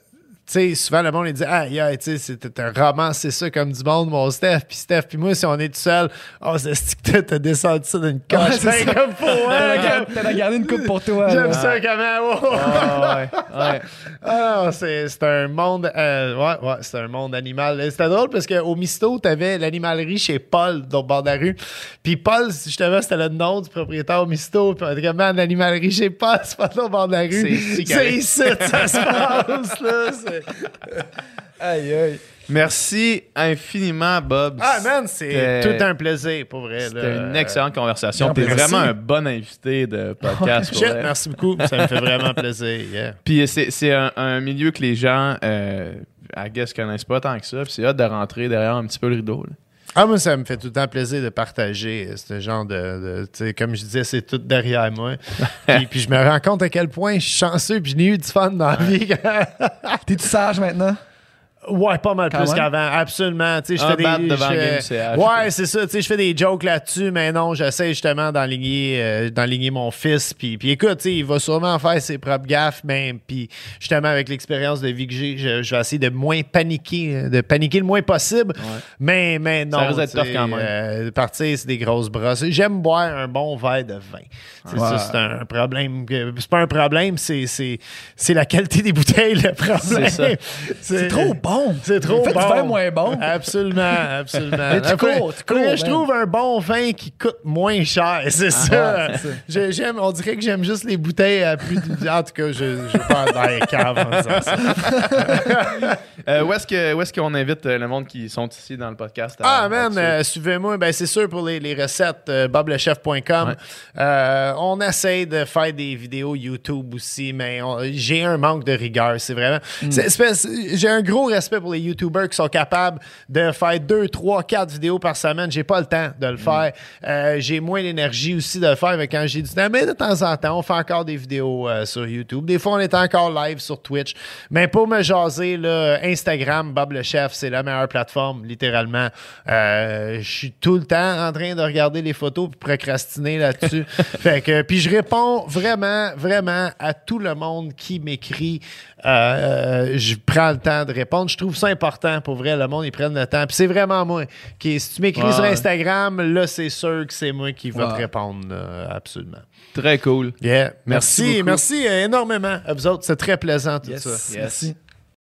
sais, souvent, le monde, il dit Ah, yeah, tu sais, c'était un roman, c'est ça, comme du monde, mon Steph. Puis Steph, puis moi, si on est tout seul, oh, c'est t'as- t'as descendu ça d'une coche. Ouais, c'est Ben, comme pour T'en as ouais, gar- t'en as gardé une coupe pour toi. J'aime ça comment. wow. Ah, ouais, ouais. Ah, c'est un monde. euh, ouais, ouais, c'est un monde animal. C'était drôle parce qu'au Misto, t'avais l'animalerie chez Paul, au bord de la rue. Puis Paul, justement, c'était le nom du propriétaire au Misto. Puis man, l'animalerie chez Paul, c'est pas là au bord de la rue. C'est ici ça se passe, là. Aïe, aïe. Merci infiniment, Bob. Ah, man, c'est tout un plaisir, pour vrai. C'était une excellente conversation. T'es vraiment un bon invité de podcast. Shit, merci beaucoup. Ça me fait vraiment plaisir. yeah. Puis c'est, c'est un, un milieu que les gens, euh, I guess, connaissent pas tant que ça. Puis c'est hâte de rentrer derrière un petit peu le rideau. là. Ah, moi, ça me fait tout le temps plaisir de partager ce genre de. de- tu sais, comme je disais, c'est tout derrière moi. puis, puis je me rends compte à quel point je suis chanceux, puis je n'ai eu du fun dans la vie. T'es-tu sage maintenant? Ouais, pas mal Quand plus qu'avant. Absolument. Tu sais, je fais des. devant je- Game CH. Ouais, c'est ça. Tu sais, je fais des jokes là-dessus, mais non, j'essaie justement d'enligner, euh, d'enligner mon fils. Puis, puis écoute, il va sûrement faire ses propres gaffes, même. Puis justement, avec l'expérience de vie que j'ai, je, je vais essayer de moins paniquer, de paniquer le moins possible. Mais, mais non. Ça risque d'être tough quand même. euh, partir, c'est des grosses brosses. J'aime boire un bon verre de vin. C'est ça, c'est un problème. C'est pas un problème, c'est, c'est, c'est la qualité des bouteilles le problème. C'est ça. C'est trop bon. C'est trop Fais bon. du vin moins bon. Absolument, absolument. Mais tu cours, tu cours, je trouve un bon vin qui coûte moins cher, c'est ça. ouais, c'est ça. Je- J'aime, on dirait que j'aime juste les bouteilles à plus de... En tout cas, je je vais pas dans les caves en disant ça. Euh, où est-ce que où est-ce qu'on invite euh, le monde qui sont ici dans le podcast? à- Ah, man, euh, suivez-moi. Ben, c'est sûr pour les, les recettes, euh, boblechef.com. Ouais. Euh, on essaie de faire des vidéos YouTube aussi, mais on- j'ai un manque de rigueur. C'est vraiment. Hmm. c'est- j'ai un gros respect pour les YouTubers qui sont capables de faire deux, trois, quatre vidéos par semaine. J'ai pas le temps de le Hmm. faire. Euh, j'ai moins l'énergie aussi de le faire mais quand j'ai du temps. Mais de temps en temps, on fait encore des vidéos euh, sur YouTube. Des fois, on est encore live sur Twitch. Mais pour me jaser, là, Instagram, Bob le Chef, c'est la meilleure plateforme, littéralement. Euh, Je suis tout le temps en train de regarder les photos puis procrastiner là-dessus. fait que, puis je réponds vraiment, vraiment à tout le monde qui m'écrit. Euh, je prends le temps de répondre. Je trouve ça important pour vrai. Le monde, ils prennent le temps. Puis c'est vraiment moi. Qui, si tu m'écris Ouais. sur Instagram, là, c'est sûr que c'est moi qui va Ouais. te répondre. absolument. Très cool. Yeah. Merci Merci, euh, énormément à vous autres. C'est très plaisant tout Yes. ça. Yes. Merci.